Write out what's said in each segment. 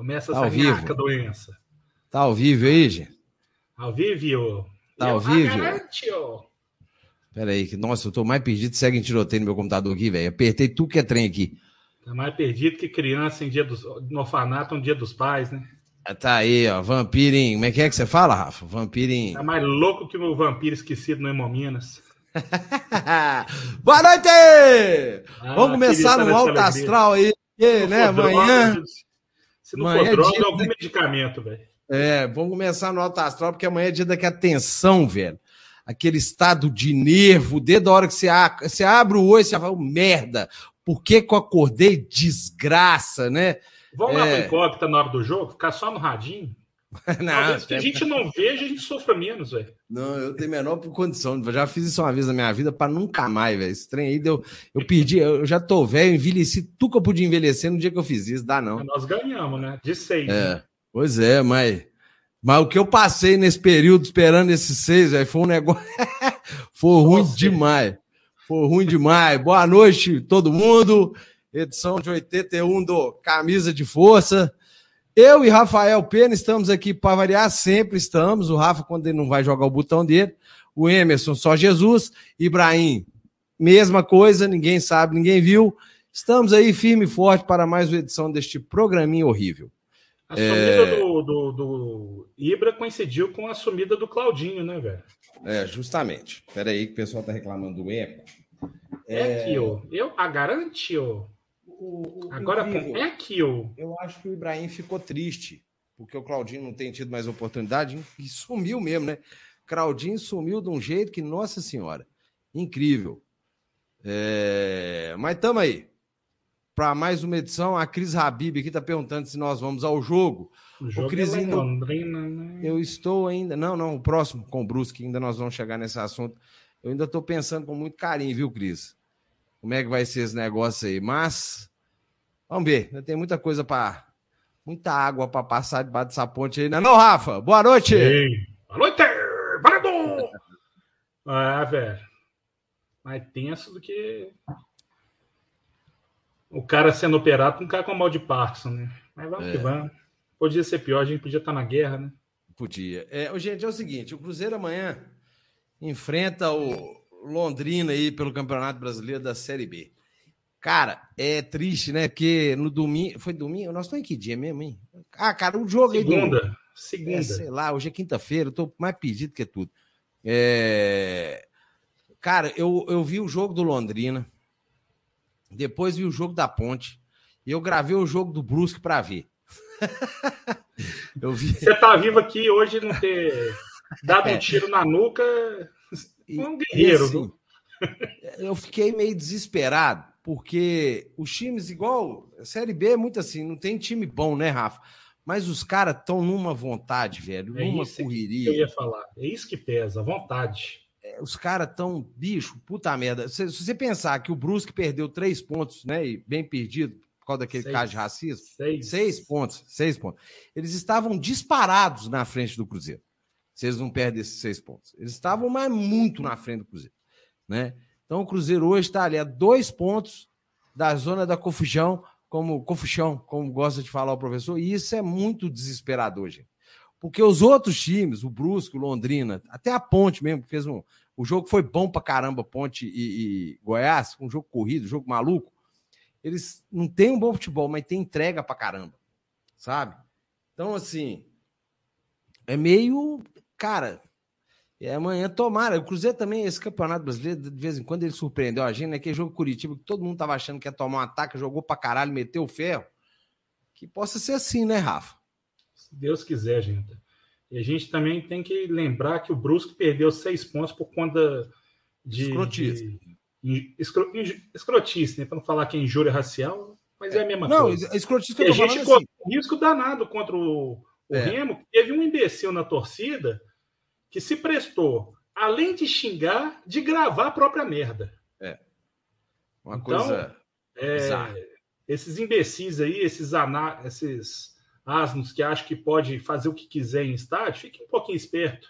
Começa tá essa vivo. doença. Tá ao vivo aí, gente? Ao vivo. Tá ao vivo? Pera aí, que, nossa, eu tô mais perdido. Segue em tiroteio no meu computador aqui, velho. Apertei tudo que é trem aqui. Tá mais perdido que criança em dia dos, no orfanato, um dia dos pais, né? Ah, tá aí, ó. Vampirinho. Como é que é que você fala, Rafa? Vampirinho. Tá mais louco que o vampiro esquecido no Hemominas. Boa noite! Ah, Vamos começar no alto astral aí, né? Amanhã. Se não amanhã for droga, é algum medicamento, velho. É, vamos começar no alto astral, porque amanhã é dia daqui atenção, velho. Aquele estado de nervo, desde a hora que você, você abre o olho, você fala, merda, por que, que eu acordei? Desgraça, né? Vamos é... lá para incógnita na hora do jogo? Ficar só no radinho? não, que a gente não veja, a gente sofra menos, velho. Não, eu tenho menor condição. Já fiz isso uma vez na minha vida para nunca mais, velho. Esse trem aí deu. Eu perdi, eu já tô velho, envelheci tudo que eu podia envelhecer no dia que eu fiz isso. Dá não. Nós ganhamos, né? De seis. É. Né? Pois é, mas. Mas o que eu passei nesse período esperando esses seis, véio, foi um negócio. foi ruim Nossa, demais. Foi ruim demais. Boa noite, todo mundo. Edição de 81 do Camisa de Força. Eu e Rafael Pena estamos aqui para variar, sempre estamos. O Rafa, quando ele não vai jogar o botão dele. O Emerson, só Jesus. Ibrahim, mesma coisa, ninguém sabe, ninguém viu. Estamos aí firme e forte para mais uma edição deste programinha horrível. A sumida é... do, do, do, Ibra coincidiu com a sumida do Claudinho, né, velho? É, justamente. Espera aí que o pessoal tá reclamando do eco. É, aqui, ó. Eu a garanti, ó. O, o, Agora é aqui, ó. Eu acho que o Ibrahim ficou triste, porque o Claudinho não tem tido mais oportunidade e sumiu mesmo, né? Claudinho sumiu de um jeito que, nossa senhora, incrível. É... Mas tamo aí. Para mais uma edição, a Cris Habib aqui está perguntando se nós vamos ao jogo. O jogo o Cris, é Londrina, né? Eu estou ainda. Não, não, o próximo com o Brusque, ainda nós vamos chegar nesse assunto. Eu ainda estou pensando com muito carinho, viu, Cris? Como é que vai ser esse negócio aí? Mas, vamos ver. Tem muita coisa para. Muita água para passar debaixo dessa ponte aí, não é, não, Rafa? Boa noite! Sim. Boa noite! Varado! ah, velho. Mais tenso do que o cara sendo operado com um cara com mal de Parkinson, né? Mas vamos é. que vamos. Podia ser pior, a gente podia estar na guerra, né? Podia. É, gente, é o seguinte: o Cruzeiro amanhã enfrenta o Londrina aí pelo Campeonato Brasileiro da Série B. Cara, é triste, né? Porque no domingo. Foi domingo? Nós estamos em que dia mesmo, hein? Ah, cara, o jogo Segunda. aí. Segunda. Segunda. É, sei lá, hoje é quinta-feira, eu tô mais pedido que tudo. É... Cara, eu, eu vi o jogo do Londrina, depois vi o jogo da Ponte, e eu gravei o jogo do Brusque para ver. eu vi... Você tá vivo aqui hoje não ter dado um é. tiro na nuca um guerreiro. Assim, eu fiquei meio desesperado, porque os times, igual a Série B, é muito assim, não tem time bom, né, Rafa? Mas os caras estão numa vontade, velho, é numa correria. Que eu ia falar, é isso que pesa, vontade. É, os caras tão, bicho, puta merda. Se, se, você pensar que o Brusque perdeu três pontos, né, e bem perdido, por causa daquele seis. caso de racismo, seis. seis pontos, seis pontos. Eles estavam disparados na frente do Cruzeiro se eles não perdem esses seis pontos. Eles estavam mais muito na frente do Cruzeiro. Né? Então o Cruzeiro hoje está ali a dois pontos da zona da confusão, como confusão, como gosta de falar o professor, e isso é muito desesperador, gente. Porque os outros times, o Brusque, o Londrina, até a Ponte mesmo, que fez um. O jogo foi bom pra caramba, Ponte e, e Goiás, um jogo corrido, um jogo maluco. Eles não têm um bom futebol, mas tem entrega pra caramba, sabe? Então, assim, é meio cara, é amanhã tomara. O Cruzeiro também, esse campeonato brasileiro, de vez em quando ele surpreendeu a gente, né? Que jogo Curitiba, que todo mundo tava achando que ia tomar um ataque, jogou pra caralho, meteu o ferro. Que possa ser assim, né, Rafa? Se Deus quiser, gente. E a gente também tem que lembrar que o Brusque perdeu seis pontos por conta de. Escrotismo. De, escro, escrotice, né? Para não falar que é injúria racial, mas é, é a mesma não, coisa. Não, escrotice que eu tô a gente correu assim. risco danado contra o, o é. Remo. Teve um imbecil na torcida que se prestou, além de xingar, de gravar a própria merda. É. Uma então, coisa. É, esses imbecis aí, esses, aná, esses asnos que acham que pode fazer o que quiser em estádio, fiquem um pouquinho esperto.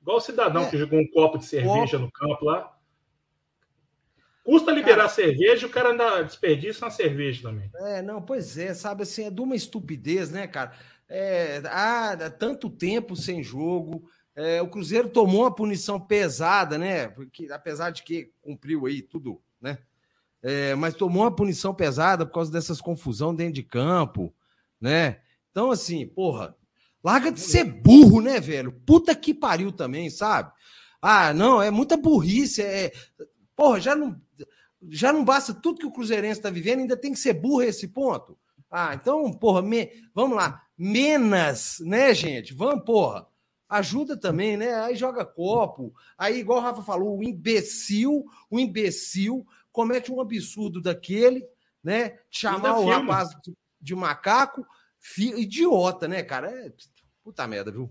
Igual o cidadão é. que jogou um copo de cerveja copo. no campo lá. Custa liberar cara, cerveja e o cara anda desperdiça na cerveja também. É, não, pois é, sabe assim, é de uma estupidez, né, cara? É, há tanto tempo sem jogo. É, o Cruzeiro tomou uma punição pesada, né? Porque, apesar de que cumpriu aí tudo, né? É, mas tomou uma punição pesada por causa dessas confusão dentro de campo, né? Então, assim, porra, larga de ser burro, né, velho? Puta que pariu também, sabe? Ah, não, é muita burrice, é. Porra, já não já não basta tudo que o Cruzeirense está vivendo, ainda tem que ser burro esse ponto. Ah, então, porra, me... vamos lá. Menos, né, gente? Vamos, porra. Ajuda também, né? Aí joga copo. Aí, igual o Rafa falou, o imbecil, o imbecil comete um absurdo daquele, né? Chamar o rapaz de, de macaco, fi... idiota, né, cara? É... Puta merda, viu?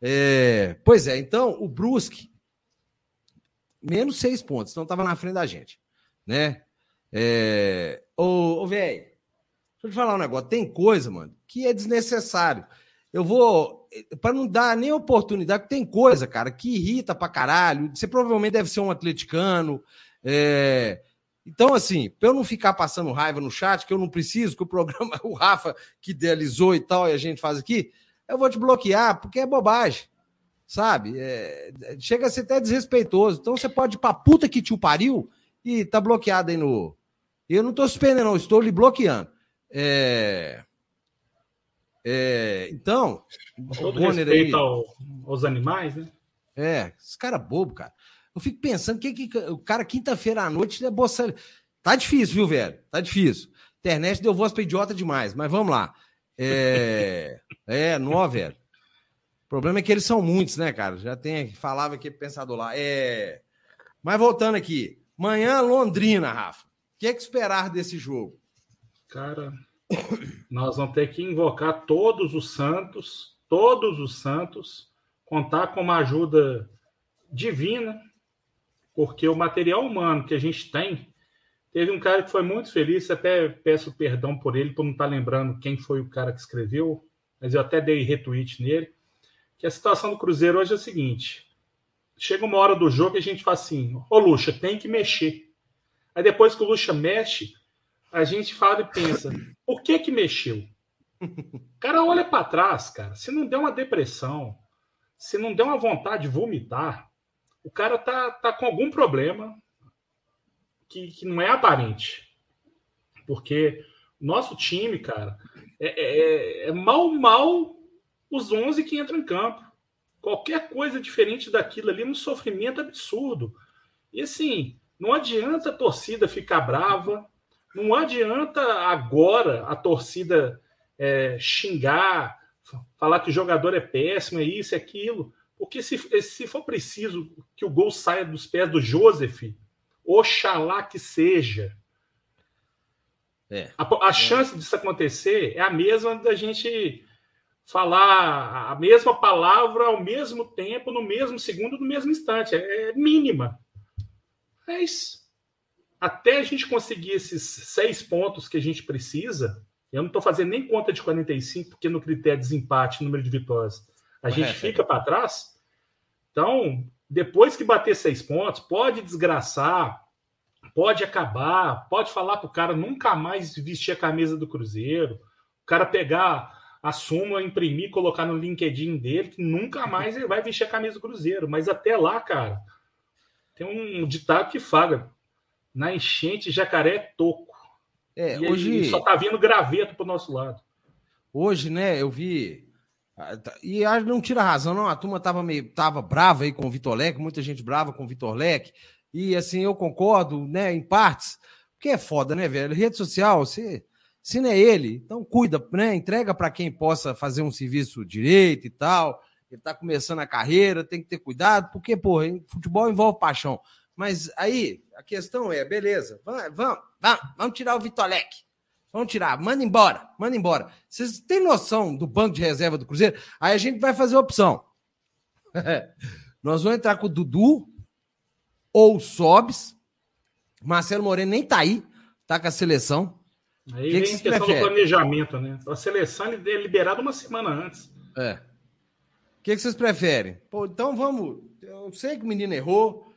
É... Pois é, então, o Brusque, menos seis pontos, então estava na frente da gente né? É... Ô, ô velho, deixa eu te falar um negócio. Tem coisa, mano, que é desnecessário. Eu vou. Para não dar nem oportunidade, tem coisa, cara, que irrita pra caralho. Você provavelmente deve ser um atleticano. É... Então, assim, para eu não ficar passando raiva no chat, que eu não preciso, que o programa, o Rafa que idealizou e tal, e a gente faz aqui, eu vou te bloquear, porque é bobagem. Sabe? É... Chega a ser até desrespeitoso. Então você pode ir pra puta que te pariu e tá bloqueado aí no. Eu não estou suspendendo, não, estou lhe bloqueando. É... É... Então, todo respeito aí... ao, aos animais, né? É, esse cara é bobo, cara. Eu fico pensando que, que o cara, quinta-feira à noite, é boça. Tá difícil, viu, velho? Tá difícil. Internet deu voz pra idiota demais, mas vamos lá. É, é nó, velho. O problema é que eles são muitos, né, cara? Já tem, falava aqui pensador lá. É... Mas voltando aqui, Manhã, Londrina, Rafa. O que, é que esperar desse jogo? Cara, nós vamos ter que invocar todos os santos, todos os santos, contar com uma ajuda divina, porque o material humano que a gente tem. Teve um cara que foi muito feliz, até peço perdão por ele, por não estar lembrando quem foi o cara que escreveu, mas eu até dei retweet nele. Que a situação do Cruzeiro hoje é a seguinte: chega uma hora do jogo e a gente fala assim: Ô Luxa, tem que mexer. Aí depois que o Luxa mexe, a gente fala e pensa: por que que mexeu? O cara olha para trás, cara. Se não der uma depressão, se não der uma vontade de vomitar, o cara tá, tá com algum problema que, que não é aparente. Porque nosso time, cara, é, é, é, é mal, mal os 11 que entram em campo. Qualquer coisa diferente daquilo ali é um sofrimento absurdo. E assim, não adianta a torcida ficar brava, não adianta agora a torcida é, xingar, falar que o jogador é péssimo, é isso, é aquilo. Porque se, se for preciso que o gol saia dos pés do Joseph, oxalá que seja. É, a, a é. chance disso acontecer é a mesma da gente falar a mesma palavra ao mesmo tempo, no mesmo segundo, no mesmo instante. É, mínima. Mas até a gente conseguir esses seis pontos que a gente precisa, eu não estou fazendo nem conta de 45, porque no critério de desempate, número de vitórias, a gente fica para trás. Então, depois que bater seis pontos, pode desgraçar, pode acabar, pode falar para o cara nunca mais vestir a camisa do Cruzeiro, o cara pegar a súmula, imprimir, colocar no LinkedIn dele, que nunca mais ele vai vestir a camisa do Cruzeiro. Mas até lá, cara, tem um ditado que fala: na enchente, jacaré é toco. É, e hoje só tá vindo graveto pro nosso lado. Hoje, né, eu vi. E não tira razão, não. A turma tava meio tava brava aí com o Vitor Leque, muita gente brava com o Vitor Leque. E assim, eu concordo, né, em partes. Porque é foda, né, velho? Rede social, você se não é ele, então cuida, né? Entrega para quem possa fazer um serviço direito e tal. Ele está começando a carreira, tem que ter cuidado, porque, pô, futebol envolve paixão. Mas aí, a questão é, beleza, vamos, vamos, vamos tirar o Vitolec. Vamos tirar, manda embora, manda embora. Vocês têm noção do banco de reserva do Cruzeiro? Aí a gente vai fazer a opção. Nós vamos entrar com o Dudu ou o Sobes. Marcelo Moreno nem tá aí, tá com a seleção. Aí que vem que a questão prefere? do planejamento, né? A seleção é liberada uma semana antes. É. O que, que vocês preferem? Pô, então vamos. Eu sei que o menino errou.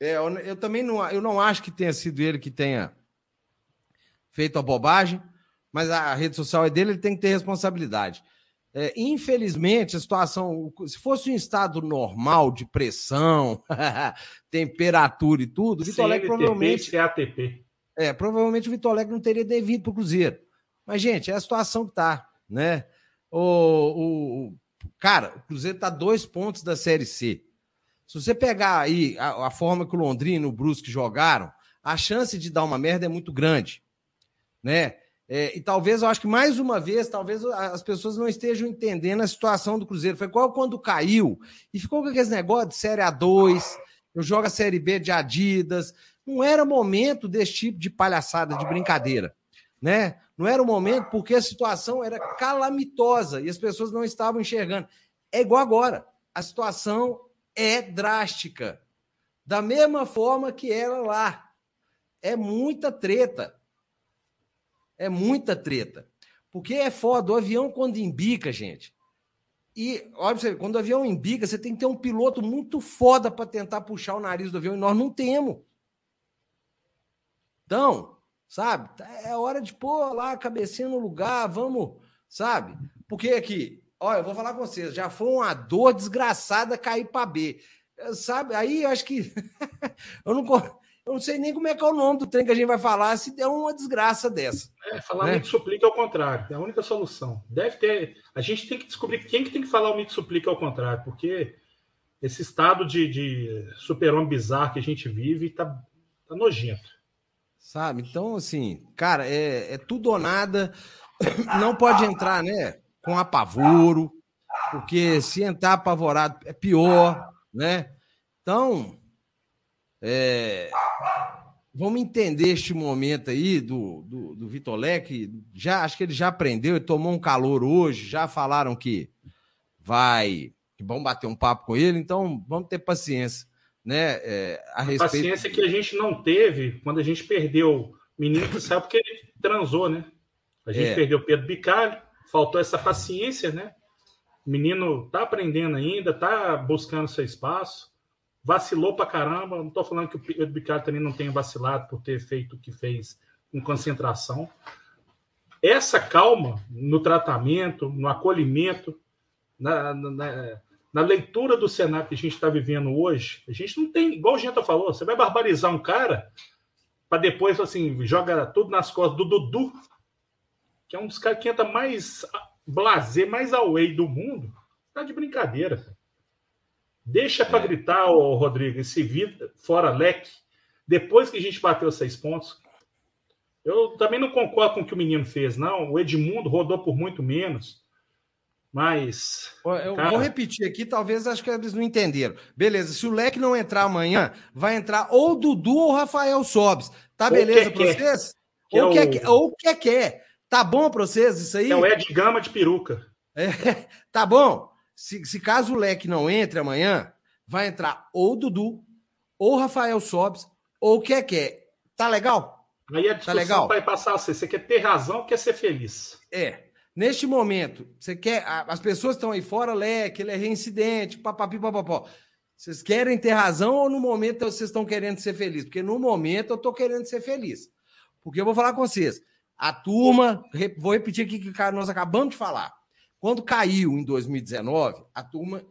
É, eu, eu, também não, eu não acho que tenha sido ele que tenha feito a bobagem, mas a rede social é dele, ele tem que ter responsabilidade. É, infelizmente, a situação, se fosse um estado normal de pressão, temperatura e tudo, o Vitor Alegre provavelmente. CATP. É, provavelmente o Vitor Alegre não teria devido para o Cruzeiro. Mas, gente, é a situação que tá, né? O, o, o cara, o Cruzeiro está dois pontos da Série C. Se você pegar aí a, a forma que o Londrina e o Brusque jogaram, a chance de dar uma merda é muito grande, né? É, e talvez, eu acho que mais uma vez, talvez as pessoas não estejam entendendo a situação do Cruzeiro. Foi igual quando caiu e ficou com aqueles negócios de Série A2, eu jogo a Série B de Adidas. Não era momento desse tipo de palhaçada, de brincadeira, né? Não era o momento porque a situação era calamitosa e as pessoas não estavam enxergando. É igual agora. A situação é drástica. Da mesma forma que era lá. É muita treta. É muita treta. Porque é foda. O avião, quando embica, gente. E, você, quando o avião embica, você tem que ter um piloto muito foda para tentar puxar o nariz do avião. E nós não temos. Então, sabe? É hora de pôr lá a cabecinha no lugar, vamos, sabe? Porque aqui, olha, eu vou falar com vocês, já foi uma dor desgraçada cair para B. Sabe? Aí eu acho que eu não eu não sei nem como é que é o nome do trem que a gente vai falar se der uma desgraça dessa. É, falar né? mito suplica ao contrário, é a única solução. Deve ter. A gente tem que descobrir quem que tem que falar o mito suplica ao contrário, porque esse estado de, de super-homem bizarro que a gente vive tá, tá nojento. Sabe? Então, assim, cara, é, é tudo ou nada. Não pode entrar, né? Com apavoro, porque se entrar apavorado é pior, né? Então, é, vamos entender este momento aí do, do, do Vitor Leque. Já, acho que ele já aprendeu, ele tomou um calor hoje, já falaram que vai, que vão bater um papo com ele, então vamos ter paciência. Né, é, a, a respeito... paciência que a gente não teve quando a gente perdeu o menino que saiu porque ele transou, né? A gente é. perdeu Pedro Bicalho, faltou essa paciência, né? O menino tá aprendendo ainda, tá buscando seu espaço vacilou pra caramba. Não estou falando que o Bicalho também não tenha vacilado por ter feito o que fez com concentração. Essa calma no tratamento, no acolhimento, na, na, na leitura do cenário que a gente está vivendo hoje, a gente não tem, igual o Genta falou, você vai barbarizar um cara para depois, assim, joga tudo nas costas do Dudu, que é um dos caras que entra mais blazer, mais away do mundo. Tá de brincadeira, cara. Deixa para é. gritar, ô, Rodrigo, esse vida fora leque. Depois que a gente bateu seis pontos, eu também não concordo com o que o menino fez, não. O Edmundo rodou por muito menos. Mas. Eu cara... vou repetir aqui, talvez acho que eles não entenderam. Beleza, se o Leque não entrar amanhã, vai entrar ou Dudu ou Rafael Sobes. Tá beleza para vocês? Que ou, é que, o... ou que quer. Tá bom para vocês isso aí? É o Ed Gama de peruca. É, tá bom se, se caso o Leque não entre amanhã, vai entrar ou Dudu, ou o Rafael Sobes, ou o Keké. Tá legal? Aí a discussão tá legal? vai passar a ser, você quer ter razão ou quer ser feliz? É. Neste momento, você quer. As pessoas estão aí fora, Leque, ele é reincidente, papapi, papapó. Vocês querem ter razão ou no momento vocês estão querendo ser felizes? Porque no momento eu estou querendo ser feliz. Porque eu vou falar com vocês. A turma, vou repetir aqui que nós acabamos de falar. Quando caiu em 2019, a turma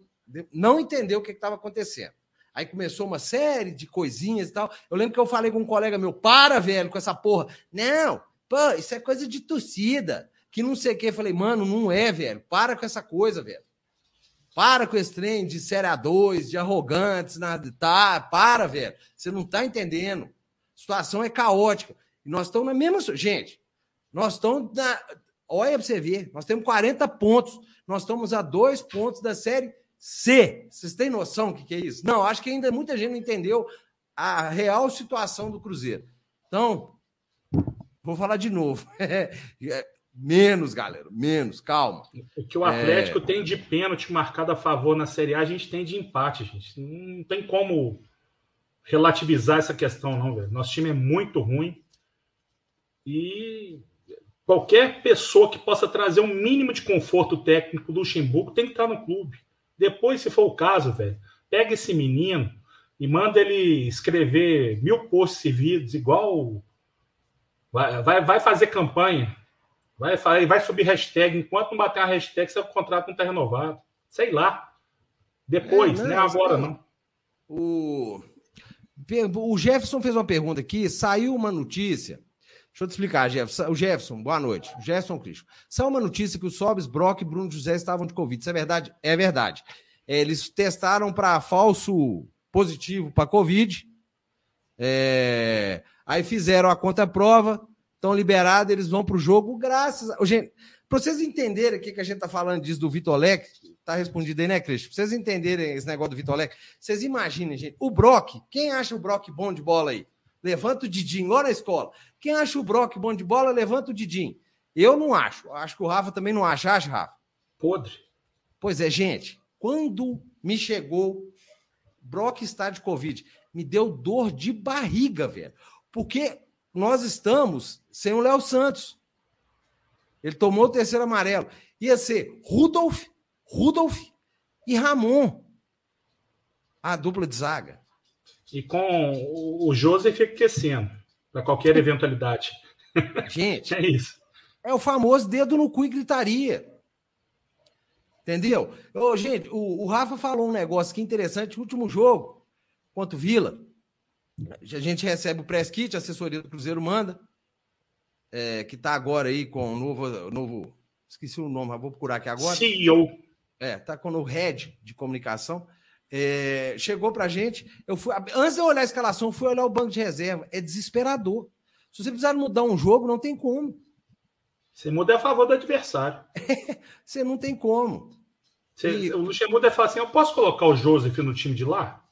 não entendeu o que estava acontecendo. Aí começou uma série de coisinhas e tal. Eu lembro que eu falei com um colega meu: para, velho, com essa porra. Não, pô, isso é coisa de torcida. Que não sei o quê. Eu falei, mano, não é, velho. Para com essa coisa, velho. Para com esse trem de série A2, de arrogantes, nada. Tá, para, velho. Você não tá entendendo. A situação é caótica. E nós estamos na mesma. Gente, nós estamos na. Olha para você ver, nós temos 40 pontos. Nós estamos a dois pontos da série C. Vocês têm noção do que, que é isso? Não, acho que ainda muita gente não entendeu a real situação do Cruzeiro. Então, vou falar de novo. É, menos, galera, menos, calma. O que o Atlético é... tem de pênalti marcado a favor na Série A, a gente tem de empate, gente. Não tem como relativizar essa questão, não, velho. Nosso time é muito ruim. E Qualquer pessoa que possa trazer um mínimo de conforto técnico do Luxemburgo tem que estar no clube. Depois, se for o caso, velho, pega esse menino, e manda ele escrever mil posts seguidos, igual. Vai, vai, vai fazer campanha. Vai, vai subir hashtag. Enquanto não bater a hashtag, seu contrato não está renovado. Sei lá. Depois, é, não, né? Agora não. O... o Jefferson fez uma pergunta aqui. Saiu uma notícia. Deixa eu te explicar, Jefferson. O Jefferson, boa noite. Jefferson Cristo. Saiu uma notícia que o Sobes, Brock e Bruno José estavam de Covid. Isso é verdade? É verdade. É, eles testaram para falso positivo para Covid. É... Aí fizeram a conta-prova, estão liberados, eles vão para o jogo, graças a. Gente, para vocês entenderem o que, que a gente está falando disso do Vitor Leque, tá respondido aí, né, Cris? Para vocês entenderem esse negócio do Vitor Leque, vocês imaginem, gente, o Brock, quem acha o Brock bom de bola aí? Levanta o Didinho, igual na escola. Quem acha o Brock bom de bola, levanta o Didinho. Eu não acho. Acho que o Rafa também não acha. Acha, Rafa? Podre. Pois é, gente. Quando me chegou Brock está de Covid. Me deu dor de barriga, velho. Porque nós estamos sem o Léo Santos. Ele tomou o terceiro amarelo. Ia ser Rudolf, Rudolf e Ramon. A dupla de zaga. E com o Joseph aquecendo para qualquer eventualidade. Gente, é isso. É o famoso dedo no cu e gritaria. Entendeu? Ô, gente, o, o, Rafa falou um negócio que interessante. No último jogo, contra o Vila, a gente recebe o press kit, a assessoria do Cruzeiro manda, é, que está agora aí com o novo, novo. Esqueci o nome, vou procurar aqui agora. CEO. É, tá com o head de comunicação. É, chegou pra gente. Eu fui, antes de eu olhar a escalação, fui olhar o banco de reserva. É desesperador. Se você precisar mudar um jogo, não tem como. Você muda a favor do adversário. você não tem como. Você, e... O Luxemburgo deve falar assim: eu posso colocar o Joseph no time de lá?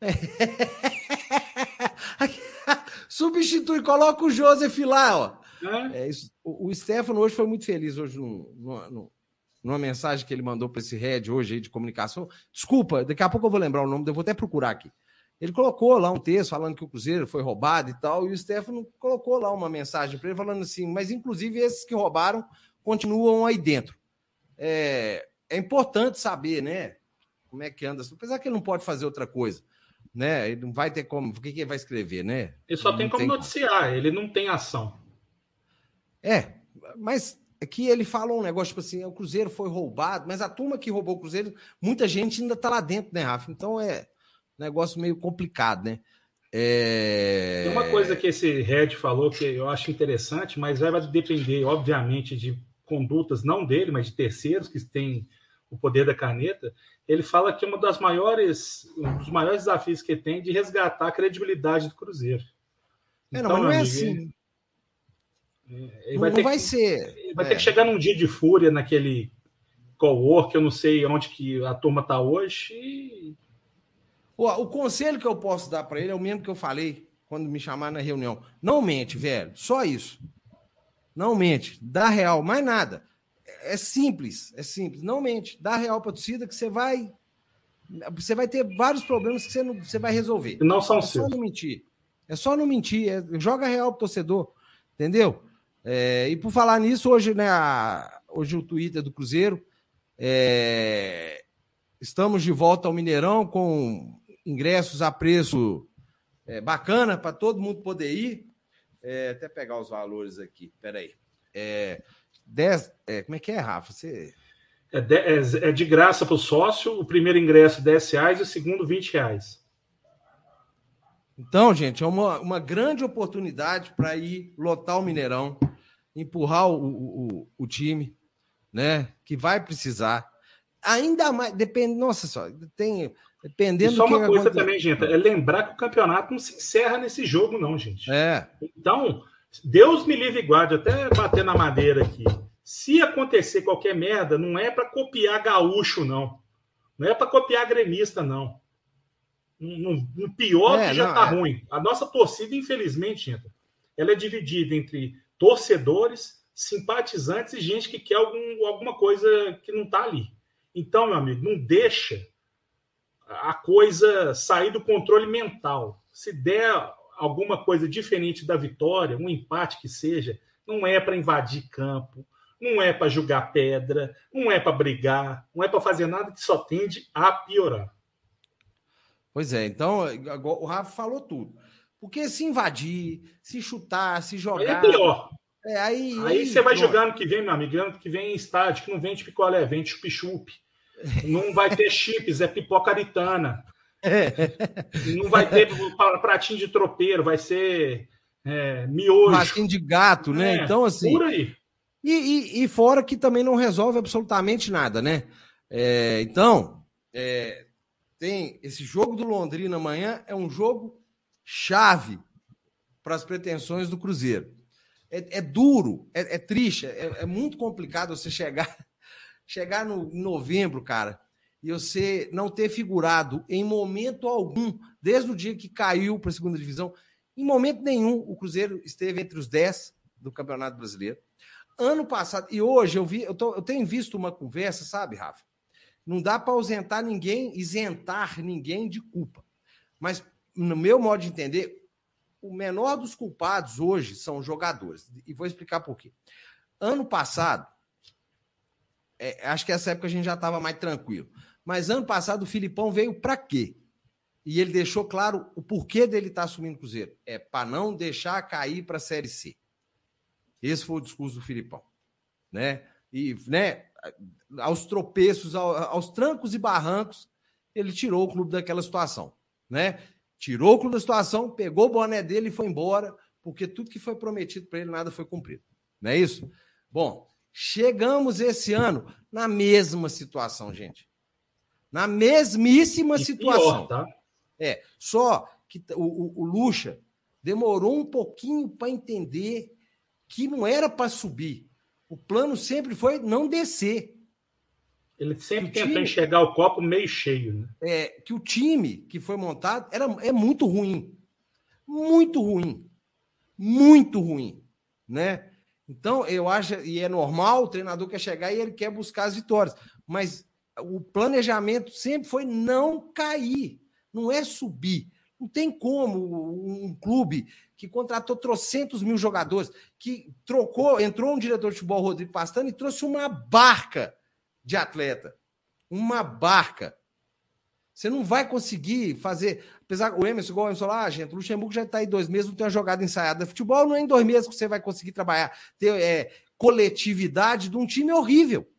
Substitui, coloca o Joseph lá, ó. É? É isso. O, o Stefano hoje foi muito feliz hoje no, no, no, numa mensagem que ele mandou para esse head hoje aí de comunicação. Desculpa, daqui a pouco eu vou lembrar o nome, eu vou até procurar aqui. Ele colocou lá um texto falando que o Cruzeiro foi roubado e tal, e o Stefano colocou lá uma mensagem para ele falando assim: mas inclusive esses que roubaram continuam aí dentro. É, é importante saber, né? Como é que anda. Apesar que ele não pode fazer outra coisa, né? Ele não vai ter como. O que, que ele vai escrever, né? Ele só tem como tem... noticiar, ele não tem ação. É, mas é que ele falou um negócio tipo assim: o Cruzeiro foi roubado, mas a turma que roubou o Cruzeiro, muita gente ainda tá lá dentro, né, Rafa? Então é negócio meio complicado, né? É... Tem uma coisa que esse Red falou que eu acho interessante, mas vai depender, obviamente, de condutas, não dele, mas de terceiros que têm o poder da caneta. Ele fala que uma das maiores, um dos maiores desafios que ele tem é de resgatar a credibilidade do Cruzeiro. É, não, então, não é assim. É, não, vai, vai que, ser. Vai é. ter que chegar num dia de fúria naquele co-work, eu não sei onde que a turma está hoje, e o, o conselho que eu posso dar para ele é o mesmo que eu falei quando me chamaram na reunião. Não mente, velho. Só isso. Não mente. Dá real, mais nada. É simples, é simples. Não mente. Dá real para torcida que você vai. Você vai ter vários problemas que você, não, você vai resolver. Não são é seus. só não mentir. É só não mentir. É, joga real pro torcedor. Entendeu? É, e por falar nisso, hoje, né, a, hoje o Twitter do Cruzeiro. É, estamos de volta ao Mineirão com ingressos a preço é, bacana para todo mundo poder ir. É, até pegar os valores aqui, peraí. É, dez, é, como é que é, Rafa? Você... É, de, é, é de graça para o sócio, o primeiro ingresso 10 reais e o segundo 20 reais. Então, gente, é uma, uma grande oportunidade para ir lotar o Mineirão, empurrar o, o, o, time, né? Que vai precisar. Ainda mais, depende, nossa só, tem Dependendo e só uma coisa também, gente, é lembrar que o campeonato não se encerra nesse jogo, não, gente. É. Então, Deus me livre e guarde, até bater na madeira aqui. Se acontecer qualquer merda, não é para copiar gaúcho, não. Não é para copiar gremista, não. No, no pior é, que já não, tá é. ruim. A nossa torcida, infelizmente, gente, ela é dividida entre torcedores, simpatizantes e gente que quer algum, alguma coisa que não tá ali. Então, meu amigo, não deixa a coisa sair do controle mental. Se der alguma coisa diferente da vitória, um empate que seja, não é para invadir campo, não é para jogar pedra, não é para brigar, não é para fazer nada que só tende a piorar. Pois é, então o Rafa falou tudo. Porque se invadir, se chutar, se jogar. Aí é pior. É, aí, aí, aí você vai jogando que vem, meu amigo, ano que vem em estádio, que não vende picolé, vende chup-chup. Não vai ter chips, é pipoca aritana. É. Não vai ter pratinho de tropeiro, vai ser é, miojo. Pratinho de gato, né? É, então, assim. Por aí. E, e, e, fora que também não resolve absolutamente nada, né? É, então, é, tem esse jogo do Londrina amanhã é um jogo chave para as pretensões do Cruzeiro. É, é duro, é, é triste, é, é, muito complicado você chegar, chegar no em novembro, cara, e você não ter figurado em momento algum, desde o dia que caiu para a segunda divisão, em momento nenhum o Cruzeiro esteve entre os 10 do Campeonato Brasileiro. Ano passado, e hoje eu vi, eu, tô, eu tenho visto uma conversa, sabe, Rafa? Não dá para ausentar ninguém, isentar ninguém de culpa. Mas, no meu modo de entender, o menor dos culpados hoje são os jogadores. E vou explicar por quê. Ano passado, é, acho que essa época a gente já estava mais tranquilo. Mas ano passado o Filipão veio para quê? E ele deixou claro o porquê dele estar tá assumindo o Cruzeiro. É para não deixar cair para a Série C. Esse foi o discurso do Filipão. Né? E né, aos tropeços, aos trancos e barrancos, ele tirou o clube daquela situação. Né? Tirou o clube da situação, pegou o boné dele e foi embora, porque tudo que foi prometido para ele, nada foi cumprido. Não é isso? Bom, chegamos esse ano na mesma situação, gente. Na mesmíssima e situação. Pior, tá? É, só que o, o, o Lucha demorou um pouquinho para entender que não era para subir. O plano sempre foi não descer. Ele sempre tentou time, enxergar o copo meio cheio. Né? É, que o time que foi montado era, é muito ruim. Muito ruim. Muito ruim. Né? Então, eu acho, e é normal, o treinador quer chegar e ele quer buscar as vitórias. Mas o planejamento sempre foi não cair, não é subir. Não tem como um clube que contratou trocentos mil jogadores, que trocou, entrou um diretor de futebol, Rodrigo Pastano, e trouxe uma barca de atleta. Uma barca. Você não vai conseguir fazer. Apesar o Emerson, igual o Emerson lá, ah, gente, o Luxemburgo já está aí dois meses, não tem uma jogada ensaiada. Futebol não é em dois meses que você vai conseguir trabalhar. Ter é, coletividade de um time horrível.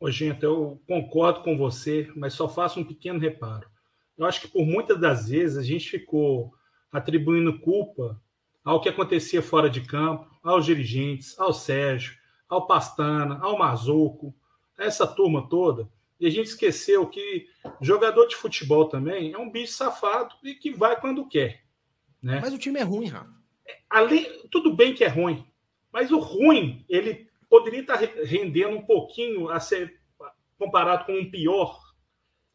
Ô, gente, eu concordo com você, mas só faço um pequeno reparo. Eu acho que por muitas das vezes a gente ficou atribuindo culpa ao que acontecia fora de campo, aos dirigentes, ao Sérgio, ao Pastana, ao Mazuco, essa turma toda, e a gente esqueceu que jogador de futebol também é um bicho safado e que vai quando quer. Né? Mas o time é ruim, Rafa. Ali, tudo bem que é ruim, mas o ruim, ele poderia estar rendendo um pouquinho a ser comparado com um pior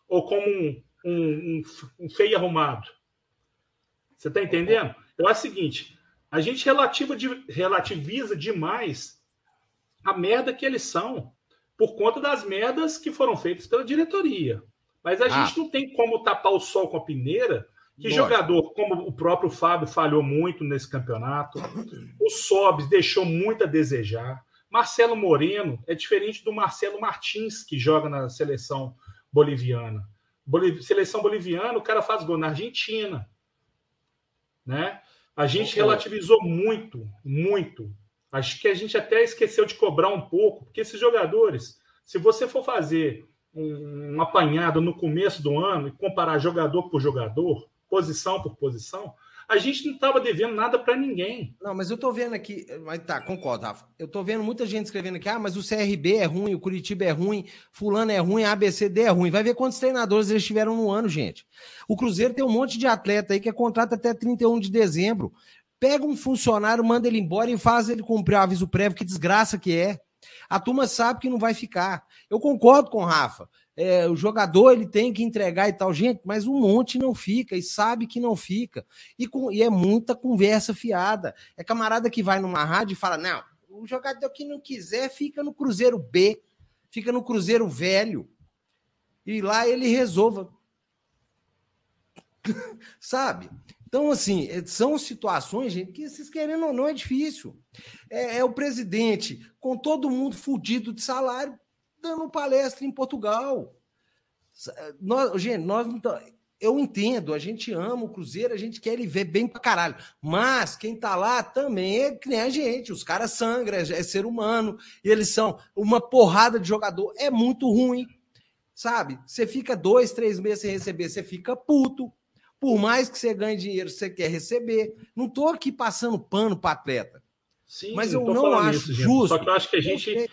ou como um, um, um feio arrumado. Você está entendendo? Eu acho o seguinte: a gente relativiza demais a merda que eles são por conta das merdas que foram feitas pela diretoria. Mas a ah. gente não tem como tapar o sol com a peneira que Lógico. jogador, como o próprio Fábio falhou muito nesse campeonato, o Sobs deixou muito a desejar. Marcelo Moreno é diferente do Marcelo Martins, que joga na seleção boliviana. Boliv... Seleção boliviana, o cara faz gol na Argentina. Né? A gente relativizou muito, muito Acho que a gente até esqueceu de cobrar um pouco, porque esses jogadores, se você for fazer um, um apanhado no começo do ano e comparar jogador por jogador, posição por posição, a gente não estava devendo nada para ninguém. Não, mas eu tô vendo aqui, mas tá, concordo, Rafa. Eu tô vendo muita gente escrevendo aqui, ah, mas o CRB é ruim, o Curitiba é ruim, fulano é ruim, ABCD é ruim. Vai ver quantos treinadores eles tiveram no ano, gente. O Cruzeiro tem um monte de atleta aí que é contrato até 31 de dezembro. Pega um funcionário, manda ele embora e faz ele cumprir o aviso prévio, que desgraça que é. A turma sabe que não vai ficar. Eu concordo com o Rafa. É, o jogador ele tem que entregar e tal, gente, mas um monte não fica e sabe que não fica. E, com, e é muita conversa fiada. É camarada que vai numa rádio e fala: não, o jogador que não quiser fica no Cruzeiro B, fica no Cruzeiro Velho. E lá ele resolva. sabe? Então, assim, é, são situações, gente, que vocês querendo ou não é difícil. É, é o presidente com todo mundo fudido de salário dando palestra em Portugal. Nós, gente, nós não eu entendo, a gente ama o Cruzeiro, a gente quer ele ver bem pra caralho. Mas quem tá lá também é que nem a gente. Os caras sangram, é, é ser humano, e eles são uma porrada de jogador. É muito ruim, sabe? Você fica dois, três meses sem receber, você fica puto. Por mais que você ganhe dinheiro, você quer receber. Não tô aqui passando pano para atleta. Sim, mas eu não acho isso, justo. Só que eu acho que a gente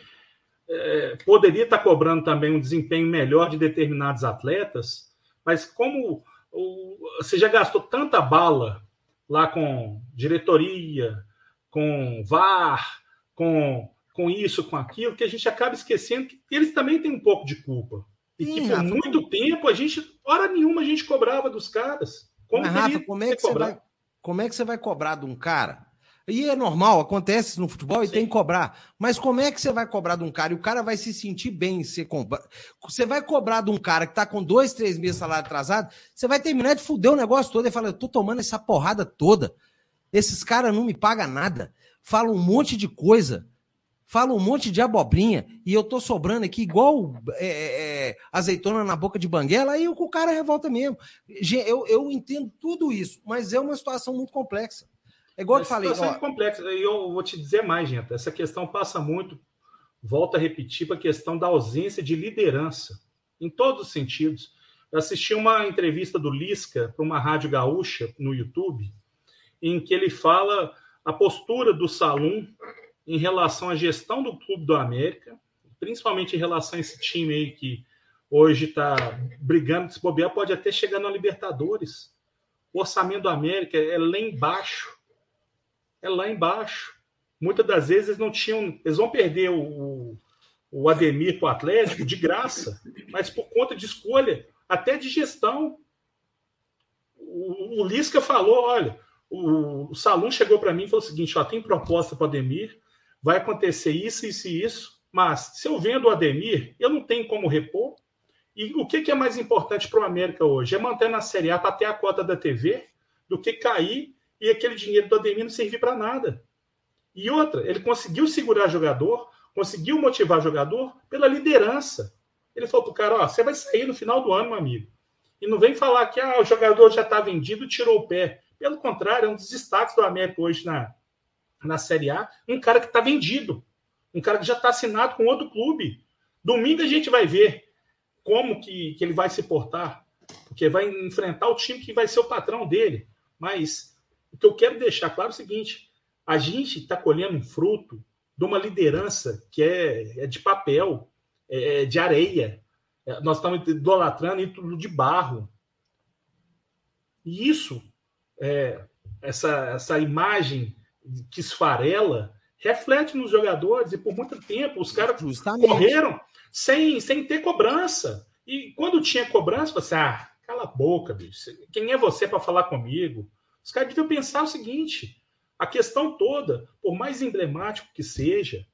é, poderia estar tá cobrando também um desempenho melhor de determinados atletas mas como o, você já gastou tanta bala lá com diretoria, com VAR, com, com isso, com aquilo, que a gente acaba esquecendo que eles também têm um pouco de culpa. E Sim, que por Rafa, muito como... tempo a gente, hora nenhuma, a gente cobrava dos caras. Como, Mas, Rafa, como é, que você vai, como é que você vai cobrar de um cara e é normal, acontece no futebol e Sim. tem que cobrar. Mas como é que você vai cobrar de um cara e o cara vai se sentir bem em ser cobrado? Você vai cobrar de um cara que tá com dois, três meses de salário atrasado, você vai terminar de fuder o negócio todo e falar: eu tô tomando essa porrada toda. Esses caras não me pagam nada. Falam um monte de coisa. Falam um monte de abobrinha e eu tô sobrando aqui igual é, é, é azeitona na boca de banguela, aí o cara revolta mesmo. Eu, eu entendo tudo isso, mas é uma situação muito complexa. É igual eu falei. Ó... É complexa. E eu vou te dizer mais, gente. Essa questão passa muito, volta a repetir, para a questão da ausência de liderança, em todos os sentidos. Eu assisti uma entrevista do Lisca para uma rádio gaúcha no YouTube, em que ele fala a postura do Salum em relação à gestão do Clube do América, principalmente em relação a esse time aí que hoje está brigando, se bobear, pode até chegar na Libertadores. O orçamento do América é lá embaixo é lá embaixo. Muitas das vezes eles não tinham. Eles vão perder o, o Ademir para o Atlético de graça, mas por conta de escolha, até de gestão. O, o Lisca falou: olha, o, o Salum chegou para mim e falou o seguinte: ó, tem proposta para o Ademir, vai acontecer isso, isso e isso, mas se eu vendo o Ademir, eu não tenho como repor. E o que, que é mais importante para o América hoje? É manter na Série A para ter a cota da TV do que cair e aquele dinheiro do Ademir não servir para nada. E outra, ele conseguiu segurar jogador, conseguiu motivar jogador pela liderança. Ele falou para o cara: ó, você vai sair no final do ano, meu amigo. E não vem falar que ah, o jogador já está vendido tirou o pé. Pelo contrário, é um dos destaques do América hoje na, na Série A. Um cara que está vendido. Um cara que já está assinado com outro clube. Domingo a gente vai ver como que, que ele vai se portar. Porque vai enfrentar o time que vai ser o patrão dele. Mas o que eu quero deixar claro é o seguinte: a gente está colhendo um fruto de uma liderança que é, é de papel, é, é de areia. É, nós estamos idolatrando tudo de barro. E isso, é, essa, essa imagem que esfarela, reflete nos jogadores. E por muito tempo os caras Justamente. correram sem, sem ter cobrança. E quando tinha cobrança, você, ah, cala a boca, bicho. Quem é você para falar comigo? Os caras deviam pensar o seguinte: a questão toda, por mais emblemático que seja,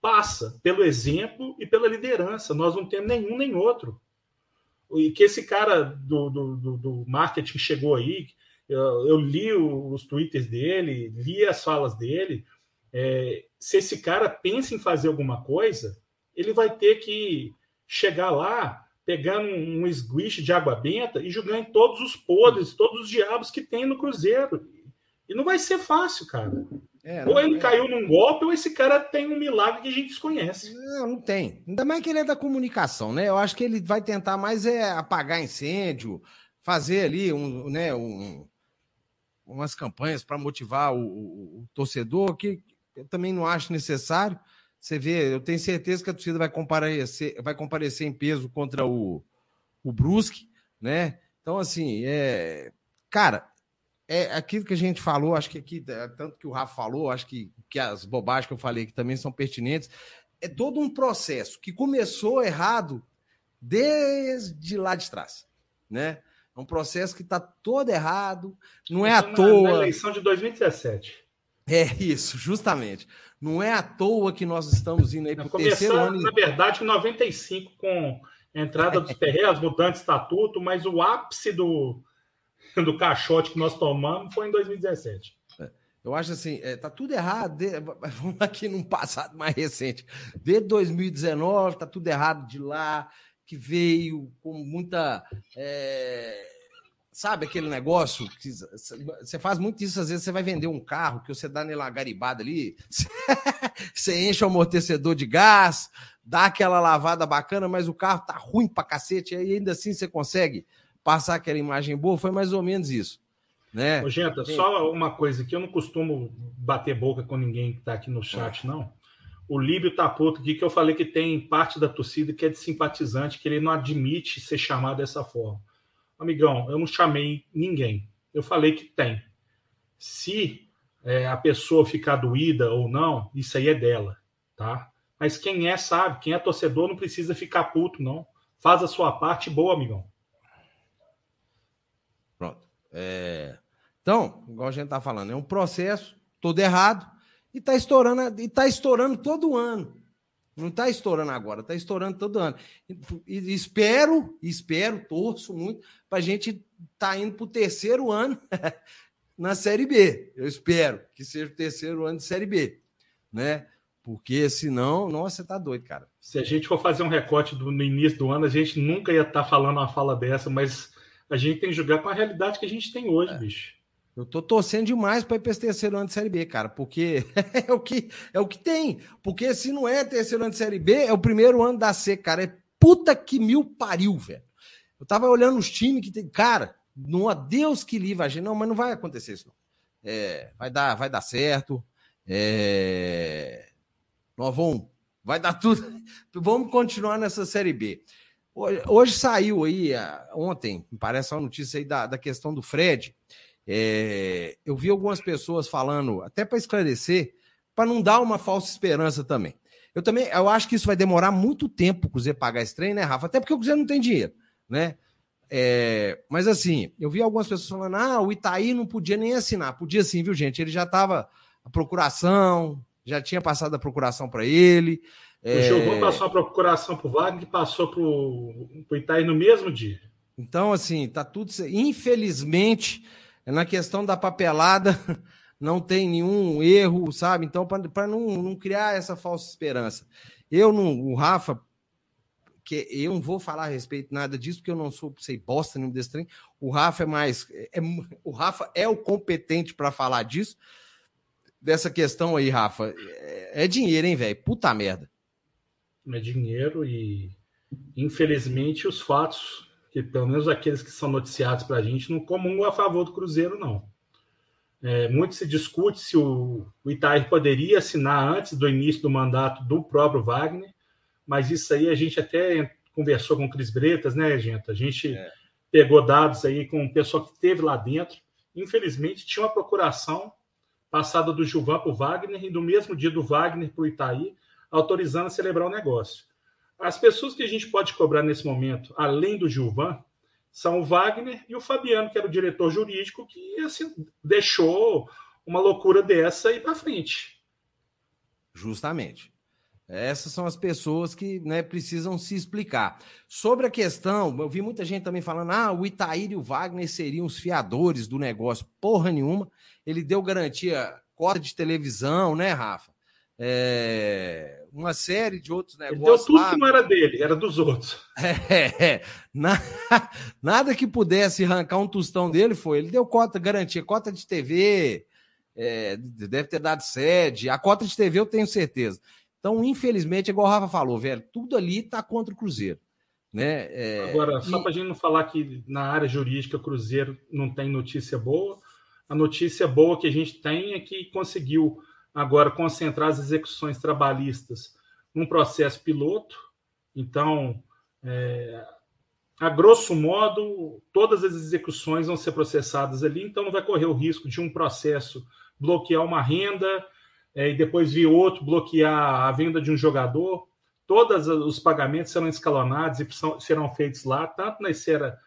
passa pelo exemplo e pela liderança. Nós não temos nenhum nem outro. E que esse cara do, do, do marketing chegou aí, eu, eu, li os twitters dele, li as falas dele. É, se esse cara pensa em fazer alguma coisa, ele vai ter que chegar lá pegando um esguiche de água benta e jogando em todos os podres, todos os diabos que tem no Cruzeiro. E não vai ser fácil, cara. É, ou ele é... caiu num golpe, ou esse cara tem um milagre que a gente desconhece. Não, não tem. Ainda mais que ele é da comunicação, né? Eu acho que ele vai tentar mais é apagar incêndio, fazer ali um, né, um, umas campanhas para motivar o, o, o torcedor, que eu também não acho necessário. Você vê, eu tenho certeza que a torcida vai comparecer, vai comparecer em peso contra o, o Brusque, né? Então, assim, é. Cara, é aquilo que a gente falou, acho que aqui, é, tanto que o Rafa falou, acho que, que as bobagens que eu falei que também são pertinentes. É todo um processo que começou errado desde lá de trás, né? É um processo que está todo errado, não é à toa. Na eleição de 2017. É isso, justamente. Não é à toa que nós estamos indo aí para o terceiro ano. Na verdade, em 95, com a entrada dos Ferreiras, mudando de estatuto, mas o ápice do, do caixote que nós tomamos foi em 2017. É, eu acho assim, é, tá tudo errado. De, vamos aqui num passado mais recente. Desde 2019, tá tudo errado de lá, que veio com muita. É, Sabe aquele negócio que você faz muito isso, às vezes você vai vender um carro que você dá nela garibada ali, você enche o amortecedor de gás, dá aquela lavada bacana, mas o carro tá ruim pra cacete, e ainda assim você consegue passar aquela imagem boa, foi mais ou menos isso. Né? Ô, só uma coisa que eu não costumo bater boca com ninguém que tá aqui no chat, não. O Líbio tá puto aqui que eu falei que tem parte da torcida que é de simpatizante, que ele não admite ser chamado dessa forma. Amigão, eu não chamei ninguém. Eu falei que tem. Se é, a pessoa ficar doída ou não, isso aí é dela, tá? Mas quem é, sabe. Quem é torcedor não precisa ficar puto, não. Faz a sua parte boa, amigão. Pronto. É... Então, igual a gente tá falando, é um processo todo errado e tá estourando, e tá estourando todo ano. Não está estourando agora, está estourando todo ano. E espero, espero, torço muito para a gente estar tá indo para o terceiro ano na Série B. Eu espero que seja o terceiro ano de Série B, né? Porque senão, nossa, você tá doido, cara. Se a gente for fazer um recorte do, no início do ano, a gente nunca ia estar tá falando uma fala dessa, mas a gente tem que jogar com a realidade que a gente tem hoje, é. bicho. Eu tô torcendo demais para ir para esse terceiro ano de Série B, cara, porque é o que é o que tem. Porque se não é terceiro ano de Série B, é o primeiro ano da C, cara. É puta que mil pariu, velho. Eu tava olhando os times que tem. Cara, não há Deus que livre a gente. Não, mas não vai acontecer isso, não. É, vai, dar, vai dar certo. É... Nós vamos. Vai dar tudo. vamos continuar nessa Série B. Hoje, hoje saiu aí, ontem, parece uma notícia aí da, da questão do Fred. É, eu vi algumas pessoas falando, até para esclarecer, para não dar uma falsa esperança também. Eu também, eu acho que isso vai demorar muito tempo o Cruzeiro pagar esse trem, né, Rafa? Até porque o Cruzeiro não tem dinheiro, né? É, mas assim, eu vi algumas pessoas falando: ah, o Itaí não podia nem assinar. Podia sim, viu, gente? Ele já estava a procuração, já tinha passado a procuração para ele. O é... Passou a procuração para o Wagner e passou para o Itaí no mesmo dia. Então, assim, tá tudo. Infelizmente, na questão da papelada, não tem nenhum erro, sabe? Então, para não, não criar essa falsa esperança. Eu não, o Rafa, que eu não vou falar a respeito nada disso, porque eu não sou, sei bosta nenhum desse trem. O Rafa é mais. É, o Rafa é o competente para falar disso. Dessa questão aí, Rafa. É, é dinheiro, hein, velho? Puta merda. É dinheiro e, infelizmente, os fatos que pelo menos aqueles que são noticiados para a gente não comungam a favor do Cruzeiro, não. É, muito se discute se o, o Itair poderia assinar antes do início do mandato do próprio Wagner, mas isso aí a gente até conversou com o Cris Bretas, né, gente? A gente é. pegou dados aí com o pessoal que esteve lá dentro. Infelizmente, tinha uma procuração passada do Gilvan para o Wagner e do mesmo dia do Wagner para o Itaí, autorizando a celebrar o negócio. As pessoas que a gente pode cobrar nesse momento, além do Gilvan, são o Wagner e o Fabiano, que era o diretor jurídico, que assim, deixou uma loucura dessa ir para frente. Justamente. Essas são as pessoas que né, precisam se explicar. Sobre a questão, eu vi muita gente também falando: ah, o Itaíra e o Wagner seriam os fiadores do negócio. Porra nenhuma. Ele deu garantia, cota de televisão, né, Rafa? É, uma série de outros negócios. Ele deu tudo lá. que não era dele, era dos outros. É, é, na, nada que pudesse arrancar um tostão dele foi. Ele deu cota, garantia, cota de TV, é, deve ter dado sede. A cota de TV eu tenho certeza. Então, infelizmente, igual o Rafa falou, velho, tudo ali tá contra o Cruzeiro. Né? É, Agora, só e... para a gente não falar que na área jurídica o Cruzeiro não tem notícia boa, a notícia boa que a gente tem é que conseguiu agora concentrar as execuções trabalhistas num processo piloto. Então, é, a grosso modo, todas as execuções vão ser processadas ali, então não vai correr o risco de um processo bloquear uma renda é, e depois vir outro bloquear a venda de um jogador. Todos os pagamentos serão escalonados e serão feitos lá, tanto na esfera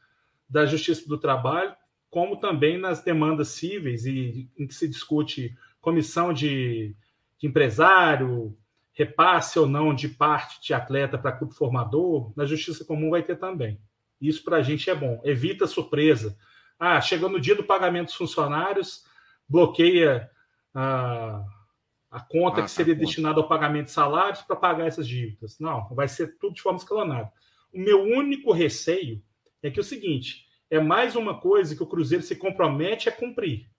da Justiça do Trabalho, como também nas demandas cíveis, e em que se discute comissão de, de empresário, repasse ou não de parte de atleta para clube formador, na justiça comum vai ter também. Isso para a gente é bom, evita surpresa. Ah, chegou no dia do pagamento dos funcionários, bloqueia a, a conta ah, que seria destinada ao pagamento de salários para pagar essas dívidas. Não, vai ser tudo de forma escalonada. O meu único receio é que é o seguinte: é mais uma coisa que o Cruzeiro se compromete a cumprir.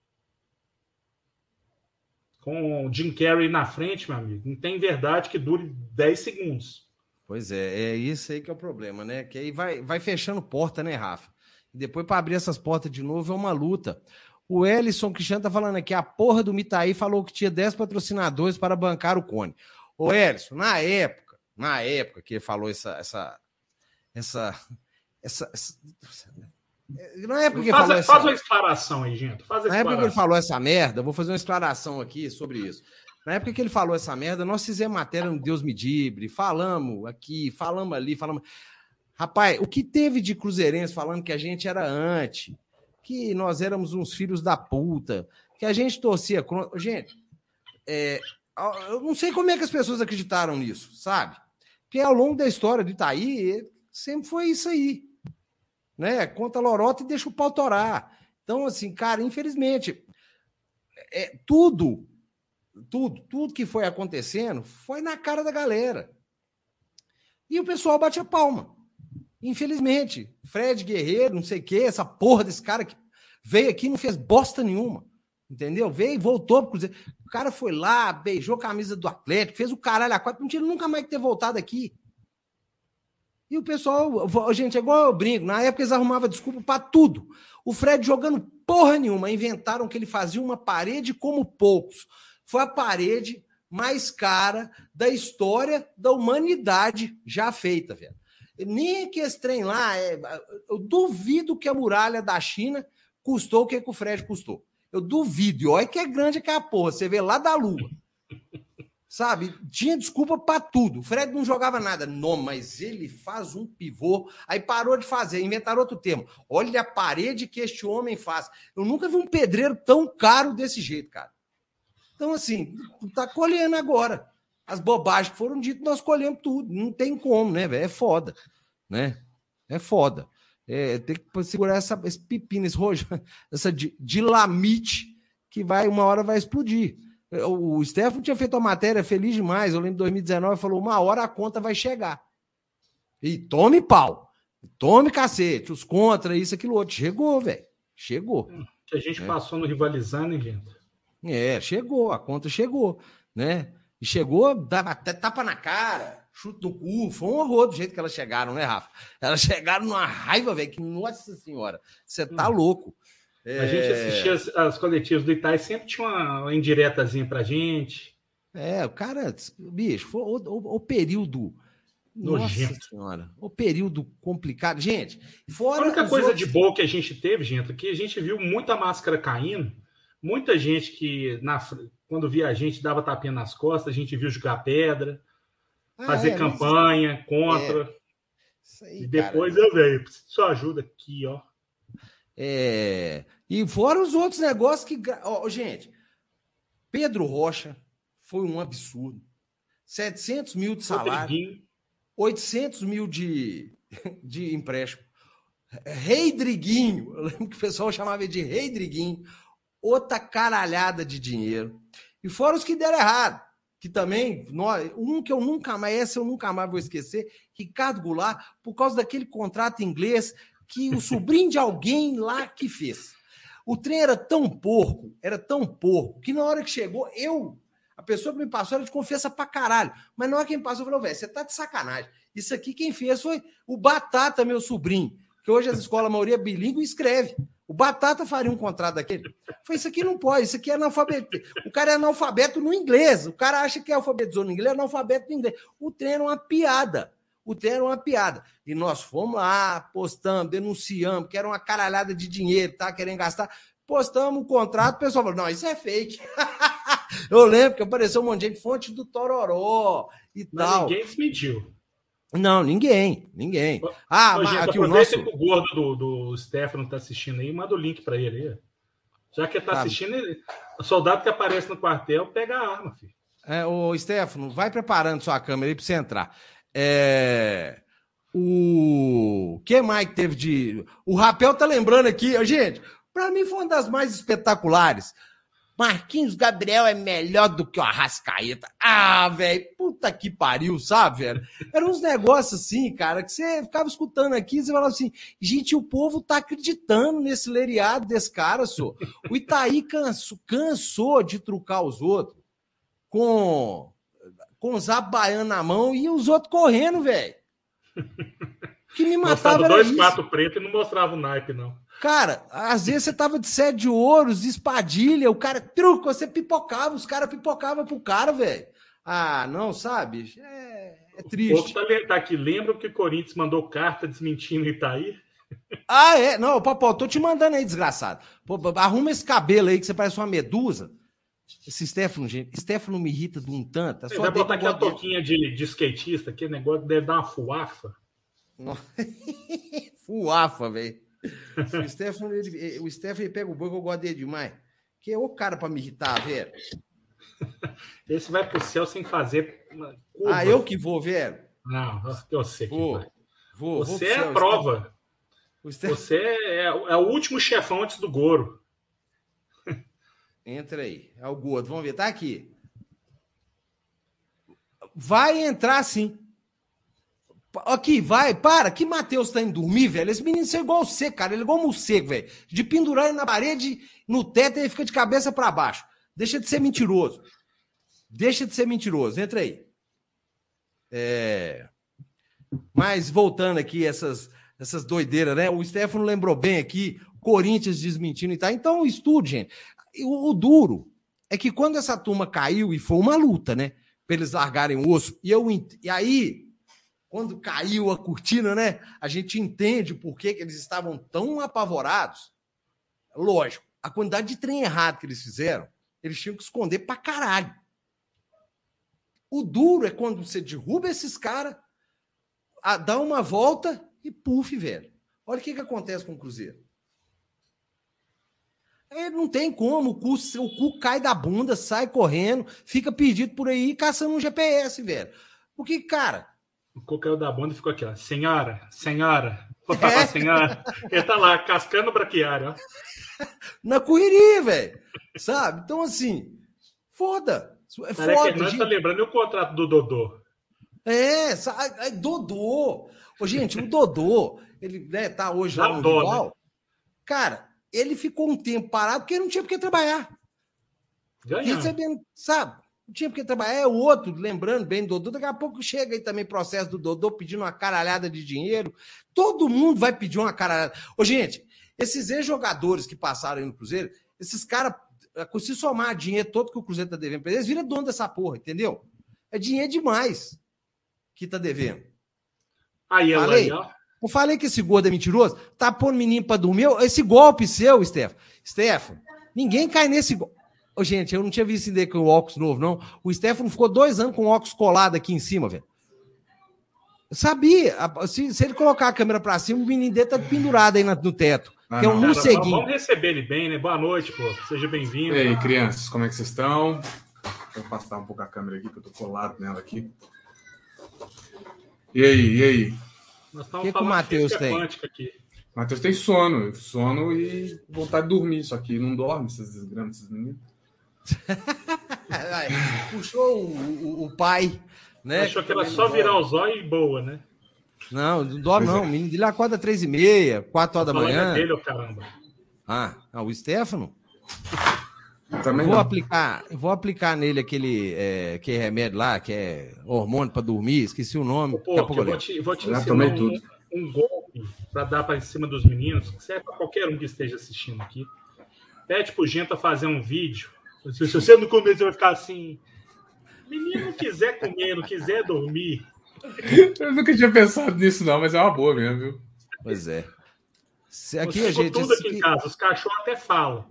Com o Jim Carrey na frente, meu amigo, não tem verdade que dure 10 segundos. Pois é, é isso aí que é o problema, né? Que aí vai, vai fechando porta, né, Rafa? E depois, para abrir essas portas de novo, é uma luta. O Ellison Cristiano tá falando aqui, a porra do Mitaí falou que tinha 10 patrocinadores para bancar o Cone. O Ellison, na época, na época que ele falou essa, essa, essa, essa, essa na época que faz, falou essa... faz uma declaração aí, gente. Faz na época que ele falou essa merda, vou fazer uma declaração aqui sobre isso. Na época que ele falou essa merda, nós fizemos matéria no Deus me dibre, falamos aqui, falamos ali, falamos. Rapaz, o que teve de cruzeirense falando que a gente era anti, que nós éramos uns filhos da puta, que a gente torcia contra. Gente, é, eu não sei como é que as pessoas acreditaram nisso, sabe? Porque ao longo da história do Itaí, sempre foi isso aí. Né? Conta lorota e deixa o pau torar. Então, assim, cara, infelizmente, é, tudo, tudo, tudo que foi acontecendo foi na cara da galera. E o pessoal bate a palma. Infelizmente, Fred Guerreiro, não sei o quê, essa porra desse cara que veio aqui e não fez bosta nenhuma. Entendeu? Veio e voltou pro Cruzeiro. O cara foi lá, beijou a camisa do Atlético, fez o caralho a quatro. Não tinha nunca mais que ter voltado aqui. E o pessoal, gente, é igual eu brinco. Na época eles arrumavam desculpa para tudo. O Fred jogando porra nenhuma. Inventaram que ele fazia uma parede como poucos. Foi a parede mais cara da história da humanidade já feita, velho. Nem que esse trem lá, é, eu duvido que a muralha da China custou o que, que o Fred custou. Eu duvido. E olha que é grande que é porra. Você vê lá da Lua. Sabe? Tinha desculpa para tudo. O Fred não jogava nada. Não, mas ele faz um pivô. Aí parou de fazer, inventaram outro termo. Olha a parede que este homem faz. Eu nunca vi um pedreiro tão caro desse jeito, cara. Então, assim, tá colhendo agora as bobagens que foram ditas, nós colhemos tudo. Não tem como, né, velho? É foda, né? É foda. É, tem que segurar essa, esse pepino, esse rojo, essa dilamite que vai, uma hora vai explodir. O Stefano tinha feito uma matéria feliz demais. Eu lembro de 2019, falou: uma hora a conta vai chegar. E tome pau. Tome cacete, os contra, isso, aquilo outro. Chegou, velho. Chegou. Que a gente é. passou no rivalizando, hein, gente? É, chegou, a conta chegou, né? E chegou, dava até tapa na cara, chute no cu, foi um horror do jeito que elas chegaram, né, Rafa? Elas chegaram numa raiva, velho, que, nossa senhora, você tá hum. louco. É... A gente assistia as, as coletivas do Itaí, sempre tinha uma, indiretazinha pra gente. É, o cara, bicho, foi o, o, o período. Nojento. Nossa senhora, o período complicado. Gente, fora. A única coisa outros... de boa que a gente teve, gente, é que a gente viu muita máscara caindo, muita gente que na, quando via a gente, dava tapinha nas costas, a gente viu jogar pedra, ah, fazer é, campanha mas... contra. É. Aí, e depois cara... eu veio, preciso de sua ajuda aqui, ó. É... E fora os outros negócios que. Ó, gente, Pedro Rocha foi um absurdo. 700 mil de salário, 800 mil de, de empréstimo. Rei Driguinho, eu lembro que o pessoal chamava de Rei Driguinho, outra caralhada de dinheiro. E fora os que deram errado, que também, um que eu nunca mais, esse eu nunca mais vou esquecer, Ricardo Goulart, por causa daquele contrato inglês que o sobrinho de alguém lá que fez. O trem era tão porco, era tão porco, que na hora que chegou, eu, a pessoa que me passou era de confiança pra caralho. Mas na hora que me passou, eu falei, velho, você tá de sacanagem. Isso aqui quem fez foi o Batata, meu sobrinho, que hoje as escolas, a maioria é bilíngue, escreve. O Batata faria um contrato daquele. Foi isso aqui não pode, isso aqui é analfabeto. O cara é analfabeto no inglês. O cara acha que é alfabetizou no inglês, é analfabeto no inglês. O trem era uma piada. O trem era uma piada. E nós fomos lá, postamos, denunciamos, que era uma caralhada de dinheiro, tá querendo gastar. Postamos o contrato, o pessoal falou: não, isso é fake. Eu lembro que apareceu um monte de gente, fonte do Tororó e Mas tal. Ninguém se mediu. Não, ninguém, ninguém. Ah, Ô, gente, aqui o nosso... que o gordo do, do Stefano tá assistindo aí, manda o link para ele aí. Já que ele tá, tá assistindo, ele... o soldado que aparece no quartel pega a arma, filho. É, ô, Stefano, vai preparando sua câmera aí para você entrar. É... O que mais que teve de. O Rapel tá lembrando aqui, gente, para mim foi uma das mais espetaculares. Marquinhos Gabriel é melhor do que o Arrascaeta. Ah, velho, puta que pariu, sabe, velho? Eram uns negócios assim, cara, que você ficava escutando aqui e você falava assim, gente, o povo tá acreditando nesse leriado desse cara, só. O Itaí cansou, cansou de trucar os outros com, com o Zap Baiano na mão e os outros correndo, velho. que me matava Mostrava dois patos pretos e não mostrava o naipe, não. Cara, às vezes você tava de sede de ouros, espadilha, o cara truco, você pipocava, os caras pipocavam pro cara, velho. Ah, não, sabe? É, é triste. O tá, tá aqui, lembra que o Corinthians mandou carta desmentindo Itaí? Ah, é? Não, Popó, tô te mandando aí, desgraçado. Pô, arruma esse cabelo aí que você parece uma medusa. Esse Stefano, gente, Stefano me irrita de um tanto. É vai botar aqui a toquinha de, de skatista, que negócio deve dar uma fuafa. fuafa, velho. O Stefano, ele, o Stefano pega o que eu gosto dele demais. Que é o cara para me irritar, velho. Esse vai pro céu sem fazer. Curva. Ah, eu que vou, velho? Não, eu sei que vou. vai. Vou, Você vou é a prova. Você é, é, o último chefão antes do Goro. Entra aí. É o Gordo. Vamos ver. Tá aqui. Vai entrar sim. Aqui, vai, para. Que Matheus tá indo dormir, velho? Esse menino é igual você, cara. Ele é igual morcego, velho. De pendurar ele na parede, no teto, ele fica de cabeça para baixo. Deixa de ser mentiroso. Deixa de ser mentiroso. Entra aí. É... Mas voltando aqui, essas, essas doideiras, né? O Stefano lembrou bem aqui, Corinthians desmentindo e tal. Então, estude, gente. O, o duro é que quando essa turma caiu, e foi uma luta, né? Pra eles largarem o osso, e, eu, e aí quando caiu a cortina, né? A gente entende por que, que eles estavam tão apavorados. Lógico, a quantidade de trem errado que eles fizeram, eles tinham que esconder pra caralho. O duro é quando você derruba esses caras, dá uma volta e puf, velho. Olha o que, que acontece com o Cruzeiro. É, não tem como, o cu, o cu cai da bunda, sai correndo, fica perdido por aí caçando um GPS, velho. Porque, cara, o cu caiu da bunda e ficou aqui, ó. Senhora, senhora, vou é. senhora. Ele tá lá, cascando o braquiário, ó. Na correria, velho. Sabe? Então, assim, foda. É foda. Que nós gente... tá lembrando o contrato do Dodô. É, sabe? Dodô. Ô, gente, o Dodô, ele né, tá hoje lá no rival. Né? Cara, ele ficou um tempo parado porque não tinha porque trabalhar. Ganhando. Recebendo, sabe? Não tinha porque trabalhar. É o outro, lembrando bem do Dodô. Daqui a pouco chega aí também processo do Dodô pedindo uma caralhada de dinheiro. Todo mundo vai pedir uma caralhada. Ô, gente, esses ex-jogadores que passaram aí no Cruzeiro, esses caras, se somar dinheiro todo que o Cruzeiro tá devendo pra eles, vira dono dessa porra, entendeu? É dinheiro demais que tá devendo. Aí, falei, ó. Eu falei que esse gordo é mentiroso. Tá pondo menino pra dormir. Esse golpe seu, Stefan. Stefan, ninguém cai nesse golpe. Ô, gente, eu não tinha visto esse com o óculos novo, não. O Stefano ficou dois anos com o óculos colado aqui em cima, velho. Eu sabia. Se, se, ele colocar a câmera pra cima, o menino dele tá pendurado aí no teto. Ah, que é um morceguinho. Vamos receber ele bem, né? Boa noite, pô. Seja bem-vindo. E aí, crianças, como é que vocês estão? Vou afastar um pouco a câmera aqui, que eu tô colado nela aqui. E aí, e aí? O que, que o Matheus tem? O Matheus tem sono. Sono e vontade de dormir. Só que não dorme, esses desgramas, esses meninos. Puxou o, o, o, pai, né? Achou que era só virar os olhos e boa, né? Não, não dorme não. É. O menino dele acorda três e meia, quatro horas da manhã. Dele, caramba. Ah, ah, o Stefano? Também vou não. aplicar, vou aplicar nele aquele é, que remédio lá, que é hormônio para dormir, esqueci o nome. Pô, eu vou te, vou te ensinar um, tudo. um golpe para dar para cima dos meninos, que serve para qualquer um que esteja assistindo aqui. Pede pro Genta fazer um vídeo se você não comer, você vai ficar assim. Menino não quiser comer, não quiser dormir. Eu nunca tinha pensado nisso, não, mas é uma boa mesmo, viu? Pois é. Se aqui a gente. tudo aqui em casa, os cachorros até falam.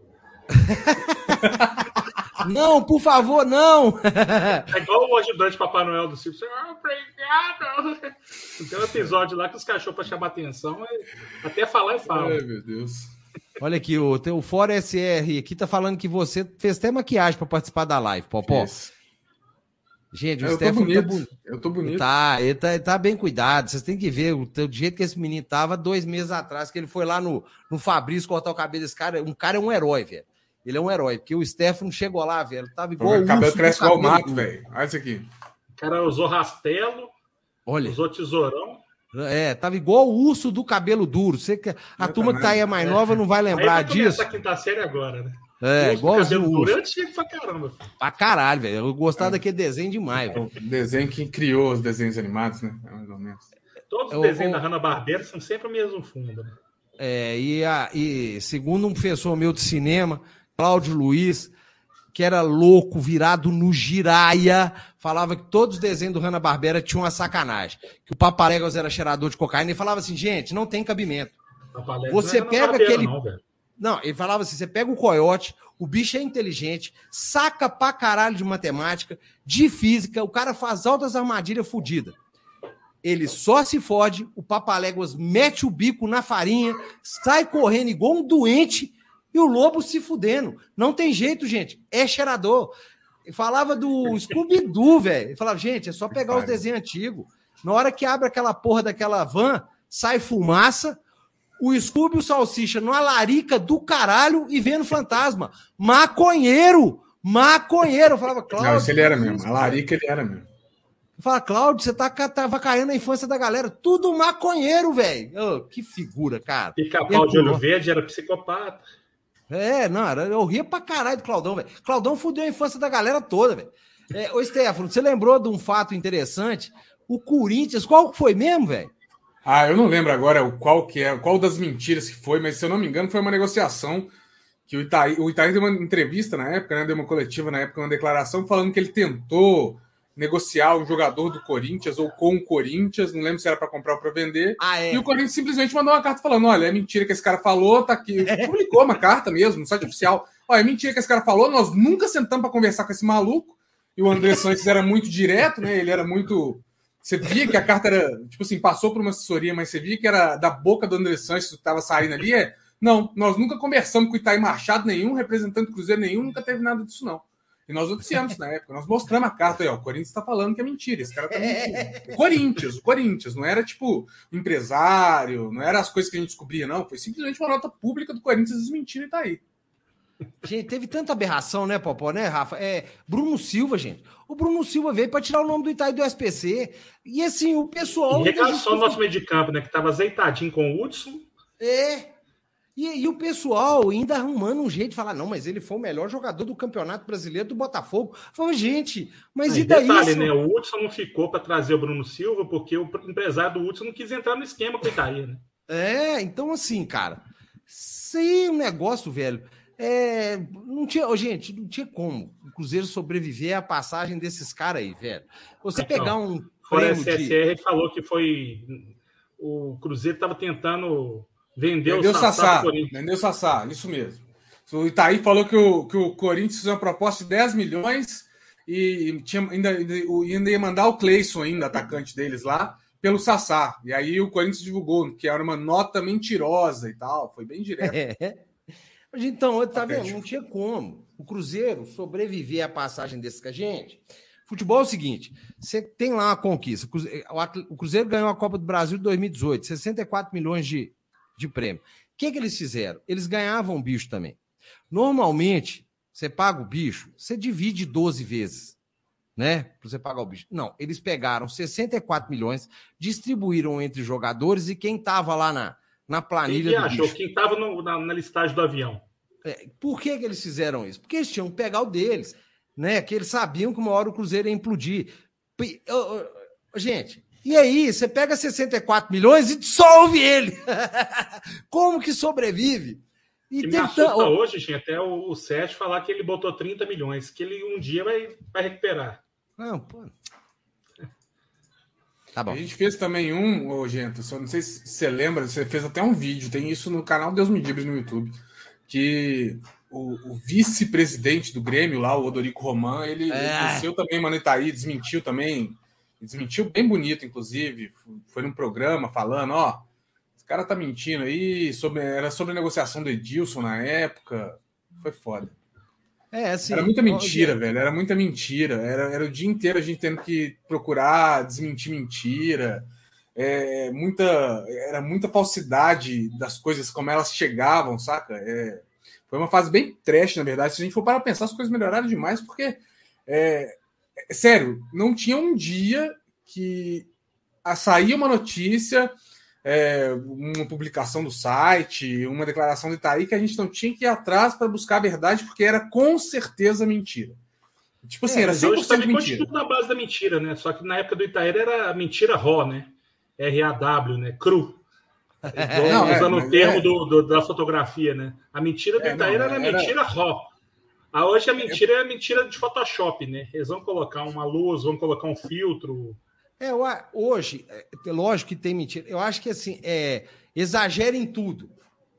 Não, por favor, não! É igual o ajudante Papai Noel do Silvio. Ah, obrigado! Tem um episódio lá que os cachorros, para chamar atenção, até falar e falam. Ai, meu Deus. Olha aqui, o, o Fora SR aqui tá falando que você fez até maquiagem para participar da live, Popó. Isso. Gente, o Stefano tá bonito. Eu tô bonito. Tá, ele tá, ele tá bem cuidado. Vocês têm que ver o, o jeito que esse menino tava dois meses atrás, que ele foi lá no, no Fabrício cortar o cabelo desse cara. Um cara é um herói, velho. Ele é um herói, porque o Stefano chegou lá, velho, tava igual o cabelo cresce igual o mato, velho. Olha isso aqui. O cara usou rastelo, Olha. usou tesourão. É, tava igual o urso do cabelo duro. Você, a Eu turma também. que tá aí mais nova não vai lembrar aí vai disso. a quinta série agora, né? É, igual o durante pra caramba. Pra caralho, velho. Eu gostava é. daquele desenho demais, velho. O desenho que criou os desenhos animados, né? Mais ou menos. Todos os desenhos da Hanna-Barbera são sempre o mesmo fundo, né? É, e, a, e segundo um professor meu de cinema, Cláudio Luiz, que era louco, virado no giraia, falava que todos os desenhos do Hanna-Barbera tinham uma sacanagem. Que o Papaléguas era cheirador de cocaína e falava assim, gente, não tem cabimento. Você pega aquele... Não, não, ele falava assim, você pega o coiote, o bicho é inteligente, saca pra caralho de matemática, de física, o cara faz altas armadilhas fodidas ele só se fode, o Papaléguas mete o bico na farinha, sai correndo igual um doente e o lobo se fudendo. Não tem jeito, gente. É cheirador. Ele falava do Scooby-Doo, velho. Falava, gente, é só pegar os desenhos antigos. Na hora que abre aquela porra daquela van, sai fumaça, o Scooby e o Salsicha numa larica do caralho e vendo fantasma. Maconheiro! Maconheiro! Eu falava, Cláudio. Não, isso ele era mesmo. A larica ele era mesmo. Fala, Cláudio, você tá, tava caindo na infância da galera. Tudo maconheiro, velho. Oh, que figura, cara. Pica-pau de olho verde era psicopata. É, não, era, eu ria pra caralho do Claudão, velho. Claudão fudeu a infância da galera toda, velho. É, ô, Stefano, você lembrou de um fato interessante? O Corinthians, qual foi mesmo, velho? Ah, eu não lembro agora qual que é, qual das mentiras que foi, mas se eu não me engano, foi uma negociação que o Itaí, o Itaí deu uma entrevista na época, né? Deu uma coletiva na época, uma declaração falando que ele tentou negociar um jogador do Corinthians ou com o Corinthians, não lembro se era para comprar ou para vender. Ah, é. E o Corinthians simplesmente mandou uma carta falando: olha, é mentira que esse cara falou, tá aqui. Publicou uma carta mesmo, no site oficial. Olha, é mentira que esse cara falou, nós nunca sentamos para conversar com esse maluco. E o André Santos era muito direto, né? Ele era muito. Você via que a carta era, tipo assim, passou por uma assessoria, mas você via que era da boca do André Santos que estava saindo ali. É, não, nós nunca conversamos com o Itaí Machado nenhum, representante do Cruzeiro nenhum, nunca teve nada disso, não. E nós noticiamos na época, nós mostramos a carta aí, ó, o Corinthians está falando que é mentira, esse cara tá mentindo. O Corinthians, o Corinthians, não era tipo empresário, não era as coisas que a gente descobria, não, foi simplesmente uma nota pública do Corinthians desmentindo e tá aí. Gente, teve tanta aberração, né, Popó, né, Rafa? É, Bruno Silva, gente. O Bruno Silva veio para tirar o nome do Itaí do SPC. E assim, o pessoal. E recaçou o nosso meio de campo, né? Que tava azeitadinho com o Hudson. É. E, e, o pessoal ainda arrumando um jeito de falar, não, mas ele foi o melhor jogador do Campeonato Brasileiro do Botafogo. Falei, gente, mas ah, e daí? Detalhe, né? O Hudson não ficou para trazer o Bruno Silva porque o empresário do Hudson não quis entrar no esquema Itaí, né? É, então assim, cara, sem um negócio, velho. É, não tinha, gente, não tinha como o Cruzeiro sobreviver à passagem desses caras aí, velho. Você então, pegar um. Fora a CSR de... falou que foi. O Cruzeiro estava tentando Vendeu, Vendeu o Sassá. Vendeu o Sassá, isso mesmo. O Itaí falou que o, que o Corinthians fez uma proposta de 10 milhões e tinha, ainda, ainda ia mandar o Cleison, ainda, atacante deles lá, pelo Sassá. E aí o Corinthians divulgou que era uma nota mentirosa e tal. Foi bem direto. É. Mas então, tá vendo? Não tinha como. O Cruzeiro sobreviver à passagem desse com a gente. Futebol é o seguinte: você tem lá uma conquista. O Cruzeiro ganhou a Copa do Brasil de 2018, 64 milhões de, de prêmio. O que, que eles fizeram? Eles ganhavam bicho também. Normalmente, você paga o bicho, você divide 12 vezes, né? Para você pagar o bicho. Não, eles pegaram 64 milhões, distribuíram entre jogadores e quem estava lá na, na planilha. Quem achou? Bicho. Quem estava na, na listagem do avião. É, por que, que eles fizeram isso? Porque eles tinham que pegar o deles, né? Que eles sabiam que uma hora o Cruzeiro ia implodir. Gente, e aí, você pega 64 milhões e dissolve ele. Como que sobrevive? E me assusta hoje, tinha até o, o Sérgio falar que ele botou 30 milhões, que ele um dia vai, vai recuperar. Não, pô. Tá bom. A gente fez também um, ô, Gento, só não sei se você lembra, você fez até um vídeo, tem isso no canal Deus Me Livre no YouTube, que o, o vice-presidente do Grêmio lá, o Odorico Roman, ele, é. ele também, mano, tá desmentiu também desmentiu bem bonito, inclusive. Foi num programa falando, ó, esse cara tá mentindo aí, sobre, era sobre a negociação do Edilson na época. Foi foda. É, assim, era muita mentira, velho. Era muita mentira. Era, era o dia inteiro a gente tendo que procurar desmentir mentira. É, muita, era muita falsidade das coisas, como elas chegavam, saca? É, Foi uma fase bem trash, na verdade. Se a gente for para pensar, as coisas melhoraram demais, porque, é, é, sério, não tinha um dia que saía uma notícia, é, uma publicação do site, uma declaração de Itaí que a gente não tinha que ir atrás para buscar a verdade, porque era com certeza mentira. Tipo assim, é, era 100% hoje também mentira. continua na base da mentira, né? Só que na época do Itaíra era mentira raw, né? R-A-W, né? Cru. É, não, usando é, o termo é. do, do, da fotografia, né? A mentira do é, Itaíra era, era mentira raw. A hoje a mentira é mentira de Photoshop, né? Eles vão colocar uma luz, vão colocar um filtro. É, hoje, é, lógico que tem mentira. Eu acho que assim, é, exagera em tudo,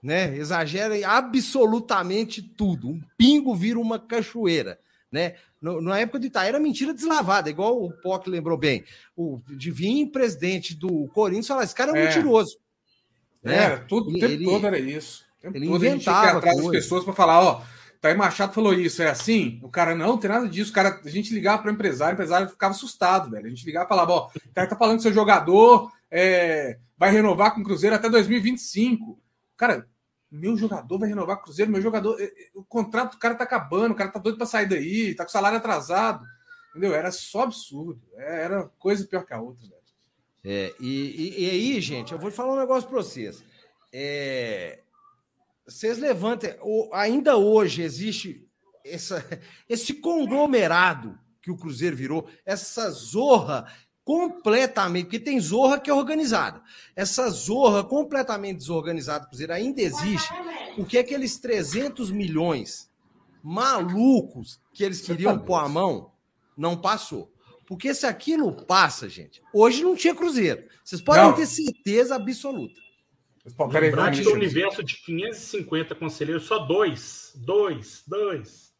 né? Exagera em absolutamente tudo. Um pingo vira uma cachoeira, né? No, na época do Itaí era mentira deslavada, igual o Poc lembrou bem. O de vir presidente do Corinthians falar: esse cara é, é. mentiroso. Né? É, tudo, o tempo ele, todo era isso. O tempo ele todo inventava a gente ia atrás das pessoas para falar: ó, Taí Machado falou isso, é assim? O cara, não, não tem nada disso. O cara, a gente ligava para o empresário, o empresário ficava assustado, velho. A gente ligava e falava: ó, o cara tá falando que seu jogador é, vai renovar com o Cruzeiro até 2025. Cara, meu jogador vai renovar com o Cruzeiro, meu jogador. É, é, o contrato do cara tá acabando, o cara tá doido para sair daí, tá com salário atrasado. Entendeu? Era só absurdo. É, era coisa pior que a outra, velho. É, e, e, e, aí, gente, eu vou falar um negócio para vocês. É, vocês levantem. Ainda hoje existe essa, esse conglomerado que o Cruzeiro virou, essa zorra completamente, porque tem zorra que é organizada. Essa zorra completamente desorganizada do Cruzeiro ainda existe, porque aqueles 300 milhões malucos que eles queriam pôr a mão não passou. Porque se aquilo passa, gente, hoje não tinha Cruzeiro. Vocês podem não. ter certeza absoluta. Lembrar que do universo de 550 conselheiros, só dois, dois, dois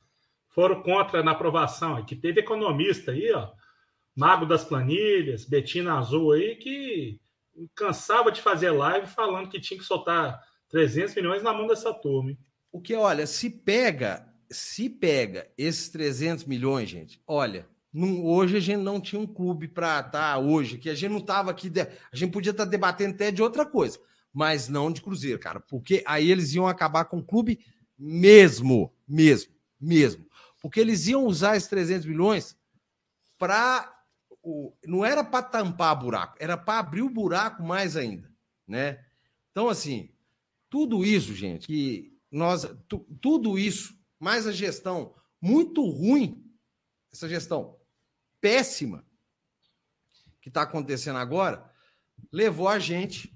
foram contra na aprovação. Que teve economista aí, ó, Mago das Planilhas, Betina Azul aí, que cansava de fazer live falando que tinha que soltar 300 milhões na mão dessa turma. O que, olha, se pega, se pega esses 300 milhões, gente, olha, não, hoje a gente não tinha um clube para estar tá, hoje, que a gente não estava aqui, a gente podia estar tá debatendo até de outra coisa, mas não de Cruzeiro, cara, porque aí eles iam acabar com o clube mesmo, mesmo, mesmo, porque eles iam usar esses 300 milhões para não era para tampar buraco, era para abrir o buraco mais ainda, né? Então, assim, tudo isso, gente, que nós, tu, tudo isso, mais a gestão muito ruim, essa gestão péssima que está acontecendo agora, levou a gente,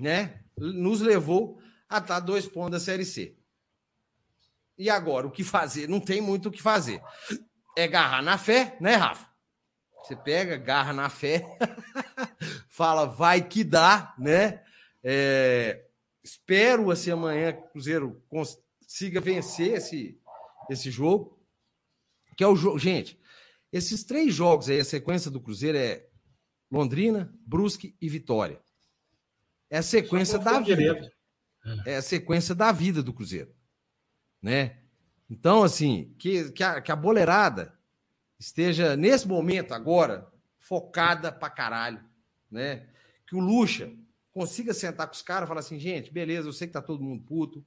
né? Nos levou a estar dois pontos da Série C. E agora, o que fazer? Não tem muito o que fazer. É agarrar na fé, né, Rafa? Você pega, garra na fé, fala, vai que dá, né? É, espero assim amanhã que o Cruzeiro consiga vencer esse, esse jogo. Que é o jogo. Gente, esses três jogos aí, a sequência do Cruzeiro é Londrina, Brusque e Vitória. É a sequência da vida. É a sequência da vida do Cruzeiro. Né? Então, assim, que, que, a, que a boleirada esteja, nesse momento, agora, focada pra caralho, né? Que o Lucha consiga sentar com os caras e falar assim, gente, beleza, eu sei que tá todo mundo puto,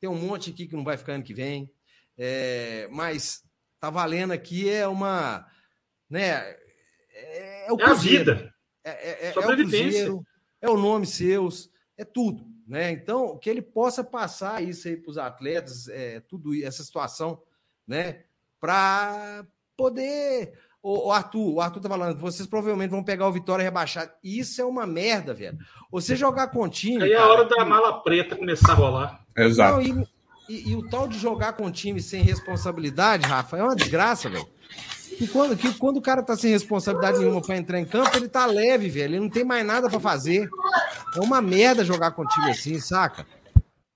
tem um monte aqui que não vai ficar ano que vem, é, mas tá valendo aqui é uma, né? É, é o é a vida. É, é, é, é o Cruzeiro, é o nome seus, é tudo, né? Então, que ele possa passar isso aí para os atletas, é, tudo essa situação, né? Para poder. O, Arthur, o Arthur tá falando, vocês provavelmente vão pegar o Vitória rebaixado. Isso é uma merda, velho. Você jogar com time. Aí é a hora da mala preta começar a rolar. Exato. Não, e, e, e, o tal de jogar com time sem responsabilidade, Rafa, é uma desgraça, velho. E quando, que, quando o cara tá sem responsabilidade nenhuma para entrar em campo, ele tá leve, velho. Ele não tem mais nada para fazer. É uma merda jogar com time assim, saca?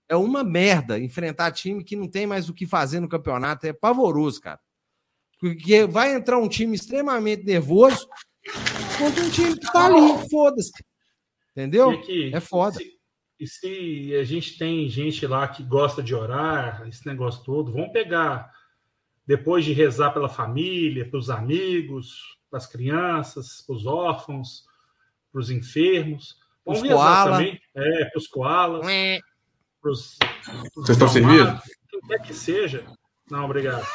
É uma merda enfrentar time que não tem mais o que fazer no campeonato. É pavoroso, cara. Porque vai entrar um time extremamente nervoso contra um time que tá ali, foda-se. Entendeu? Que, é foda. Se, e se a gente tem gente lá que gosta de orar, esse negócio todo, vamos pegar, depois de rezar pela família, pelos amigos, para as crianças, para os órfãos, para os enfermos, vamos rezar também, é, para os koalas. Vocês estão servidos? Quem quer que seja. Não, obrigado.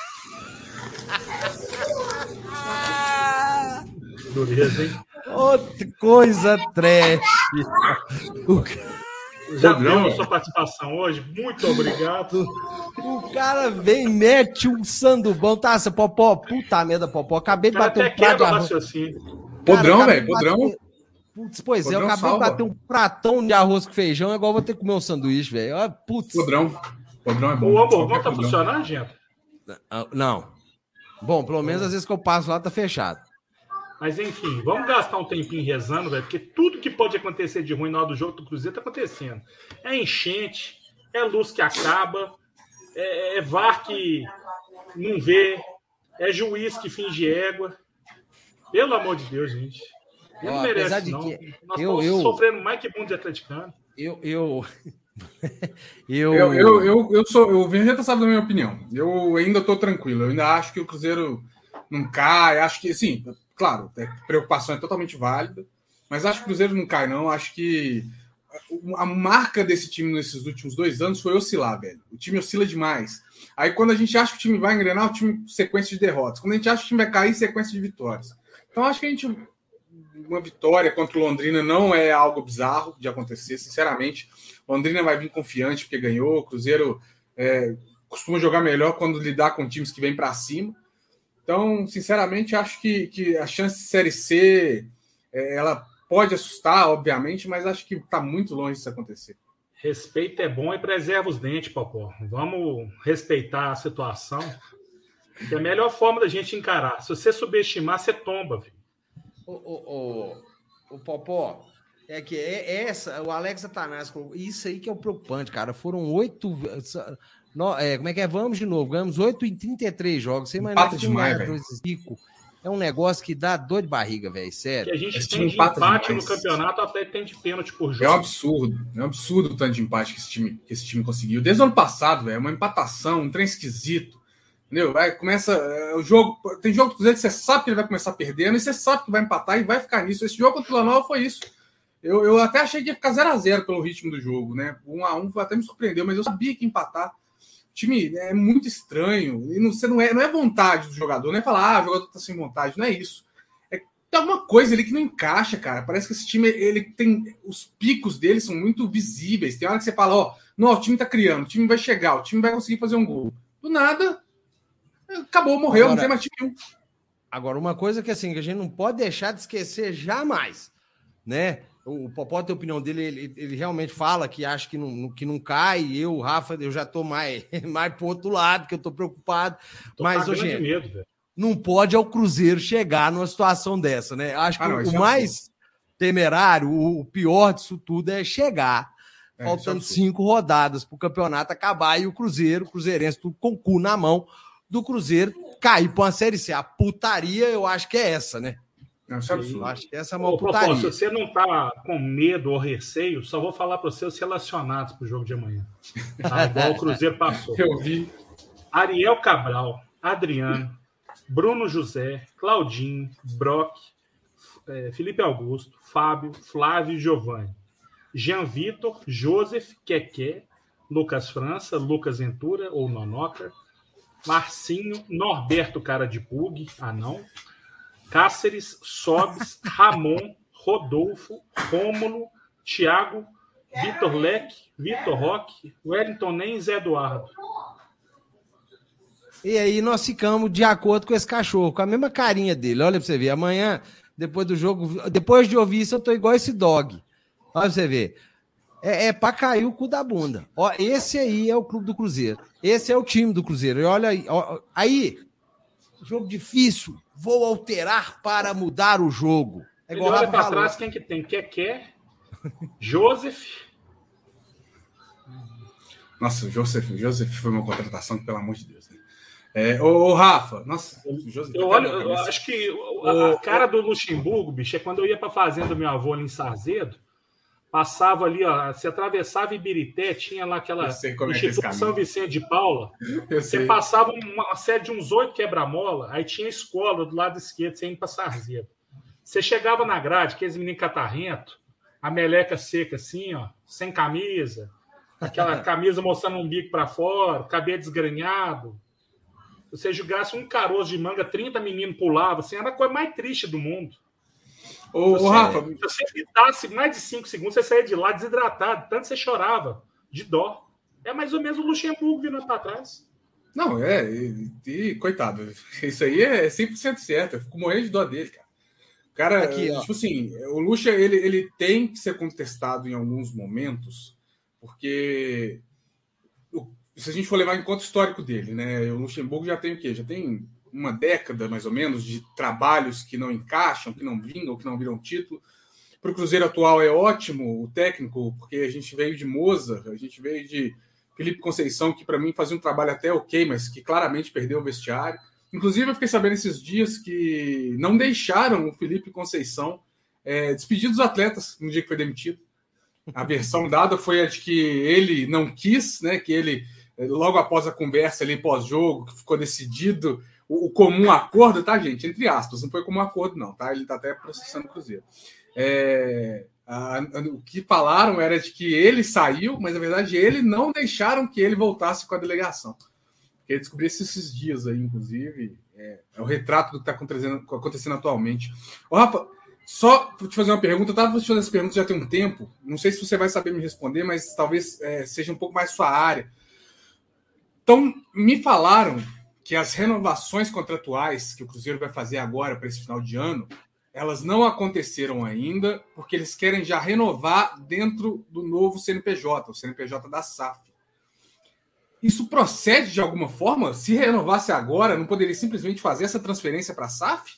Dureza, hein? Outra coisa trash. Já deu a sua participação hoje. Muito obrigado. O cara vem, mete um sandubão. Tá, você Popó, puta merda, Popó. Acabei de bater um prato de arroz. Podrão, velho, podrão. Putz, pois podrão é, eu acabei salva. de bater um pratão de arroz com feijão, é igual vou ter que comer um sanduíche, velho. Putz. Podrão. Podrão é bom. O hamburgão tá funcionando, gente? Ah, não. Bom, pelo menos às vezes que eu passo lá tá fechado. Mas enfim, vamos gastar um tempinho rezando, velho, porque tudo que pode acontecer de ruim na hora do jogo do Cruzeiro tá acontecendo. É enchente, é luz que acaba, é, é VAR que não vê, é juiz que finge égua. Pelo amor de Deus, gente. Ele não merece, não. Que Nós eu, estamos eu, sofrendo mais que mundo de atleticano. Eu, eu, eu... eu, eu, eu, eu sou. Eu venho sabe da minha opinião. Eu ainda estou tranquilo. Eu ainda acho que o Cruzeiro não cai. Acho que, sim, claro, a é, preocupação é totalmente válida. Mas acho que o Cruzeiro não cai, não. Acho que a marca desse time nesses últimos dois anos foi oscilar, velho. O time oscila demais. Aí quando a gente acha que o time vai engrenar, o time sequência de derrotas. Quando a gente acha que o time vai cair, sequência de vitórias. Então acho que a gente uma vitória contra o Londrina não é algo bizarro de acontecer, sinceramente. Londrina vai vir confiante porque ganhou. O Cruzeiro é, costuma jogar melhor quando lidar com times que vêm para cima. Então, sinceramente, acho que, que a chance de Série C é, ela pode assustar, obviamente, mas acho que está muito longe disso acontecer. Respeito é bom e preserva os dentes, Popó. Vamos respeitar a situação. É a melhor forma da gente encarar. Se você subestimar, você tomba, viu? O, o, o, o Popó, é que é, é essa, o Alex Atanasio, isso aí que é o preocupante, cara. Foram oito. No, é, como é que é? Vamos de novo. Ganhamos oito em 33 jogos. Sem mais nada demais, Zico. É um negócio que dá dor de barriga, velho. Sério. Que a gente Esse tem de empate demais. no campeonato, até tem de pênalti por jogo. É um absurdo. É um absurdo o tanto de empate que esse time, que esse time conseguiu. Desde o ano passado, velho. É uma empatação, um trem esquisito. Entendeu? Vai, começa é, o jogo. Tem jogo do Cruzeiro que você sabe que ele vai começar perdendo e você sabe que vai empatar e vai ficar nisso. Esse jogo contra o Lanova foi isso. Eu, eu até achei que ia ficar 0x0 pelo ritmo do jogo, né? 1x1 até me surpreendeu, mas eu sabia que empatar. O time é muito estranho. E não, você não, é, não é vontade do jogador, não é falar, ah, o jogador tá sem vontade, não é isso. É tem alguma coisa ali que não encaixa, cara. Parece que esse time ele tem. Os picos dele são muito visíveis. Tem hora que você fala, ó, não, o time tá criando, o time vai chegar, o time vai conseguir fazer um gol. Do nada, Acabou, morreu, agora, não tem mais time Agora, uma coisa que assim, que a gente não pode deixar de esquecer jamais, né? O Popó tem a opinião dele, ele, ele realmente fala que acha que não, que não cai. Eu, Rafa, eu já tô mais, mais pro outro lado, que eu tô preocupado. Tô Mas, hoje medo, não pode ao Cruzeiro chegar numa situação dessa, né? Acho que ah, não, o é mais temerário, o pior disso tudo é chegar é, faltando cinco rodadas para o campeonato acabar e o Cruzeiro, o Cruzeirense, tudo com o cu na mão, do Cruzeiro cair para uma Série C. A putaria, eu acho que é essa, né? É eu acho que essa é uma Ô, putaria. se você não tá com medo ou receio, só vou falar para você os relacionados para o jogo de amanhã. Tá? Igual o Cruzeiro passou. Eu vi. Ariel Cabral, Adriano, Bruno José, Claudinho, Brock, é, Felipe Augusto, Fábio, Flávio e Giovanni. Jean Vitor, Joseph, Keké, Lucas França, Lucas Ventura ou Nonoca, Marcinho, Norberto Cara de Pug, ah não, Cáceres, Sobes, Ramon, Rodolfo, Rômulo, Thiago, Vitor Leque, Vitor Roque, Wellington Nem Zé Eduardo. E aí nós ficamos de acordo com esse cachorro, com a mesma carinha dele. Olha pra você ver. Amanhã, depois do jogo, depois de ouvir isso, eu tô igual esse dog. Olha pra você ver é, é para cair o cu da bunda. Ó, esse aí é o clube do Cruzeiro. Esse é o time do Cruzeiro. E olha aí, ó, aí, jogo difícil. Vou alterar para mudar o jogo. É igual olha para trás quem que tem? Keké, Joseph. Nossa, o Joseph, Joseph foi uma contratação, pelo amor de Deus. Né? É, ô, ô, Rafa, nossa, Joseph, eu, olho, eu acho que a, a cara do Luxemburgo, bicho, é quando eu ia para fazenda do meu avô ali em Sarzedo passava ali, ó, se atravessava Ibirité, tinha lá aquela é Instituto é São Vicente de Paula. você passava uma série de uns oito quebra-mola, aí tinha escola do lado esquerdo, você indo para Sarzedo. Você chegava na grade, aqueles meninos catarrento, a meleca seca assim, ó, sem camisa, aquela camisa mostrando um bico para fora, cabelo desgrenhado. Se você jogasse um caroço de manga, 30 meninos pulavam, assim, era a coisa mais triste do mundo. Ô, você, Rafa, se você gritasse mais de 5 segundos, você saía de lá desidratado, tanto você chorava, de dó. É mais ou menos o Luxemburgo vindo para trás. Não, é, e, e, coitado, isso aí é 100% certo. Eu fico morrendo de dó dele, cara. O cara, Aqui, tipo assim, o Luxa, ele, ele tem que ser contestado em alguns momentos, porque se a gente for levar em conta o histórico dele, né? O Luxemburgo já tem o quê? Já tem uma década, mais ou menos, de trabalhos que não encaixam, que não vingam, que não viram título. Para o Cruzeiro atual é ótimo o técnico, porque a gente veio de Moza, a gente veio de Felipe Conceição, que para mim fazia um trabalho até ok, mas que claramente perdeu o vestiário. Inclusive, eu fiquei sabendo esses dias que não deixaram o Felipe Conceição é, despedir dos atletas no dia que foi demitido. A versão dada foi a de que ele não quis, né? Que ele, logo após a conversa ali pós-jogo, que ficou decidido o, comum acordo, tá, gente? Entre aspas, não foi comum acordo, não, tá? Ele tá até processando o Cruzeiro. É, a, a, o que falaram era de que ele saiu, mas na verdade ele não deixaram que ele voltasse com a delegação. Porque descobri esses dias aí, inclusive. É, é o retrato do que está acontecendo, acontecendo atualmente. Ô, Rafa, só te fazer uma pergunta. Eu estava te fazendo essa pergunta já tem um tempo. Não sei se você vai saber me responder, mas talvez é, seja um pouco mais sua área. Então, me falaram que as renovações contratuais que o Cruzeiro vai fazer agora para esse final de ano elas não aconteceram ainda, porque eles querem já renovar dentro do novo CNPJ, o CNPJ da SAF. Isso procede de alguma forma? Se renovasse agora, não poderia simplesmente fazer essa transferência para a SAF?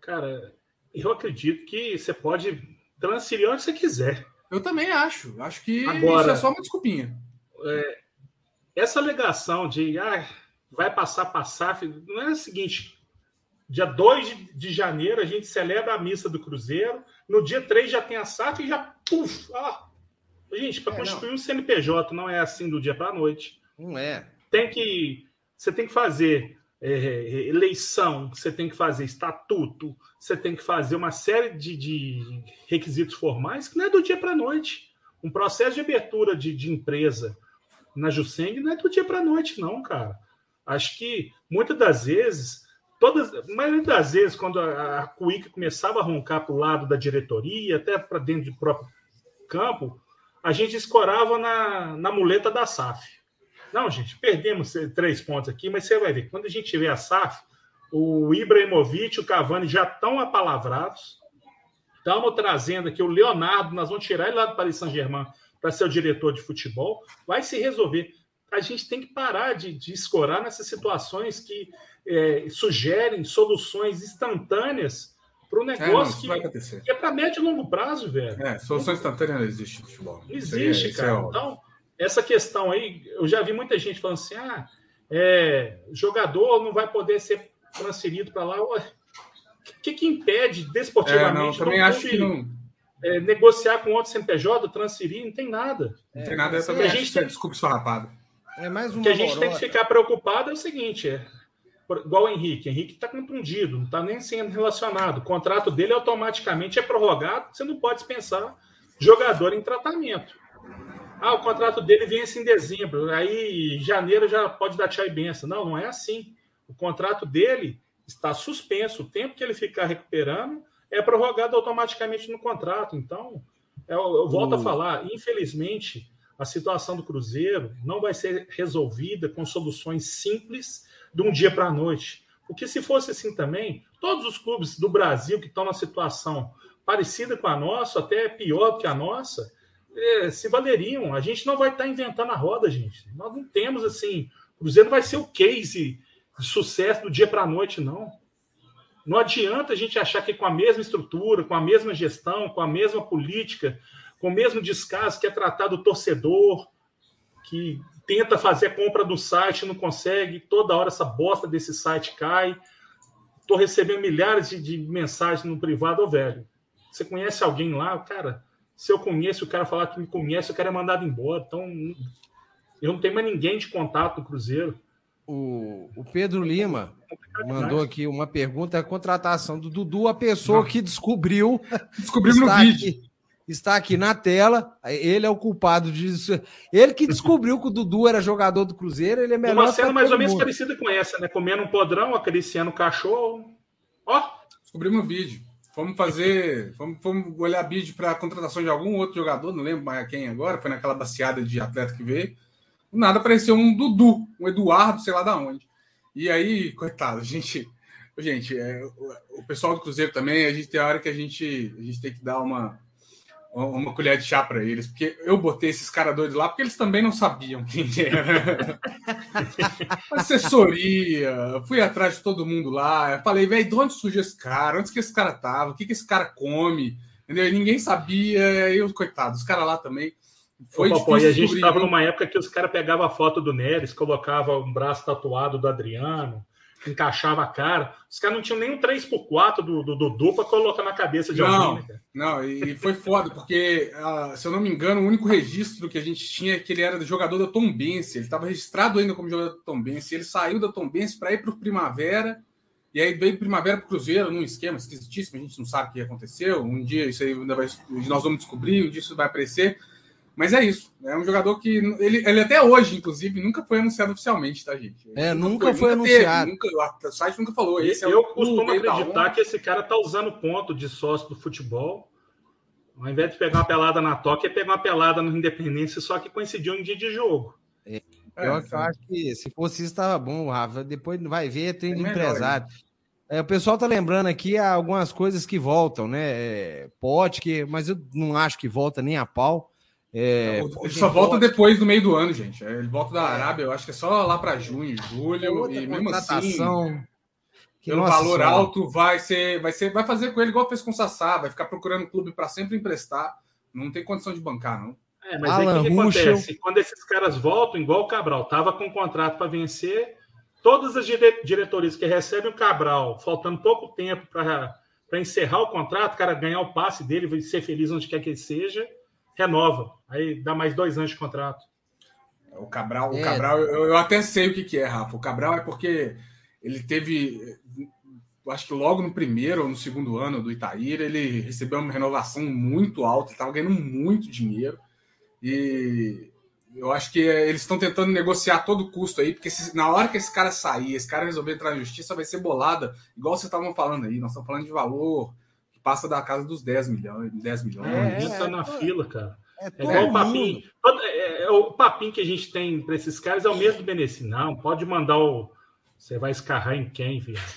Cara, eu acredito que você pode transferir onde você quiser. Eu também acho. Acho que agora, isso é só uma desculpinha. É, essa alegação de ah, vai passar para a SAF não é o seguinte Dia 2 de, janeiro a gente celebra a missa do Cruzeiro. No dia 3 já tem a SAF e já. Puf, ah. Gente, para é, constituir não. um CNPJ não é assim do dia para a noite. Não é. Tem que. Você tem que fazer é, eleição, você tem que fazer estatuto, você tem que fazer uma série de, de requisitos formais que não é do dia para a noite. Um processo de abertura de, de empresa na Juseng não é do dia para a noite, não, cara. Acho que muitas das vezes todas, maioria das vezes, quando a, a Cuica começava a roncar para o lado da diretoria, até para dentro do próprio campo, a gente escorava na, na muleta da SAF. Não, gente, perdemos três pontos aqui, mas você vai ver, quando a gente tiver a SAF, o Ibrahimovic e o Cavani já estão apalavrados. Estamos trazendo aqui o Leonardo, nós vamos tirar ele lá do Paris Saint-Germain para ser o diretor de futebol. Vai se resolver. A gente tem que parar de, de escorar nessas situações que é, sugerem soluções instantâneas para o negócio é, que, que, é para médio e longo prazo, velho. É, solução instantânea não existe no futebol. Não existe, é, cara. É então, essa questão aí, eu já vi muita gente falando assim: ah, é, jogador não vai poder ser transferido para lá. O que, que impede desportivamente? É, não, também acho que não. É, negociar com outro CNPJ, transferir, não tem nada. Não tem nada, eu também a gente tem... desculpe esfarrapado. É mais uma o que a gente tem que ficar preocupado é o seguinte: é, igual o Henrique. Henrique está contundido, não está nem sendo relacionado. O contrato dele automaticamente é prorrogado, você não pode dispensar jogador em tratamento. Ah, o contrato dele vence em dezembro, aí em janeiro já pode dar tchau e benção. Não, não é assim. O contrato dele está suspenso. O tempo que ele ficar recuperando é prorrogado automaticamente no contrato. Então, eu, eu volto a falar, infelizmente, a situação do Cruzeiro não vai ser resolvida com soluções simples de um dia para a noite. Porque se fosse assim também, todos os clubes do Brasil que estão na situação parecida com a nossa, até pior que a nossa, é, se valeriam. A gente não vai estar tá inventando a roda, gente. Nós não temos assim. O Cruzeiro vai ser o case de sucesso do dia para a noite, não. Não adianta a gente achar que com a mesma estrutura, com a mesma gestão, com a mesma política, com o mesmo descaso que é tratado o torcedor, que tenta fazer a compra do site, não consegue, toda hora essa bosta desse site cai. Estou recebendo milhares de, de, mensagens no privado, ô velho. Você conhece alguém lá? Cara, se eu conheço, o cara falar que me conhece, o cara é mandado embora. Então, eu não tenho mais ninguém de contato no Cruzeiro. O, o Pedro Lima mandou aqui uma pergunta: a contratação do Dudu, a pessoa não. que descobriu. Descobriu no vídeo. Aqui está aqui na tela. Ele é o culpado disso. Ele que descobriu que o Dudu era jogador do Cruzeiro, ele é melhor. Uma cena mais ou menos parecida com essa, né? Comendo um podrão, acariciando o cachorro. Ó! Descobrimos um vídeo. Vamos fazer. Vamos, vamos olhar vídeo para a contratação de algum outro jogador, não lembro mais quem agora, foi naquela baciada de atleta que veio. Nada apareceu um Dudu, um Eduardo, sei lá da onde. E aí, coitado, a gente. Gente, é, o pessoal do Cruzeiro também, a gente tem a hora que a gente, a gente tem que dar uma, uma colher de chá para eles, porque eu botei esses caras doidos lá porque eles também não sabiam quem era. Assessoria, fui atrás de todo mundo lá, falei, velho, de onde surgiu esse cara? Onde que esse cara tava? O que, que esse cara come? Entendeu? E ninguém sabia, e eu, coitado, os caras lá também. Foi Ô, e a gente estava numa época que os caras pegavam a foto do Neres, colocavam um braço tatuado do Adriano, encaixava a cara. Os caras não tinham nem um 3x4 do Dudu para colocar na cabeça de não, alguém, né, Não, e foi foda, porque, uh, se eu não me engano, o único registro que a gente tinha é que ele era jogador da Tombense. Ele estava registrado ainda como jogador da Tombense. Ele saiu da Tombense para ir para o Primavera. E aí veio Primavera para o Cruzeiro num esquema esquisitíssimo, a gente não sabe o que aconteceu. Um dia isso aí ainda vai, nós vamos descobrir, um dia isso vai aparecer. Mas é isso. É um jogador que. Ele, ele até hoje, inclusive, nunca foi anunciado oficialmente, tá, gente? É, nunca, foi, foi nunca anunciado. Teve, nunca, o site nunca falou. Esse eu é costumo acreditar que esse cara tá usando ponto de sócio do futebol. Ao invés de pegar uma pelada na Toca, é pegar uma pelada no Independência, só que coincidiu em dia de jogo. É, é eu, eu acho que se fosse isso, estava bom, Rafa. Depois vai ver, tem é de empresário. É, o pessoal tá lembrando aqui algumas coisas que voltam, né? É, pote, que, mas eu não acho que volta nem a pau. É, ele só volta depois do meio do ano, gente. Ele volta da Arábia, eu acho que é só lá para junho, julho, é e mesmo assim, pelo valor senhora. alto, vai ser, vai ser, vai fazer com ele igual fez com o Sassá, vai ficar procurando clube para sempre emprestar. Não tem condição de bancar, não. É, mas Alan aí o que, que acontece? Quando esses caras voltam, igual o Cabral, tava com um contrato para vencer, todas as dire diretorias que recebem o Cabral, faltando pouco tempo para encerrar o contrato, o cara ganhar o passe dele, ser feliz onde quer que ele seja renova. Aí dá mais dois anos de contrato. O Cabral, é. o Cabral eu, eu, até sei o que, que é, Rafa. O Cabral é porque ele teve, acho que logo no primeiro ou no segundo ano do Itaíra, ele recebeu uma renovação muito alta, ele estava ganhando muito dinheiro. E eu acho que eles estão tentando negociar todo custo aí, porque se, na hora que esse cara sair, esse cara resolver entrar na justiça, vai ser bolada, igual vocês estavam falando aí. Nós estamos falando de valor passa da casa dos 10 milhões. 10 milhões. É, a gente tá na fila, cara. É, é igual o papinho. É, é, o papinho que a gente tem para esses caras é o mesmo do Beneci. Não, pode mandar o. Você vai escarrar em quem, viado?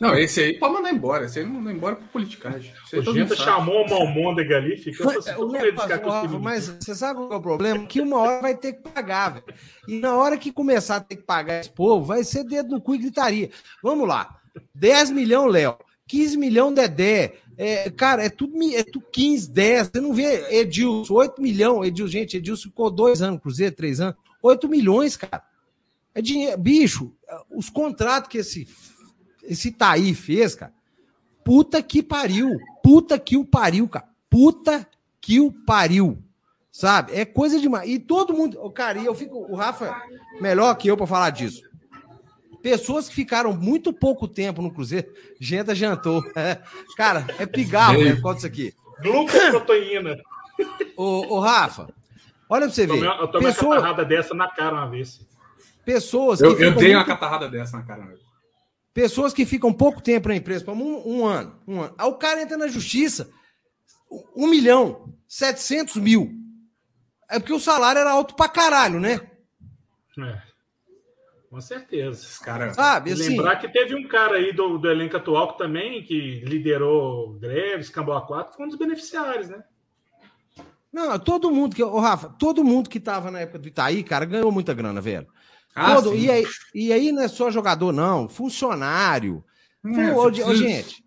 Não, esse aí pode mandar embora. Esse aí não manda embora por politicagem. O Genta chamou o Malmôndega ali, ficou assim, Mas você sabe qual é o problema? Que uma hora vai ter que pagar, velho. E na hora que começar a ter que pagar esse povo, vai ser dedo no cu e gritaria. Vamos lá. 10 milhões, Léo. 15 milhões Dedé. É, cara, é tudo, é tudo 15, 10. Você não vê Edilson, 8 milhões. Edilson, gente, Edilson ficou dois anos, Cruzeiro, três anos. 8 milhões, cara. É dinheiro. Bicho, os contratos que esse, esse Taí fez, cara. Puta que pariu. Puta que o pariu, cara. Puta que o pariu. Sabe? É coisa demais. E todo mundo. Cara, e eu fico. O Rafa, melhor que eu para falar disso. Pessoas que ficaram muito pouco tempo no Cruzeiro, janta jantou. É, cara, é pigarro, né? Quanto isso aqui? Glucoproteína. Ô, ô, Rafa, olha pra você ver. Eu tomei Pessoa... uma catarrada dessa na cara uma vez. Pessoas Eu, eu dei muito... uma catarrada dessa na cara. Pessoas que ficam pouco tempo na empresa, um, um, ano, um ano. Aí o cara entra na justiça, um milhão, setecentos mil. É porque o salário era alto pra caralho, né? É. Com certeza. Cara... Sabe, assim... Lembrar que teve um cara aí do, do elenco atual que também que liderou greves, Camboa 4, foi um dos beneficiários, né? Não, todo mundo que. Ô, Rafa, todo mundo que tava na época do Itaí, cara, ganhou muita grana, velho. Ah, todo, e, aí, e aí não é só jogador, não, funcionário. É, ô, ô, gente.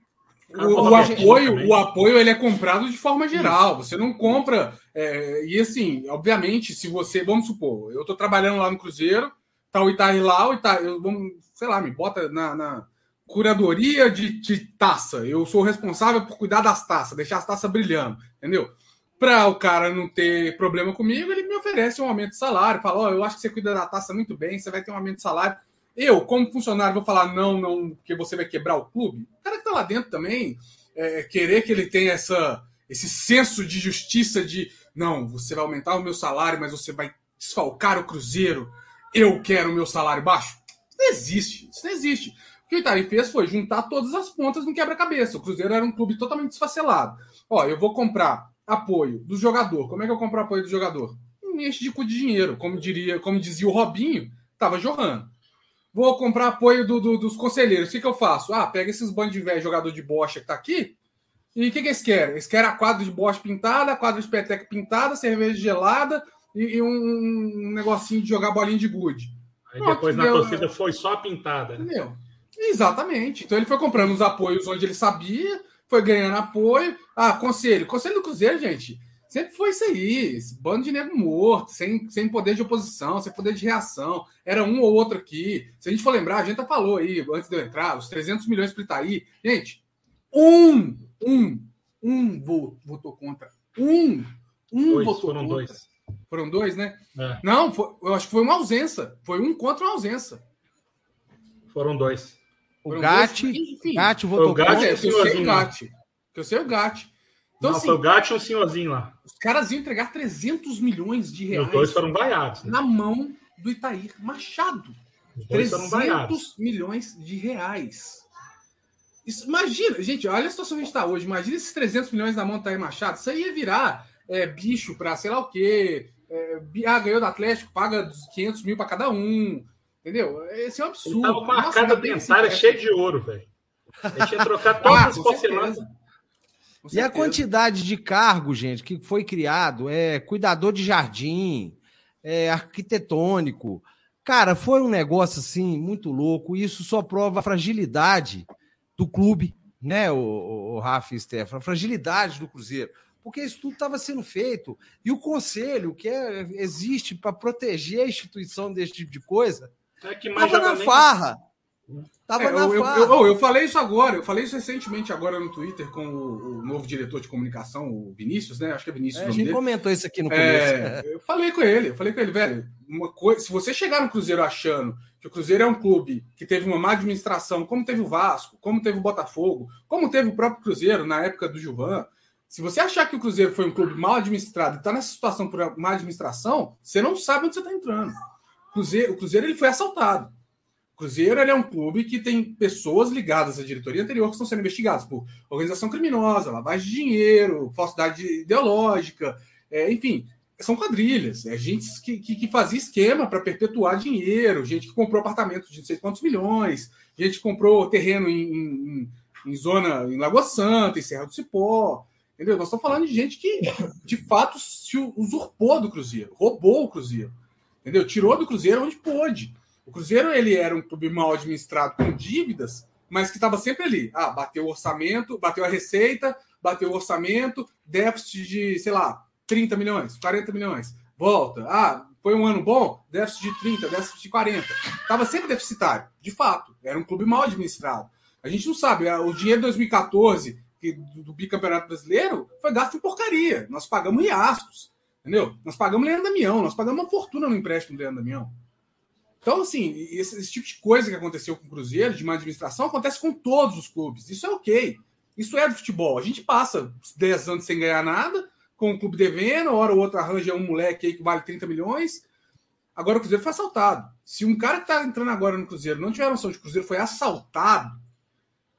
O, o apoio, o apoio ele é comprado de forma geral. Você não compra. É, e assim, obviamente, se você. Vamos supor, eu estou trabalhando lá no Cruzeiro, tá o Itaí lá, o Itaí, vamos, sei lá, me bota na, na curadoria de, de, taça. Eu sou responsável por cuidar das taças, deixar as taças brilhando, entendeu? Para o cara não ter problema comigo, ele me oferece um aumento de salário, fala: Ó, oh, eu acho que você cuida da taça muito bem, você vai ter um aumento de salário. Eu, como funcionário, vou falar: não, não, porque você vai quebrar o clube. O cara que tá lá dentro também, é, querer que ele tenha essa esse senso de justiça de não, você vai aumentar o meu salário, mas você vai desfalcar o Cruzeiro. Eu quero o meu salário baixo. Isso não existe. Isso não existe. O que o Itaí fez foi juntar todas as pontas no quebra-cabeça. O Cruzeiro era um clube totalmente desfacelado. Ó, eu vou comprar apoio do jogador. Como é que eu compro apoio do jogador? Me enche de cu de dinheiro. Como diria, como dizia o Robinho, tava jorrando. Vou comprar apoio do, do, dos conselheiros. O que, que eu faço? Ah, pega esses bandos de velho jogador de bocha que tá aqui. E o que, que eles querem? Eles querem a quadra de bocha pintada, a quadra de peteca pintada, cerveja gelada e, e um, um, negocinho de jogar bolinha de gude. Aí Pronto, depois na torcida foi só pintada. Entendeu? Exatamente. Então ele foi comprando os apoios onde ele sabia, foi ganhando apoio. Ah, conselho. Conselho do Cruzeiro, gente, sempre foi isso aí. Esse bando de nego morto, sem, sem poder de oposição, sem poder de reação. Era um ou outro aqui. Se a gente for lembrar, a gente já falou aí, antes de eu entrar, os 300 milhões para Itaí. Gente, um, um, um votou contra. Um, um dois, votou foram contra. dois. Foram dois, né? É. Não, foi, eu acho que foi uma ausência. Foi um contra uma ausência. Foram dois. O Gatti, Gatti votou o Gatti, contra. Eu sei o Gatti. Eu sei o Gatti. Então, Não, assim, foi o Gatti e o senhorzinho lá. Os caras iam entregar 300 milhões de reais. os dois foram vaiados. Né? Na mão do Itair Machado. Os 300 milhões de reais. Isso, imagina, gente, olha a situação que a gente está hoje. Imagina esses 300 milhões na mão do Itair Machado. Isso aí ia virar é, bicho para sei lá o quê. É, ah, ganhou do Atlético, paga 500 mil para cada um. Entendeu? Esse é um absurdo. Ele tava com uma arcada dentária cheia de ouro, velho. A gente ia trocar todas ah, as porcelanas. E a quantidade de cargo, gente, que foi criado é cuidador de jardim, é arquitetônico. Cara, foi um negócio assim muito louco. Isso só prova a fragilidade do clube, né, o, o, o Rafa e Stefano, a fragilidade do Cruzeiro. Porque isso tudo estava sendo feito. E o conselho, que é, existe para proteger a instituição desse tipo de coisa, estava é na farra. Tava é, na eu, farra. Eu, eu, eu, falei isso agora, eu falei isso recentemente agora no Twitter com o, o novo diretor de comunicação, o Vinícius, né? Acho que é Vinícius. É, a gente dele. comentou isso aqui no é, começo. eu falei com ele, eu falei com ele, velho, uma coisa, se você chegar no Cruzeiro achando que o Cruzeiro é um clube que teve uma má administração, como teve o Vasco, como teve o Botafogo, como teve o próprio Cruzeiro na época do Gilvan, se você achar que o Cruzeiro foi um clube mal administrado e está nessa situação por má administração, você não sabe onde você está entrando. O Cruzeiro, o Cruzeiro ele foi assaltado. O Cruzeiro ele é um clube que tem pessoas ligadas à diretoria anterior que estão sendo investigadas por organização criminosa, lavagem de dinheiro, falsidade ideológica, é, enfim, são quadrilhas. É gente que, que, que fazia esquema para perpetuar dinheiro, gente que comprou apartamentos de não sei quantos milhões, gente que comprou terreno em, em, em zona em Lagoa Santa, em Serra do Cipó. Entendeu? Nós estamos falando de gente que, de fato, se usurpou do Cruzeiro, roubou o Cruzeiro. Entendeu? Tirou do Cruzeiro onde pôde. O Cruzeiro ele era um clube mal administrado com dívidas, mas que estava sempre ali. Ah, bateu o orçamento, bateu a receita, bateu o orçamento, déficit de, sei lá, 30 milhões, 40 milhões. Volta. Ah, foi um ano bom? Déficit de 30, déficit de 40. Estava sempre deficitário, de fato. Era um clube mal administrado. A gente não sabe, ah, o dinheiro de 2014 do, do bicampeonato brasileiro foi gasto em porcaria. Nós pagamos riascos, entendeu? Nós pagamos Leandro Damião, nós pagamos uma fortuna no empréstimo do Leandro Damião. Então, assim, esse, esse, tipo de coisa que aconteceu com o Cruzeiro, de má administração, acontece com todos os clubes. Isso é ok. Isso é do futebol. A gente passa 10 anos sem ganhar nada, com o clube devendo, hora ou outra arranja um moleque aí que vale 30 milhões. Agora o Cruzeiro foi assaltado. Se um cara que está entrando agora no Cruzeiro não tiver noção de que Cruzeiro foi assaltado,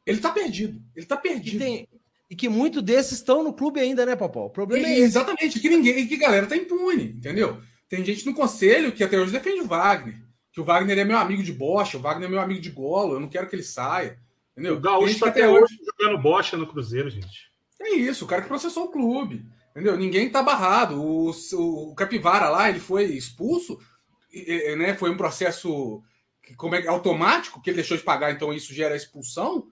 ele tá perdido. Ele tá perdido. E, tem, e que muitos desses estão no clube ainda, né, Popó? O problema e, é esse. Exatamente, que ninguém, que galera tá impune, entendeu? Tem gente no conselho que até hoje defende o Wagner. Que o Wagner é meu amigo de bocha, o Wagner é meu amigo de golo, eu não quero que ele saia. Entendeu? O Gaúcho tá até hoje jogando bocha no Cruzeiro, gente. É isso, o cara que processou o clube. Entendeu? Ninguém tá barrado. O, o Capivara lá, ele foi expulso, né? Foi um processo como é, automático, que ele deixou de pagar, então isso gera expulsão.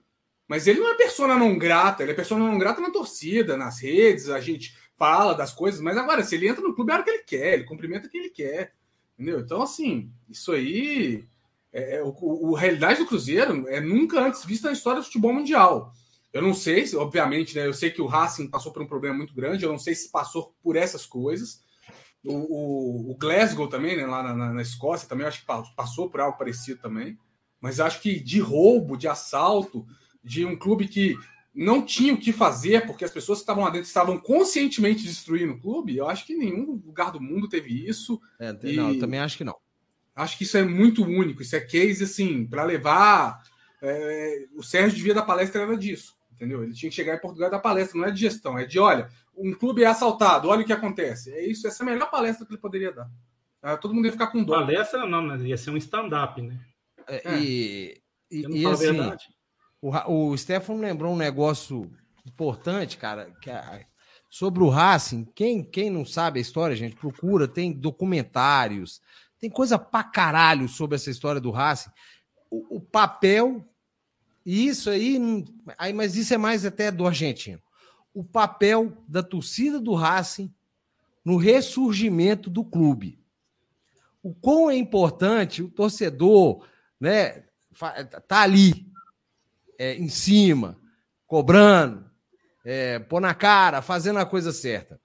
Mas ele não é persona não grata, ele é persona não grata na torcida, nas redes, a gente fala das coisas, mas agora, se ele entra no clube, é a hora que ele quer, ele cumprimenta quem ele quer. Entendeu? Então, assim, isso aí. É, é o, o, a realidade do Cruzeiro é nunca antes vista na história do futebol mundial. Eu não sei, se, obviamente, né? Eu sei que o Racing passou por um problema muito grande, eu não sei se passou por essas coisas. O, o, o Glasgow também, né, lá na, na, Escócia, também acho que passou por algo parecido também. Mas acho que de roubo, de assalto, de um clube que não tinha o que fazer, porque as pessoas que estavam lá dentro estavam conscientemente destruindo o clube, eu acho que nenhum lugar do mundo teve isso. É, e... Não, eu também acho que não. Acho que isso é muito único, isso é case, assim, para levar. É... o Sérgio devia dar palestra era disso, entendeu? Ele tinha que chegar em Portugal e dar palestra, não é de gestão, é de olha, um clube é assaltado, olha o que acontece. É isso, essa é a melhor palestra que ele poderia dar. Ah, todo mundo ia ficar com dó. Palestra não, mas ia ser um stand-up, né? É, é. E, e, e assim, o, o Stefano lembrou um negócio importante, cara, que sobre o Racing. Quem, quem não sabe a história, gente, procura, tem documentários, tem coisa pra caralho sobre essa história do Racing. O, o papel, isso aí, aí, mas isso é mais até do argentino. O papel da torcida do Racing no ressurgimento do clube o quão é importante o torcedor, né, tá ali é, em cima, cobrando, é, pôr na cara, fazendo a coisa certa.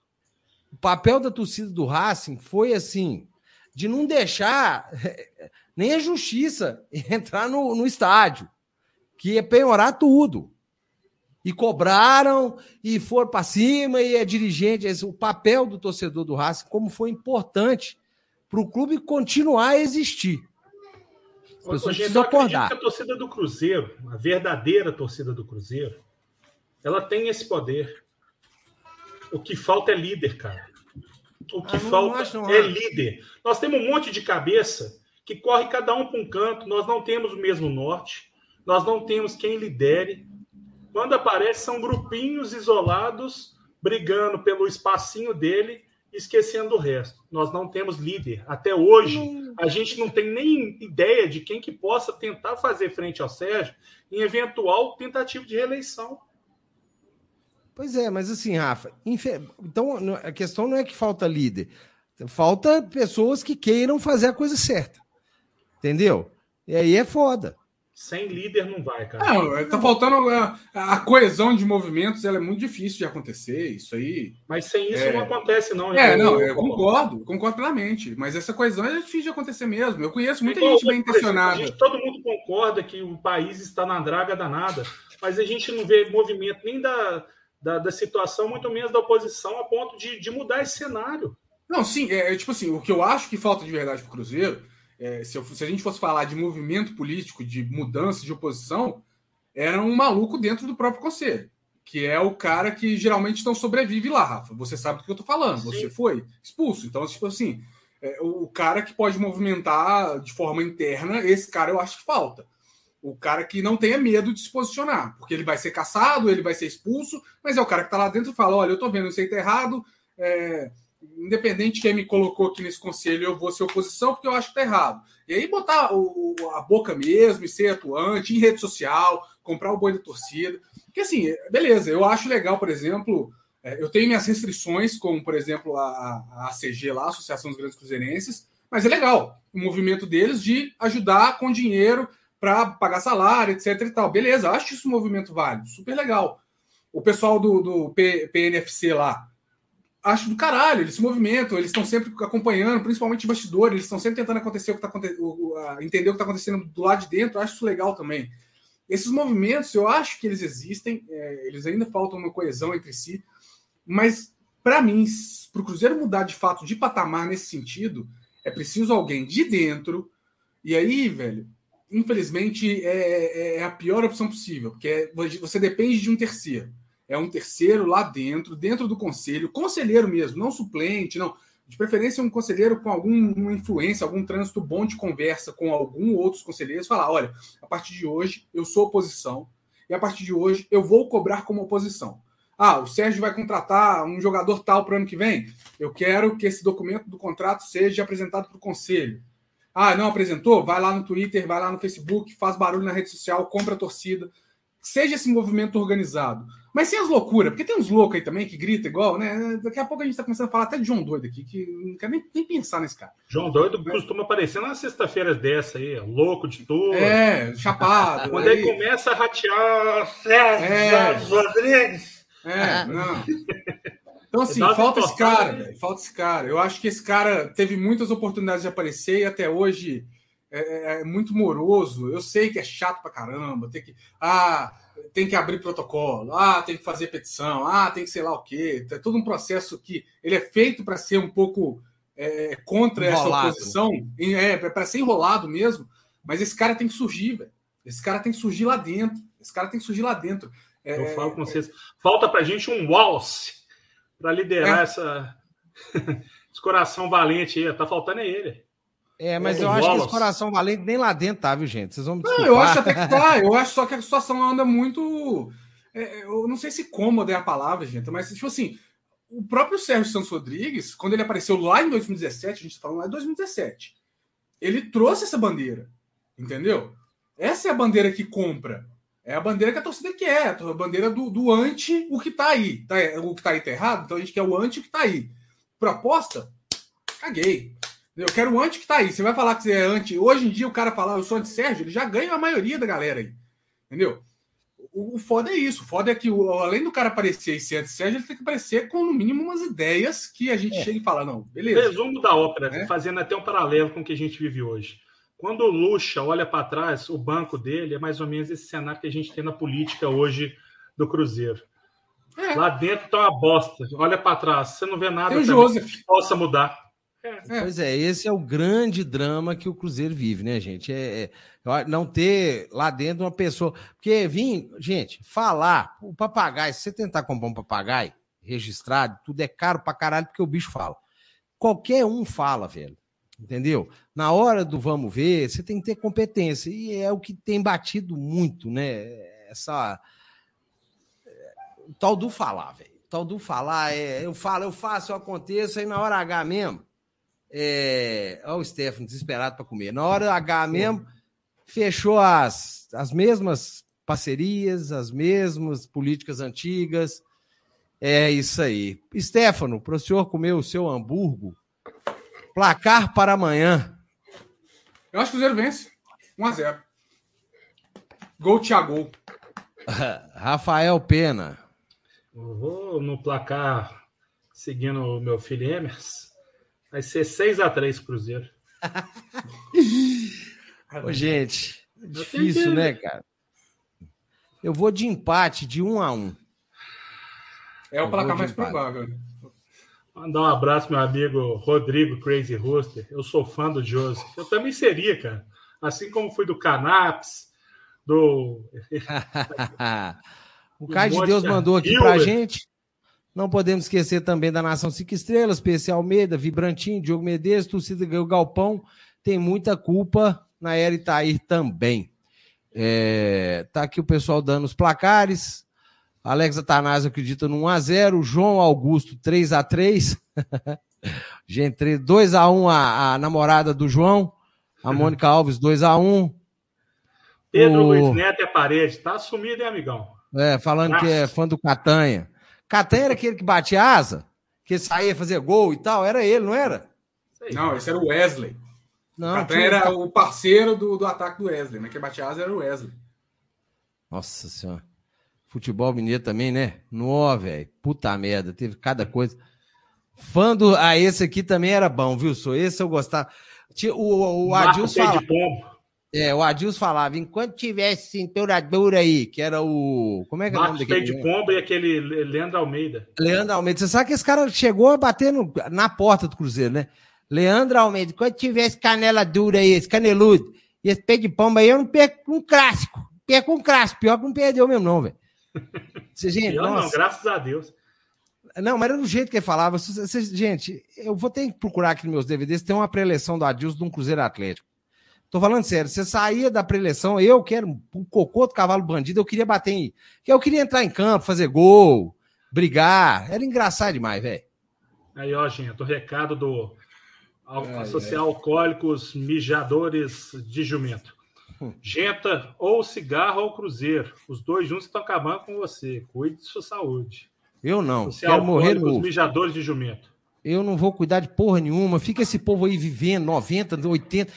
O papel da torcida do Racing foi assim, de não deixar nem a justiça entrar no, no estádio, que é penhorar tudo. E cobraram, e foram para cima, e é dirigente. O papel do torcedor do Racing, como foi importante para o clube continuar a existir. As pessoas precisam acordar. a torcida do Cruzeiro, a verdadeira torcida do Cruzeiro, ela tem esse poder. O que falta é líder, cara. O que ah, falta acho, é líder. Nós temos um monte de cabeça que corre cada um para um canto. Nós não temos o mesmo norte. Nós não temos quem lidere. Quando aparece, são grupinhos isolados brigando pelo espacinho dele esquecendo o resto. Nós não temos líder. Até hoje, a gente não tem nem ideia de quem que possa tentar fazer frente ao Sérgio em eventual tentativa de reeleição. Pois é, mas assim, Rafa, então a questão não é que falta líder, falta pessoas que queiram fazer a coisa certa. Entendeu? E aí é foda. Sem líder não vai, cara. Não, tá faltando a, a, coesão de movimentos, ela é muito difícil de acontecer, isso aí. Mas sem isso é... não acontece, não. É, não, eu concordo, concordo plenamente. Mas essa coesão é difícil de acontecer mesmo. Eu conheço muita Igual, gente bem intencionada. Gente, todo mundo concorda que o país está na draga danada, mas a gente não vê movimento nem da, da, da situação, muito menos da oposição, a ponto de, de mudar esse cenário. Não, sim, é, é tipo assim, o que eu acho que falta de verdade pro Cruzeiro é, se, eu, se, a gente fosse falar de movimento político, de mudança de oposição, era um maluco dentro do próprio conselho, que é o cara que geralmente não sobrevive lá, Rafa. Você sabe do que eu tô falando, Sim. você foi expulso. Então, tipo assim, é, o, cara que pode movimentar de forma interna, esse cara eu acho que falta. O cara que não tenha medo de se posicionar, porque ele vai ser caçado, ele vai ser expulso, mas é o cara que tá lá dentro e fala: olha, eu tô vendo isso aí tá errado, é, independente de quem me colocou aqui nesse conselho, eu vou ser oposição porque eu acho que tá errado. E aí botar o, a boca mesmo e ser atuante em rede social, comprar o boi da torcida. Porque assim, beleza, eu acho legal, por exemplo, é, eu tenho minhas restrições, como por exemplo a, a ACG lá, Associação dos Grandes Cruzeirenses, mas é legal o movimento deles de ajudar com dinheiro para pagar salário, etc e tal. Beleza, acho isso um movimento válido, super legal. O pessoal do, do PNFC lá, acho do caralho, eles se movimentam, eles estão sempre acompanhando, principalmente bastidores, eles estão sempre tentando acontecer o que tá, entender o que está acontecendo do lado de dentro, acho isso legal também. Esses movimentos, eu acho que eles existem, é, eles ainda faltam uma coesão entre si, mas para mim, para o Cruzeiro mudar de fato de patamar nesse sentido, é preciso alguém de dentro, e aí, velho, infelizmente é, é, é a pior opção possível, porque é, você depende de um terceiro é um terceiro lá dentro, dentro do conselho, conselheiro mesmo, não suplente, não. De preferência, um conselheiro com alguma influência, algum trânsito bom de conversa com algum outros conselheiros, falar: olha, a partir de hoje eu sou oposição, e a partir de hoje eu vou cobrar como oposição. Ah, o Sérgio vai contratar um jogador tal para o ano que vem. Eu quero que esse documento do contrato seja apresentado para o conselho. Ah, não apresentou? Vai lá no Twitter, vai lá no Facebook, faz barulho na rede social, compra a torcida. Seja esse movimento organizado. Mas sem as loucuras, porque tem uns loucos aí também que grita igual, né? Daqui a pouco a gente tá começando a falar até de João Doido aqui, que não quer nem, nem pensar nesse cara. João Doido é. costuma aparecer nas sexta-feiras dessa aí, louco de tudo. É, chapado. Quando aí... ele começa a ratear Sérgio é. Rodrigues. É, não. Então, assim, falta esse cara, né? falta esse cara. Eu acho que esse cara teve muitas oportunidades de aparecer e até hoje é, é, é, muito moroso. Eu sei que é chato pra caramba. Tem que, ah, tem que abrir protocolo. Ah, tem que fazer petição. Ah, tem que sei lá o quê. É todo um processo que ele é feito para ser um pouco é, contra enrolado. essa oposição. É, para ser enrolado mesmo. Mas esse cara tem que surgir, velho. Esse cara tem que surgir lá dentro. Esse cara tem que surgir lá dentro. É, Eu falo com vocês. Falta pra gente um Walsh para liderar essa. esse coração valente aí. Tá faltando é ele. É, mas eu acho que esse coração valente nem lá dentro tá, viu, gente? Vocês vão me Não, eu acho até que tá. Eu acho só que a situação anda muito. É, eu não sei se cômoda é a palavra, gente, mas, tipo assim, o próprio Sérgio Santos Rodrigues, quando ele apareceu lá em 2017, a gente tá falando lá em 2017, ele trouxe essa bandeira, entendeu? Essa é a bandeira que compra. É a bandeira que a torcida quer, a bandeira do, do anti o que tá aí. Tá, o que tá aí tá errado, então a gente quer o anti o que tá aí. Proposta? Caguei. Eu quero o anti que tá aí. Você vai falar que você é anti. Hoje em dia o cara falar eu sou anti-Sérgio, ele já ganha a maioria da galera aí. Entendeu? O, o foda é isso. O foda é que, o, além do cara aparecer e ser anti-Sérgio, ele tem que aparecer com, no mínimo, umas ideias que a gente é. chega e fala, não, beleza. Resumo da ópera, é? fazendo até um paralelo com o que a gente vive hoje. Quando o Lucha olha para trás, o banco dele é mais ou menos esse cenário que a gente tem na política hoje do Cruzeiro. É. Lá dentro tá uma bosta. Olha para trás, você não vê nada que possa mudar. É. Pois é, esse é o grande drama que o Cruzeiro vive, né, gente? É, é, não ter lá dentro uma pessoa. Porque, vim, gente, falar, o papagaio, se você tentar comprar um papagaio registrado, tudo é caro pra caralho, porque o bicho fala. Qualquer um fala, velho. Entendeu? Na hora do vamos ver, você tem que ter competência. E é o que tem batido muito, né? Essa. O tal do falar, velho. O tal do falar é. Eu falo, eu faço, eu aconteço, aí na hora H mesmo é... Olha o Stefano desesperado para comer. Na hora H mesmo, fechou as, as mesmas parcerias, as mesmas políticas antigas. É isso aí. Stefano, para o senhor comer o seu hambúrguer, placar para amanhã. Eu acho que o Cruzeiro vence. 1x0. Gol Thiago. Rafael Pena. Eu vou no placar seguindo o meu filho Emers. Vai ser 6x3 Cruzeiro. Ô, gente, é difícil, né, cara? Eu vou de empate, de 1 a 1 É o placar mais empate. provável. Mandar um abraço, meu amigo Rodrigo Crazy Rooster. Eu sou fã do Joseph. Eu também seria, cara. Assim como fui do Canaps, do. o Caio de Deus mandou aqui pra gente. Não podemos esquecer também da Nação Cinco Estrelas, PC Almeida, Vibrantinho, Diogo Medeiros, torcida o Galpão. Tem muita culpa na era Itair também. É, tá aqui o pessoal dando os placares. Alex Atanásio acredita no 1x0. João Augusto, 3x3. Gente, 2x1 a, a, namorada do João. A Mônica Alves, 2x1. Pedro o... Luiz Neto é parede. Tá sumido, hein, amigão? É, falando Nossa. que é fã do Catanha. Catanha era aquele que batia asa, que saía fazer gol e tal, era ele, não era? Não, esse era o Wesley. Não, Catanha era o parceiro do, do ataque do Wesley, né? Que batia asa era o Wesley. Nossa senhora. Futebol mineiro também, né? Nó, velho. Puta merda, teve cada coisa. Fã do. Ah, esse aqui também era bom, viu? Sou esse eu gostava. O, o, o Adilson fala... É, o Adilson falava, enquanto tivesse cintura dura aí, que era o. Como é que é o nome daquele? de Pomba e aquele Leandro Almeida. Leandro Almeida. Você sabe que esse cara chegou a bater no, na porta do Cruzeiro, né? Leandro Almeida, enquanto tivesse canela dura aí, esse caneludo, e esse pé de pomba aí, eu não perco um clássico. Perco um clássico. Pior que não perdeu mesmo, não, velho. Gente, Pior nossa. não, graças a Deus. Não, mas era do jeito que ele falava. Gente, eu vou ter que procurar aqui nos meus DVDs, tem uma preleção do Adilson de um Cruzeiro Atlético. Tô falando sério, você saía da preleção, eu que era um cocô do cavalo bandido, eu queria bater em. Eu queria entrar em campo, fazer gol, brigar. Era engraçado demais, velho. Aí, ó, gente, o recado do associar alcoólicos mijadores de jumento. Hum. Genta, ou cigarro ou cruzeiro. Os dois juntos estão acabando com você. Cuide de sua saúde. Eu não. Quero morrer no... mijadores de jumento. Eu não vou cuidar de porra nenhuma. Fica esse povo aí vivendo 90, 80.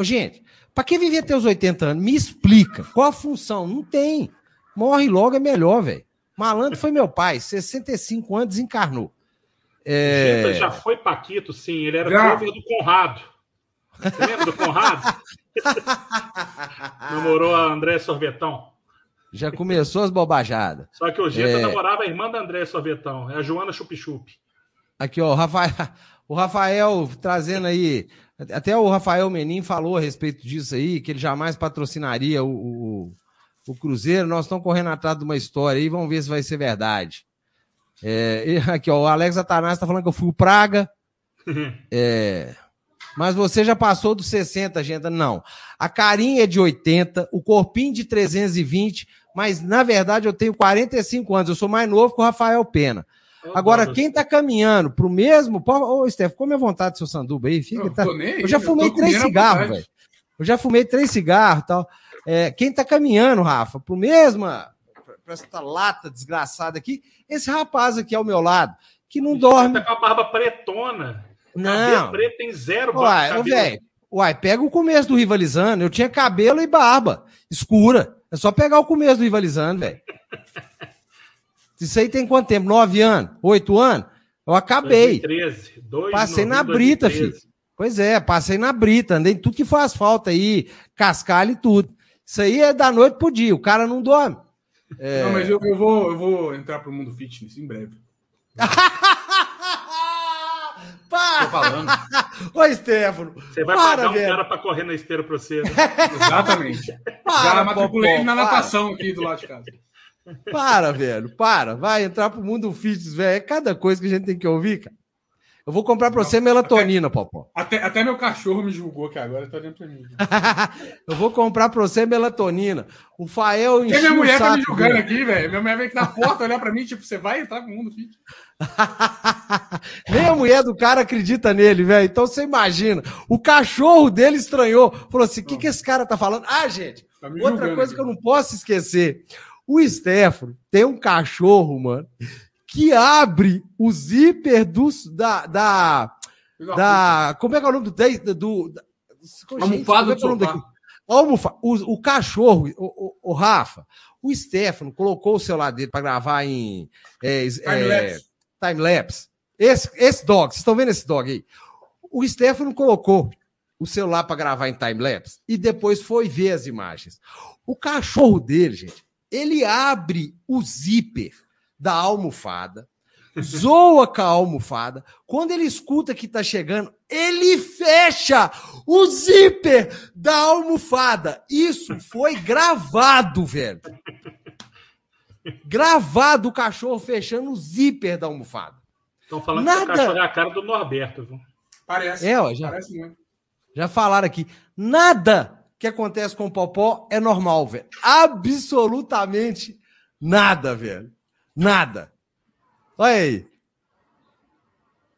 Gente, para que viver até os 80 anos? Me explica. Qual a função? Não tem. Morre logo é melhor, velho. Malandro foi meu pai, 65 anos, desencarnou. É... já foi Paquito, sim. Ele era cover do Conrado. Você lembra do Conrado? Namorou a André Sorvetão. Já começou as bobajadas. Só que o Geta é... namorava a irmã da André Sorvetão, é a Joana Chup-Chup. Aqui, ó, o Rafael, o Rafael trazendo aí. Até o Rafael Menin falou a respeito disso aí, que ele jamais patrocinaria o, o, o Cruzeiro. Nós estamos correndo atrás de uma história aí, vamos ver se vai ser verdade. É, aqui, ó, o Alex Atanás está falando que eu fui o Praga. É, mas você já passou dos 60, gente. Não. A carinha é de 80, o corpinho de 320, mas na verdade eu tenho 45 anos. Eu sou mais novo que o Rafael Pena. Agora, quem tá caminhando pro mesmo. Ô, Steph, come à vontade seu sanduba aí. Fica, tá... Eu já fumei eu três cigarros, velho. Eu já fumei três cigarros e tal. É, quem tá caminhando, Rafa, pro mesmo. Pra essa lata desgraçada aqui, esse rapaz aqui ao meu lado, que não dorme. Tá com a barba pretona. Não. preto tem zero Uai, velho. Uai, pega o começo do Rivalizando. Eu tinha cabelo e barba escura. É só pegar o começo do Rivalizando, velho. Isso aí tem quanto tempo? Nove anos? Oito anos? Eu acabei. 2013. Dois, passei na brita, 2013. filho. Pois é, passei na brita, andei em tudo que faz falta aí, cascalho e tudo. Isso aí é da noite pro dia, o cara não dorme. É... Não, mas eu, eu, vou, eu vou entrar pro mundo fitness em breve. Para! Tô falando. Ô, Stefano. Você vai para, pagar velho. um cara pra correr na esteira pra você. Né? Exatamente. Para, Já matriculei na natação aqui do lado de casa. Para, velho, para. Vai entrar pro mundo fitness, velho. É cada coisa que a gente tem que ouvir, cara. Eu vou comprar pra você melatonina, até, Popó. Até, até meu cachorro me julgou que agora tá olhando pra mim. eu vou comprar pra você melatonina. O Fael encheu minha mulher tá me julgando aqui, velho. Minha mulher vem aqui na porta olhar pra mim, tipo, você vai entrar pro mundo fitness. Nem a mulher do cara acredita nele, velho. Então você imagina. O cachorro dele estranhou. Falou assim: o que, que esse cara tá falando? Ah, gente, tá outra coisa aqui. que eu não posso esquecer. O Stefano tem um cachorro, mano, que abre o zíper dos, da, da, da. Como é que é o nome do. do, do almofado é, é o nome daqui? Almofa, o, o cachorro, o, o, o, Rafa, o Stefano colocou o celular dele para gravar em é, time-lapse. É, time esse, esse dog, vocês estão vendo esse dog aí? O Stefano colocou o celular para gravar em time-lapse e depois foi ver as imagens. O cachorro dele, gente, ele abre o zíper da almofada, zoa com a almofada. Quando ele escuta que tá chegando, ele fecha o zíper da almofada. Isso foi gravado, velho. Gravado o cachorro fechando o zíper da almofada. Estão falando Nada... que o cachorro é a cara do Norberto, viu? Parece. É, ó, já, parece muito. Já falaram aqui. Nada que acontece com o Popó é normal, velho. Absolutamente nada, velho. Nada. Olha aí.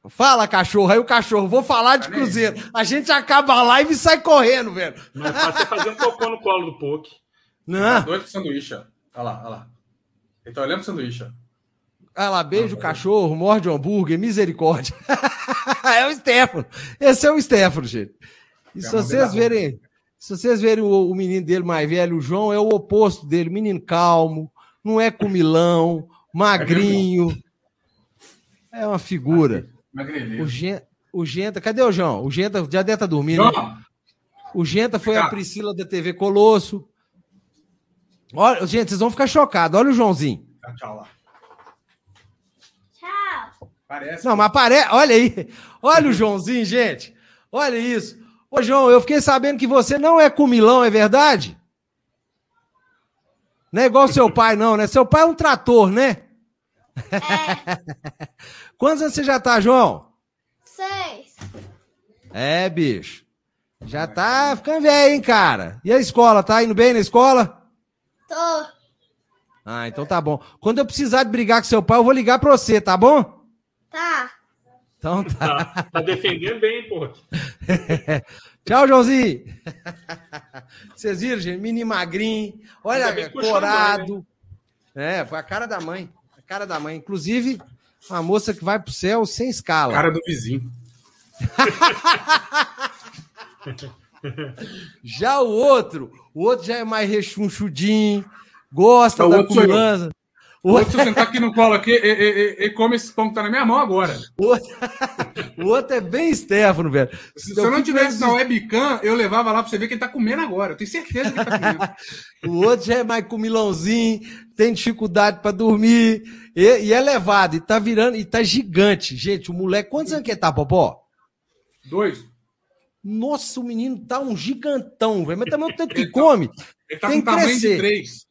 Fala, cachorro. Aí o cachorro, vou falar de Cruzeiro. A gente acaba a live e sai correndo, velho. Não é fácil fazer um cocô no colo do Poke. Não. Tá doido com sanduíche, ó. Olha lá, olha lá. Ele tá olhando pro sanduíche, ó. Olha lá, beijo ah, cachorro, morde o hambúrguer, misericórdia. é o Stefano. Esse é o Stefano, gente. E se vocês verem, se vocês verem o, o, menino dele mais velho, o João, é o oposto dele. Menino calmo, não é comilão, magrinho. É uma figura. O, Gen, o Genta, cadê o João? O Genta já deve estar tá dormindo. Né? O Genta foi a Priscila da TV Colosso. Olha, gente, vocês vão ficar chocados. Olha o Joãozinho. Tchau lá. Tchau. Parece. Não, mas parece. Olha aí. Olha o Joãozinho, gente. Olha isso. Ô, João, eu fiquei sabendo que você não é comilão, é verdade? Não é igual seu pai, não, né? Seu pai é um trator, né? É. Quantos anos você já tá, João? Seis. É, bicho. Já tá ficando velho, hein, cara? E a escola, tá indo bem na escola? Tô. Ah, então tá bom. Quando eu precisar de brigar com seu pai, eu vou ligar pra você, tá bom? Tá. Então tá. Tá, tá defendendo bem, pô. Tchau, Joãozinho. Vocês viram, gente? Mini magrinho. Olha, corado. Né? É, foi a cara da mãe. A cara da mãe. Inclusive, uma moça que vai pro céu sem escala. Cara do vizinho. já o outro, o outro já é mais rechonchudinho, gosta o da comilança. O outro, se eu sentar aqui no colo aqui, e, e, e, come esse pão que tá na minha mão agora. O outro, o outro é bem Stefano, velho. Se, se eu não tivesse na webcam, eu levava lá pra você ver que ele tá comendo agora. Eu tenho certeza que ele tá comendo. o outro já é mais comilãozinho, tem dificuldade para dormir, e, é levado, e tá virando, e tá gigante. Gente, o moleque, quantos anos que ele tá, Popó? Dois. Nossa, o menino tá um gigantão, velho. Mas também o tanto que tá- come. Ele tá tem com tamanho crescer. de três.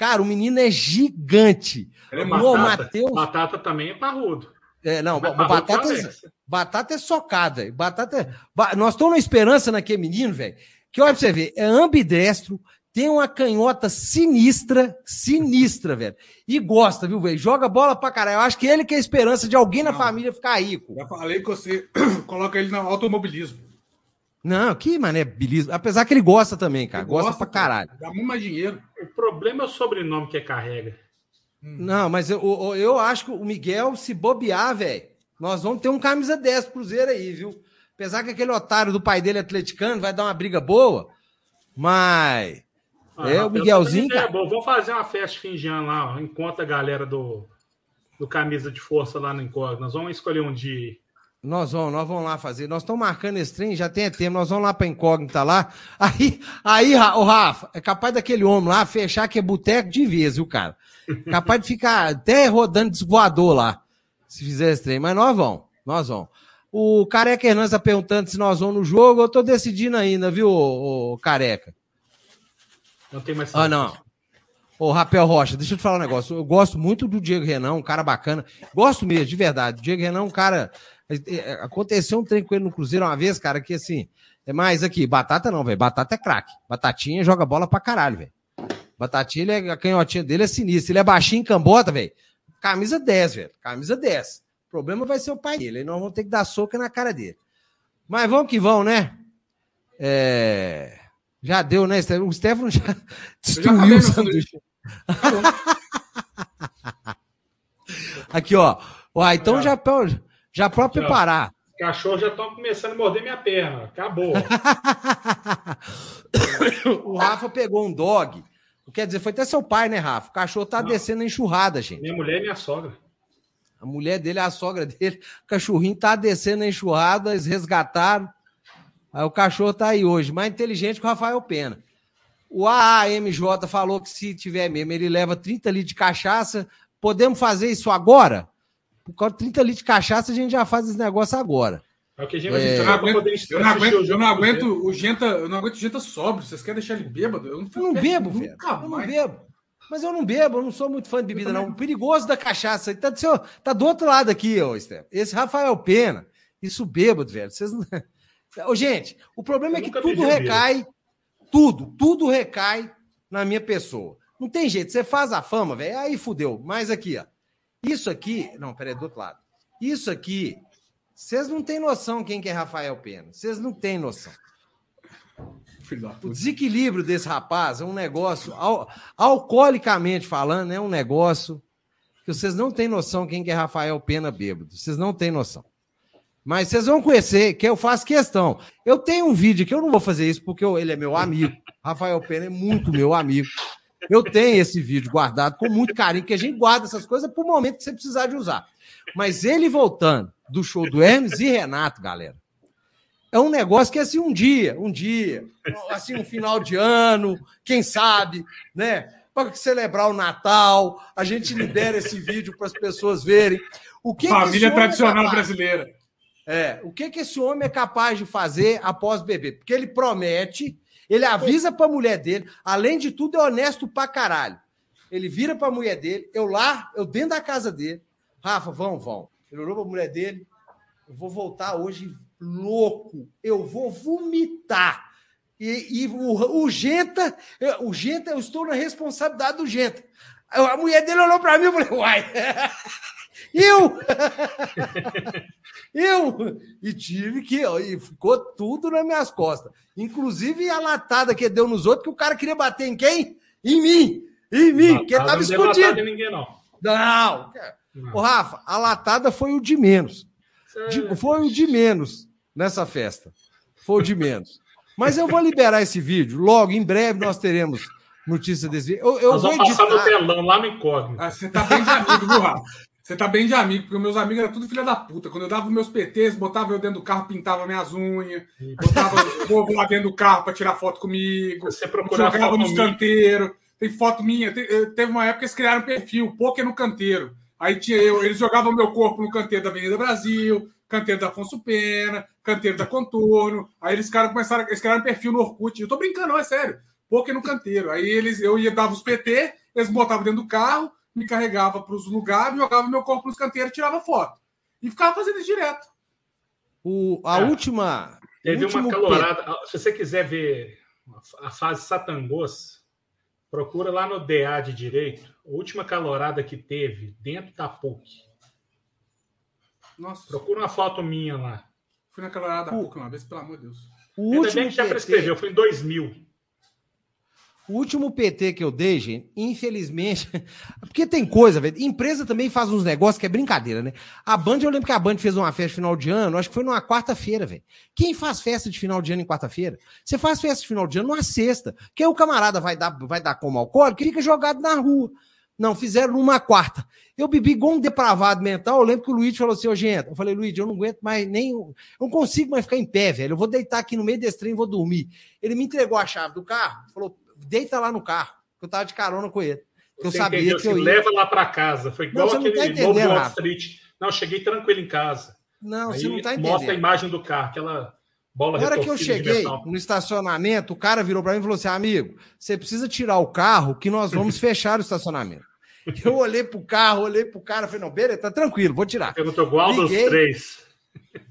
Cara, o menino é gigante. É batata, Mateus... batata também é parrudo. É, não, é batata, é, batata é socada. Batata é... Nós estamos na esperança naquele menino, velho. Que olha pra você ver, é ambidestro, tem uma canhota sinistra, sinistra, velho. E gosta, viu, velho? Joga bola pra caralho. Eu acho que ele que é a esperança de alguém na família ficar rico. Já falei que você coloca ele no automobilismo. Não, que mané bilismo. Apesar que ele gosta também, cara. Gosta, gosta pra caralho. Dá muito mais dinheiro. O problema é o sobrenome que carrega. Hum. Não, mas eu, eu acho que o Miguel, se bobear, velho, nós vamos ter um camisa 10 Cruzeiro aí, viu? Apesar que aquele otário do pai dele atleticano vai dar uma briga boa, mas. Ah, é o Miguelzinho. É bom. Vamos fazer uma festa fim de ano lá, ó. encontra a galera do, do camisa de força lá no Incógnito. Nós vamos escolher um dia. Nós vamos, nós vamos lá fazer. Nós estamos marcando esse trem, já tem tempo. Nós vamos lá para incógnita lá. Aí, aí, o Rafa, é capaz daquele homem lá fechar que é boteco de vez, viu, cara? Capaz de ficar até rodando desvoador lá, se fizer esse trem. Mas nós vamos, nós vamos. O Careca Hernandes está perguntando se nós vamos no jogo. Eu tô decidindo ainda, viu, Careca? Não tem mais. Ah, não. Ô, Rapel Rocha, deixa eu te falar um negócio. Eu gosto muito do Diego Renan, um cara bacana. Gosto mesmo, de verdade. O Diego Renan é um cara aconteceu um trem com ele no Cruzeiro uma vez, cara, que assim. É mais aqui, batata não, velho. Batata é craque. Batatinha joga bola pra caralho, velho. Batatinha, ele é, a canhotinha dele é sinistra. Ele é baixinho, cambota, velho. Camisa 10, velho. Camisa 10. O problema vai ser o pai dele. Aí nós vamos ter que dar soca na cara dele. Mas vamos que vamos, né? É... Já deu, né? O Stefano já destruiu o sanduíche. Aqui, ó. Uai, então já. Já próprio preparar. Os cachorros já estão começando a morder minha perna. Acabou. o Rafa pegou um dog. Quer dizer, foi até seu pai, né, Rafa? O cachorro tá Não. descendo a enxurrada, gente. Minha mulher e minha sogra. A mulher dele é a sogra dele. O cachorrinho tá descendo a enxurrada, eles resgataram. Aí o cachorro tá aí hoje, mais inteligente que o Rafael Pena. O AAMJ falou que se tiver mesmo, ele leva 30 litros de cachaça. Podemos fazer isso agora? Por causa de 30 litros de cachaça, a gente já faz esse negócio agora. É o que a gente, é... eu não aguento, eu não aguento, eu não aguento o Genta, eu não aguento o Genta sóbrio. Vocês querem deixar ele bêbado? Eu não, eu não bebo, velho. Eu não bebo. Mas eu não bebo, eu não sou muito fã de bebida, não. O perigoso da cachaça tá do, seu, tá do outro lado aqui, ô Steph. Esse Rafael Pena, isso bêbado, velho. Vocês não... ô, gente, o problema eu é que tudo recai, tudo, tudo recai na minha pessoa. Não tem jeito, você faz a fama, velho, aí fudeu. Mas aqui, ó. Isso aqui. Não, peraí, do outro lado. Isso aqui. Vocês não têm noção quem que é Rafael Pena. Vocês não têm noção. O desequilíbrio desse rapaz é um negócio, al alcoolicamente falando, é um negócio que vocês não têm noção quem que é Rafael Pena bêbado. Vocês não têm noção. Mas vocês vão conhecer, que eu faço questão. Eu tenho um vídeo que eu não vou fazer isso porque eu, ele é meu amigo. Rafael Pena é muito meu amigo. Eu tenho esse vídeo guardado com muito carinho, que a gente guarda essas coisas para o momento que você precisar de usar. Mas ele voltando do show do Hermes e Renato, galera, é um negócio que assim um dia, um dia, assim um final de ano, quem sabe, né? Para celebrar o Natal, a gente libera esse vídeo para as pessoas verem. O que Família que tradicional é brasileira. É, o que que esse homem é capaz de fazer após beber? Porque ele promete ele avisa pra mulher dele, além de tudo, é honesto pra caralho. Ele vira pra mulher dele, eu lá, eu dentro da casa dele. Rafa, vão, vão. Ele olhou pra mulher dele, eu vou voltar hoje louco, eu vou vomitar. E, e o, o Genta, o Genta, eu estou na responsabilidade do Genta. A mulher dele olhou para mim e falei, uai, eu! eu! E tive que, e ficou tudo nas minhas costas. Inclusive a latada que deu nos outros, que o cara queria bater em quem? Em mim! Em mim, porque tava escondido. Ninguém, não. não. não. O Rafa, a latada foi o de menos. De, foi o de menos nessa festa. Foi o de menos. Mas eu vou liberar esse vídeo. Logo, em breve, nós teremos notícia desse vídeo. Eu, eu Nós vou vamos editar. passar no telão lá no incógnito. Ah, você tá bem de amigo, viu, Rafa? Você tá bem de amigo, porque meus amigos eram tudo filha da puta. Quando eu dava meus PTs, botava eu dentro do carro, pintava minhas unhas, botava o povo lá dentro do carro pra tirar foto comigo. Você procurava jogava nos canteiros. Tem foto minha. Eh, teve uma época que eles criaram perfil, poker no canteiro. Aí tinha eu, eles jogavam meu corpo no canteiro da Avenida Brasil, canteiro da Afonso Pena, canteiro da Contorno. Aí eles cara, começaram, eles criaram perfil no Orkut. Eu tô brincando, não, é sério. Poker no canteiro. Aí eles, eu ia dava os PT, eles botavam dentro do carro, me carregava para os lugares, jogava meu corpo nos canteiros, tirava foto. E ficava fazendo isso direto. O, a é. última. Teve uma calorada. Se você quiser ver a fase Satangos, procura lá no DA de direito. A última calorada que teve dentro da PUC. Nossa. Procura uma foto minha lá. Fui na calorada da PUC uma vez, pelo amor de Deus. O Ainda último bem que já prescreveu, foi em 2000. O último PT que eu dei, gente, infelizmente, porque tem coisa, velho. Empresa também faz uns negócios que é brincadeira, né? A Band, eu lembro que a Band fez uma festa final de ano, acho que foi numa quarta-feira, velho. Quem faz festa de final de ano em quarta-feira? Você faz festa de final de ano numa sexta, que aí o camarada vai dar, vai dar como alcoólico e fica jogado na rua. Não, fizeram numa quarta. Eu bebi igual um depravado mental. Eu lembro que o Luiz falou assim: Ô, gente, eu falei, Luiz, eu não aguento mais nem. Eu não consigo mais ficar em pé, velho. Eu vou deitar aqui no meio desse trem e vou dormir. Ele me entregou a chave do carro, falou: deita lá no carro. Eu tava de carona com ele. Eu sabia que eu assim, ia. Leva lá para casa. Foi igual não, aquele tá novo Wall Street. Não, cheguei tranquilo em casa. Não, Aí você não tá entendendo. Mostra a imagem do carro, aquela bola Na hora que eu cheguei no estacionamento, o cara virou para mim e falou assim: amigo, você precisa tirar o carro que nós vamos fechar o estacionamento. Eu olhei pro carro, olhei pro cara, falei, não, beleza, tá tranquilo, vou tirar. Perguntou qual dos três?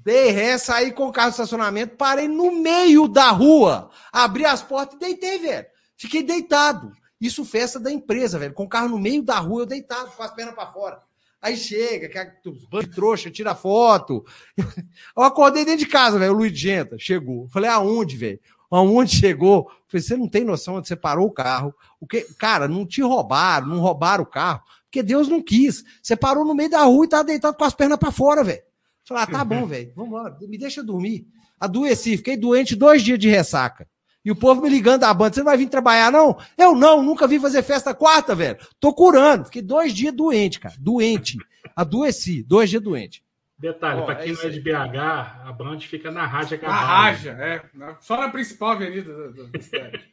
Dei ré, saí com o carro no estacionamento, parei no meio da rua, abri as portas e deitei, velho. Fiquei deitado. Isso festa da empresa, velho. Com o carro no meio da rua, eu deitado, com as pernas para fora. Aí chega, que os bandos trouxa, tira foto. Eu acordei dentro de casa, velho. O Luiz Genta chegou. Falei, aonde, velho? Aonde chegou? Falei, você não tem noção onde você parou o carro. O que, cara, não te roubaram, não roubaram o carro, porque Deus não quis. Você parou no meio da rua e tá deitado com as pernas para fora, velho. Falei, ah, tá bom, velho. Vamos embora, me deixa dormir. Adoeci, fiquei doente dois dias de ressaca. E o povo me ligando da banda, você não vai vir trabalhar, não? Eu não, nunca vim fazer festa quarta, velho. Tô curando. Fiquei dois dias doente, cara. Doente. Adoeci, dois dias doente. Detalhe, para quem é não é de BH, a Band fica na Raja Na Raja, é. Só na principal avenida da, cidade.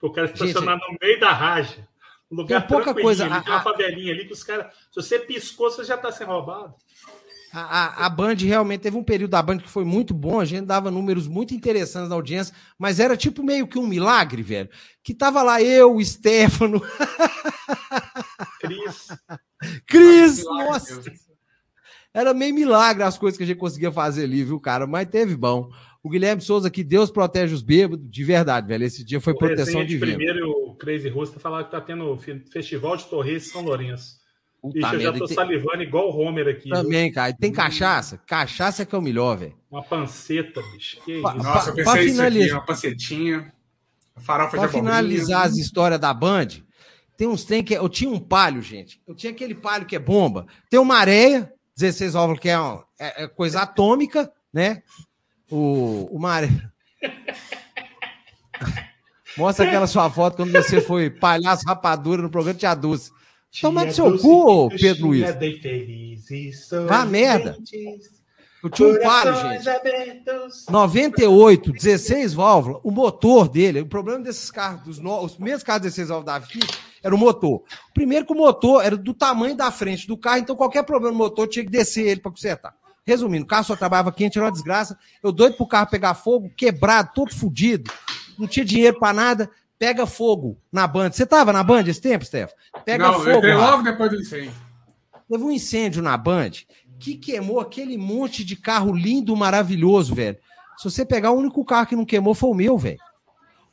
o cara estacionar no meio da Raja. Um lugar tem pouca coisa. Tem uma favelinha ali que os caras. Se você piscou, você já tá sendo roubado. A, a, a, Band realmente teve um período da Band que foi muito bom, a gente dava números muito interessantes na audiência, mas era tipo meio que um milagre, velho. Que tava lá eu, o Stefano. Cris. Cris, nossa. Era meio milagre as coisas que a gente conseguia fazer ali, viu, cara? Mas teve bom. O Guilherme Souza que Deus protege os bêbados, de verdade, velho. Esse dia foi o proteção divina. Primeiro, o Crazy Rusta falava que tá tendo Festival de Torres São Lourenço. Puta Bicho, eu já tô tem... salivando igual o Homer aqui. Também, cara. Tem hum. cachaça? Cachaça é que é o melhor, velho. Uma panceta, bicho. Que pa, Nossa, eu pensei isso aqui, uma pancetinha. Farofa pra finalizar as histórias da Band, tem uns tem que eu tinha um palho, gente. Eu tinha aquele palho que é bomba. Tem uma areia, 16 óvulos que é, uma, é, é coisa atômica, né? O, o maré. Mostra aquela sua foto quando você foi palhaço rapadura no programa Tia Dulce. Toma do seu cu, Pedro Luiz. Ah, merda. Eu tinha um palio, gente. Abertos. 98, 16 válvulas. O motor dele, o problema desses carros, dos no... os primeiros carros 16 válvulas da FI, era o motor. Primeiro que o motor era do tamanho da frente do carro, então qualquer problema no motor tinha que descer ele para consertar. Resumindo, o carro só trabalhava quente, era uma desgraça. Eu doido pro carro pegar fogo, quebrado, todo fodido. Não tinha dinheiro para nada pega fogo na Band. Você tava na Band esse tempo, Steph? Pega Não, fogo. Eu logo depois do incêndio. Teve um incêndio na Band que queimou aquele monte de carro lindo, maravilhoso, velho. Se você pegar, o único carro que não queimou foi o meu, velho.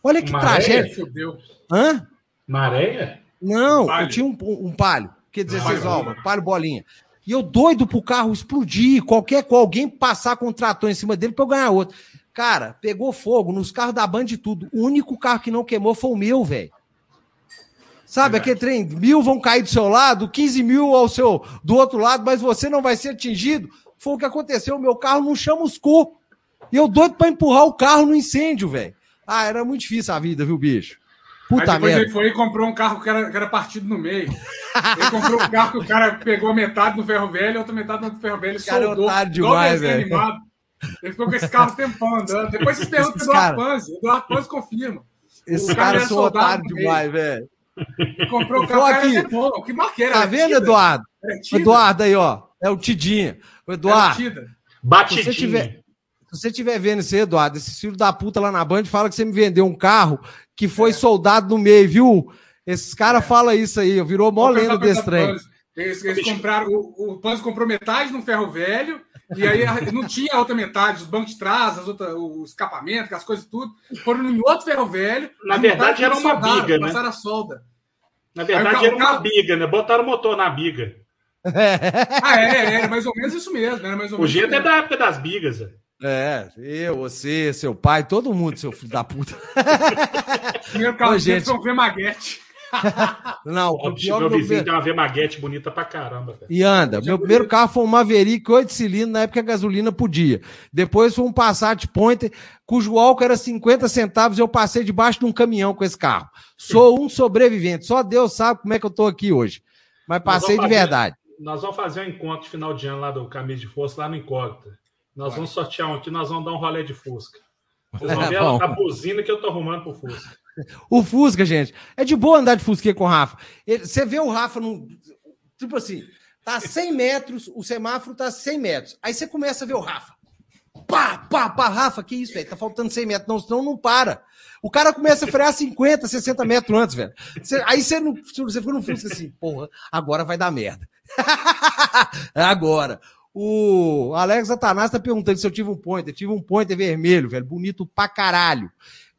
Olha que Maréia? tragédia. Fudeu. Hã? Maréia? Não, palio. eu tinha um, um, palio, que 16 válvulas, palio bolinha. E eu doido pro carro explodir, qualquer alguém passar com um trator em cima dele para eu ganhar outro. Cara, pegou fogo nos carros da Band e tudo. O único carro que não queimou foi o meu, velho. Sabe, aquele trem, mil vão cair do seu lado, 15 mil ao seu do outro lado, mas você não vai ser atingido. Foi o que aconteceu. O meu carro não chamuscou. E eu doido para empurrar o carro no incêndio, velho. Ah, era muito difícil a vida, viu, bicho? Puta merda. ele foi e comprou um carro que era, que era partido no meio. Ele comprou um carro que o cara pegou metade do ferro velho, outra metade do ferro velho, cara soldou. É demais, velho. Ele ficou com esse carro tempão andando. Depois vocês perguntam pro Eduardo cara... Panzi. Eduardo Panzi confirma. Esse cara é otário demais, velho. Comprou o carro, aqui. Bom. Que marqueira. Tá vendo, Eduardo? Eduardo aí, ó. É o Tidinha. O Eduardo. Batidinha. Se você tiver, se você estiver vendo isso aí, Eduardo, esse filho da puta lá na Band fala que você me vendeu um carro que foi é. soldado no meio, viu? Esses caras é. falam isso aí, virou mó lenda desse trem. Eles, eles compraram, o, o Panzo comprou metade no ferro velho, e aí não tinha a outra metade, os bancos de trás, as outras, o escapamento, as coisas tudo. Foram em outro ferro velho. Na verdade, era uma soldaram, biga, né? Passaram a solda. Na verdade, carro, era uma biga, né? Botaram o motor na biga. ah, é, era mais ou menos isso mesmo. Era mais ou o jeito é da época das bigas. É, eu, você, seu pai, todo mundo, seu filho da puta. Primeiro carro gente... são Vemaguete. Não, o pior meu vizinho meu... tem uma Vemaguete bonita pra caramba. Cara. E anda. Meu primeiro carro foi um Maverick 8 cilindros, na época a gasolina podia. Depois foi um Passat Pointer, cujo álcool era 50 centavos e eu passei debaixo de um caminhão com esse carro. Sou um sobrevivente. Só Deus sabe como é que eu tô aqui hoje. Mas passei de verdade. Nós vamos fazer um encontro final de ano lá do Camisa de Força, lá no Incógnita. Nós vamos sortear um aqui, nós vamos dar um rolê de Fusca. Vocês vão ver a, a buzina que eu tô arrumando pro Fusca. O Fusca, gente, é de boa andar de Fusquinha com o Rafa. Ele, você vê o Rafa no. Tipo assim, tá a 100 metros, o semáforo tá a 100 metros. Aí você começa a ver o Rafa. Pá, pá, pá, Rafa, que isso, velho? Tá faltando 100 metros, não, senão não para. O cara começa a frear 50, 60 metros antes, velho. Aí você, não, você fica no Fusca assim, porra, agora vai dar merda. agora. O Alex Atanás tá perguntando se eu tive um pointer. Eu tive um pointer vermelho, velho, bonito pra caralho.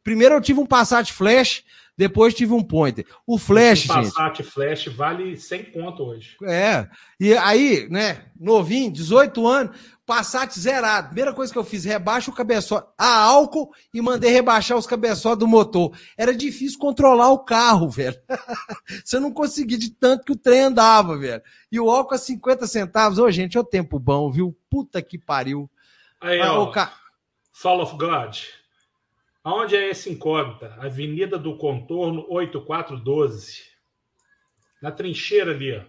Primeiro eu tive um Passat Flash, depois tive um Pointer. O Flash, Esse Passat gente, Flash vale 100 conto hoje. É. E aí, né, novinho, 18 anos, Passat zerado. Primeira coisa que eu fiz, rebaixa o cabeçote a álcool e mandei rebaixar os cabeçotes do motor. Era difícil controlar o carro, velho. Você não conseguia de tanto que o trem andava, velho. E o álcool a 50 centavos. Ô, gente, é o tempo bom, viu? Puta que pariu. Aí, ah, ó, ca... Fall of God. Aonde é esse incógnita? Avenida do Contorno 8412. Na trincheira ali, ó.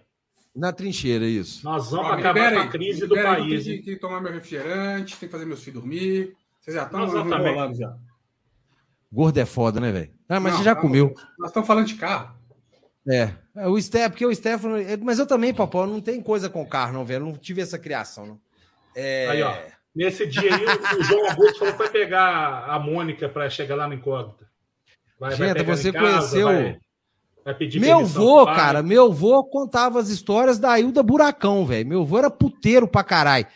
Na trincheira, isso. Nós vamos ó, acabar com a crise do país. Tem que, tomar meu refrigerante, tem que fazer meus filhos dormir. Vocês já estão enrolando já. Gordo é foda, né, velho? Ah, mas não, você já não, comeu. Nós estamos falando de carro. É. é o Stefano, porque o Stefano. Mas eu também, Popó, não tem coisa com carro, não, velho. Não tive essa criação, não. É... Aí, ó. Nesse dia aí, o João Augusto falou que vai pegar a Mônica para chegar lá no Incógnita. Vai, Gente, vai você casa, conheceu. Vai, vai pedir meu vô, cara, meu vô contava as histórias da Ilda Buracão, velho. Meu vô era puteiro pra caralho.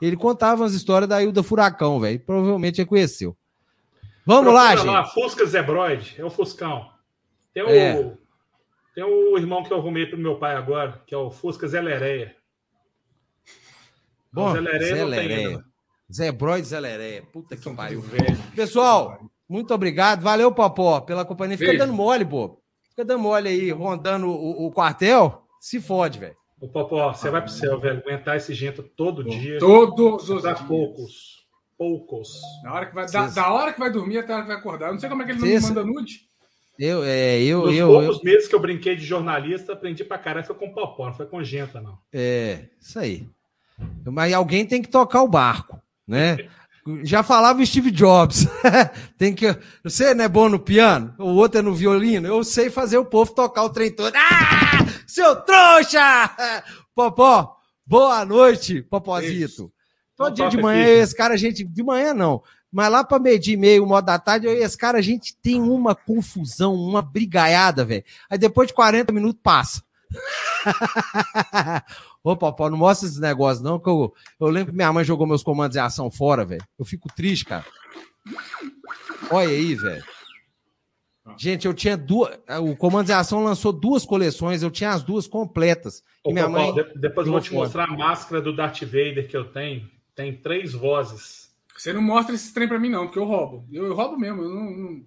Ele contava as histórias da Ilda Furacão, velho. Provavelmente reconheceu. Vamos Procura lá, gente. Lá, Fusca Zebroid, é o Fuscão. Tem o, é. tem o irmão que eu arrumei pro meu pai agora, que é o Fusca Zelereia. Bom, Zelereia, Zelereia. não tem ainda. Zé Broid Zé Leré. Puta que pariu. Pessoal, muito obrigado. Valeu, Popó, pela companhia. Fica Beijo. dando mole, pô. Fica dando mole aí, rondando o, o quartel. Se fode, velho. Ô, Popó, você vai pro céu, velho. Aguentar esse gente todo dia. Todos os dias. poucos. Poucos. Na hora que vai, da, da, hora que vai dormir até a hora que vai acordar. Eu não sei como é que ele não me manda nude. Eu, é, eu, Nos eu, poucos eu... meses que eu brinquei de jornalista, aprendi pra caralho. Foi com o Popó, não foi com Genta, não. É, isso aí. Mas alguém tem que tocar o barco né? Já falava Steve Jobs. Tem que. Você não é bom no piano? O outro é no violino? Eu sei fazer o povo tocar o trem todo. Ah! Seu trouxa! Popó, boa noite, Popozito. Todo dia de manhã, esse cara, a gente. De manhã não. Mas lá para meio dia e meio, modo da tarde, eu e esse cara, a gente tem uma confusão, uma brigaiada, velho. Aí depois de 40 minutos passa. Ô, Popó, não mostra esses negócios, não, que eu, eu lembro que minha mãe jogou meus comandos em ação fora, velho. Eu fico triste, cara. Olha aí, velho. Gente, eu tinha duas. O Comandos em Ação lançou duas coleções, eu tinha as duas completas. Ô, minha Popó, mãe. Depois eu vou te mostrar a máscara do Darth Vader que eu tenho. Tem três vozes. Você não mostra esse trem pra mim, não, porque eu roubo. Eu, eu roubo mesmo, eu não... não...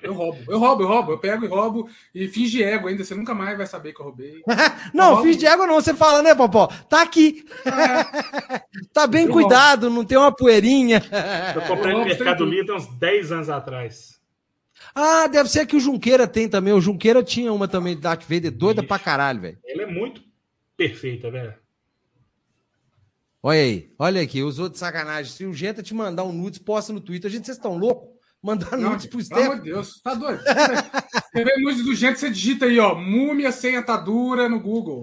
Eu roubo, eu roubo, eu roubo, eu pego e roubo e finge ego ainda, você nunca mais vai saber que eu roubei. não, eu finge ego não, você fala, né, Popó? Tá aqui. É. tá bem eu cuidado, roubo. não tem uma poeirinha. Eu comprei eu no Mercado Livre uns 10 anos atrás. Ah, deve ser que o Junqueira tem também. O Junqueira tinha uma também de Darth Vader doida Ixi, pra caralho, velho. Ela é muito perfeita, velho. Olha aí, olha aqui, usou de sacanagem. Se o Genta te mandar um nudes, posta no Twitter. A gente, vocês estão loucos? Mandar não, nudes pro Steph. Pelo amor de Deus, tá doido. Você vê nudes do Genta, você digita aí, ó, múmia sem atadura no Google.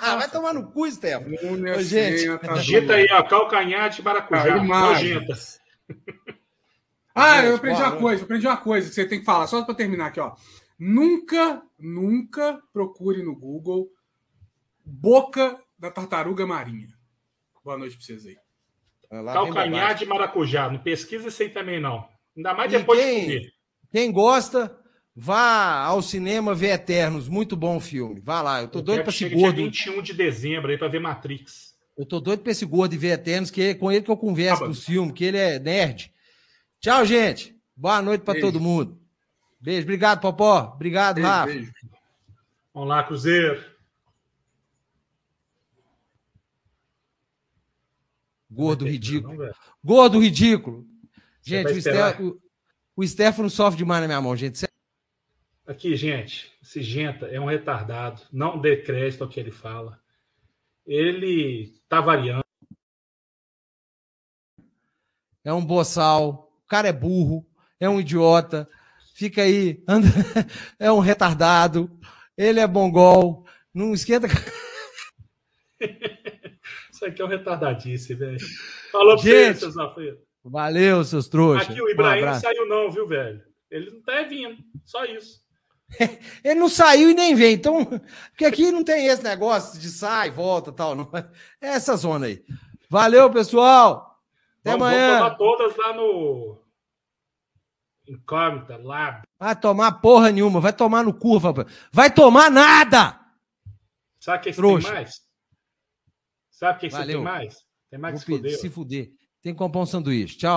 Vai tomar no cu, Steph. Múmia Ô, sem atadura. Digita aí, ó, calcanhar de maracujá. Nojentas. Ah, eu aprendi uma coisa, eu aprendi uma coisa que você tem que falar, só para terminar aqui, ó. Nunca, nunca procure no Google boca da tartaruga marinha. Boa noite para vocês aí. Calcanhar de maracujá. Não pesquisa isso aí também, não. Ainda mais depois quem, de comer. Quem gosta, vá ao cinema ver Eternos. Muito bom filme. Vá lá. Eu tô eu doido para esse gordo. Dia 21 de dezembro aí para ver Matrix. Eu tô doido para esse gordo de ver Eternos, que é com ele que eu converso ah, no filme, que ele é nerd. Tchau, gente. Boa noite para todo mundo. Beijo. Obrigado, Popó. Obrigado, beijo, Rafa. Beijo. Vamos lá, Cruzeiro. Gordo ridículo. Não, Gordo ridículo. Gente, o, Stefano, o Stefano sofre demais na minha mão, gente. Aqui, gente, esse Genta é um retardado. Não dê crédito ao que ele fala. Ele tá variando. É um boçal cara é burro, é um idiota, fica aí, anda, é um retardado, ele é bongol, não esquenta. Isso aqui é um retardadice, velho. Falou pra Gente, você. Valeu, seus trouxas. Aqui o Ibrahim um não saiu, não, viu, velho? Ele não tá vindo, só isso. Ele não saiu e nem vem, então, porque aqui não tem esse negócio de sai, volta tal, não. É essa zona aí. Valeu, pessoal. Até vamos, amanhã. Vamos tomar todas lá no Incógnita, lá. Vai tomar porra nenhuma, vai tomar no cu, vai tomar nada! Sabe o que, que tem mais? Sabe o que, que tem mais? Tem mais Vou que se fuder. Se fuder. Tem que comprar um sanduíche. Tchau.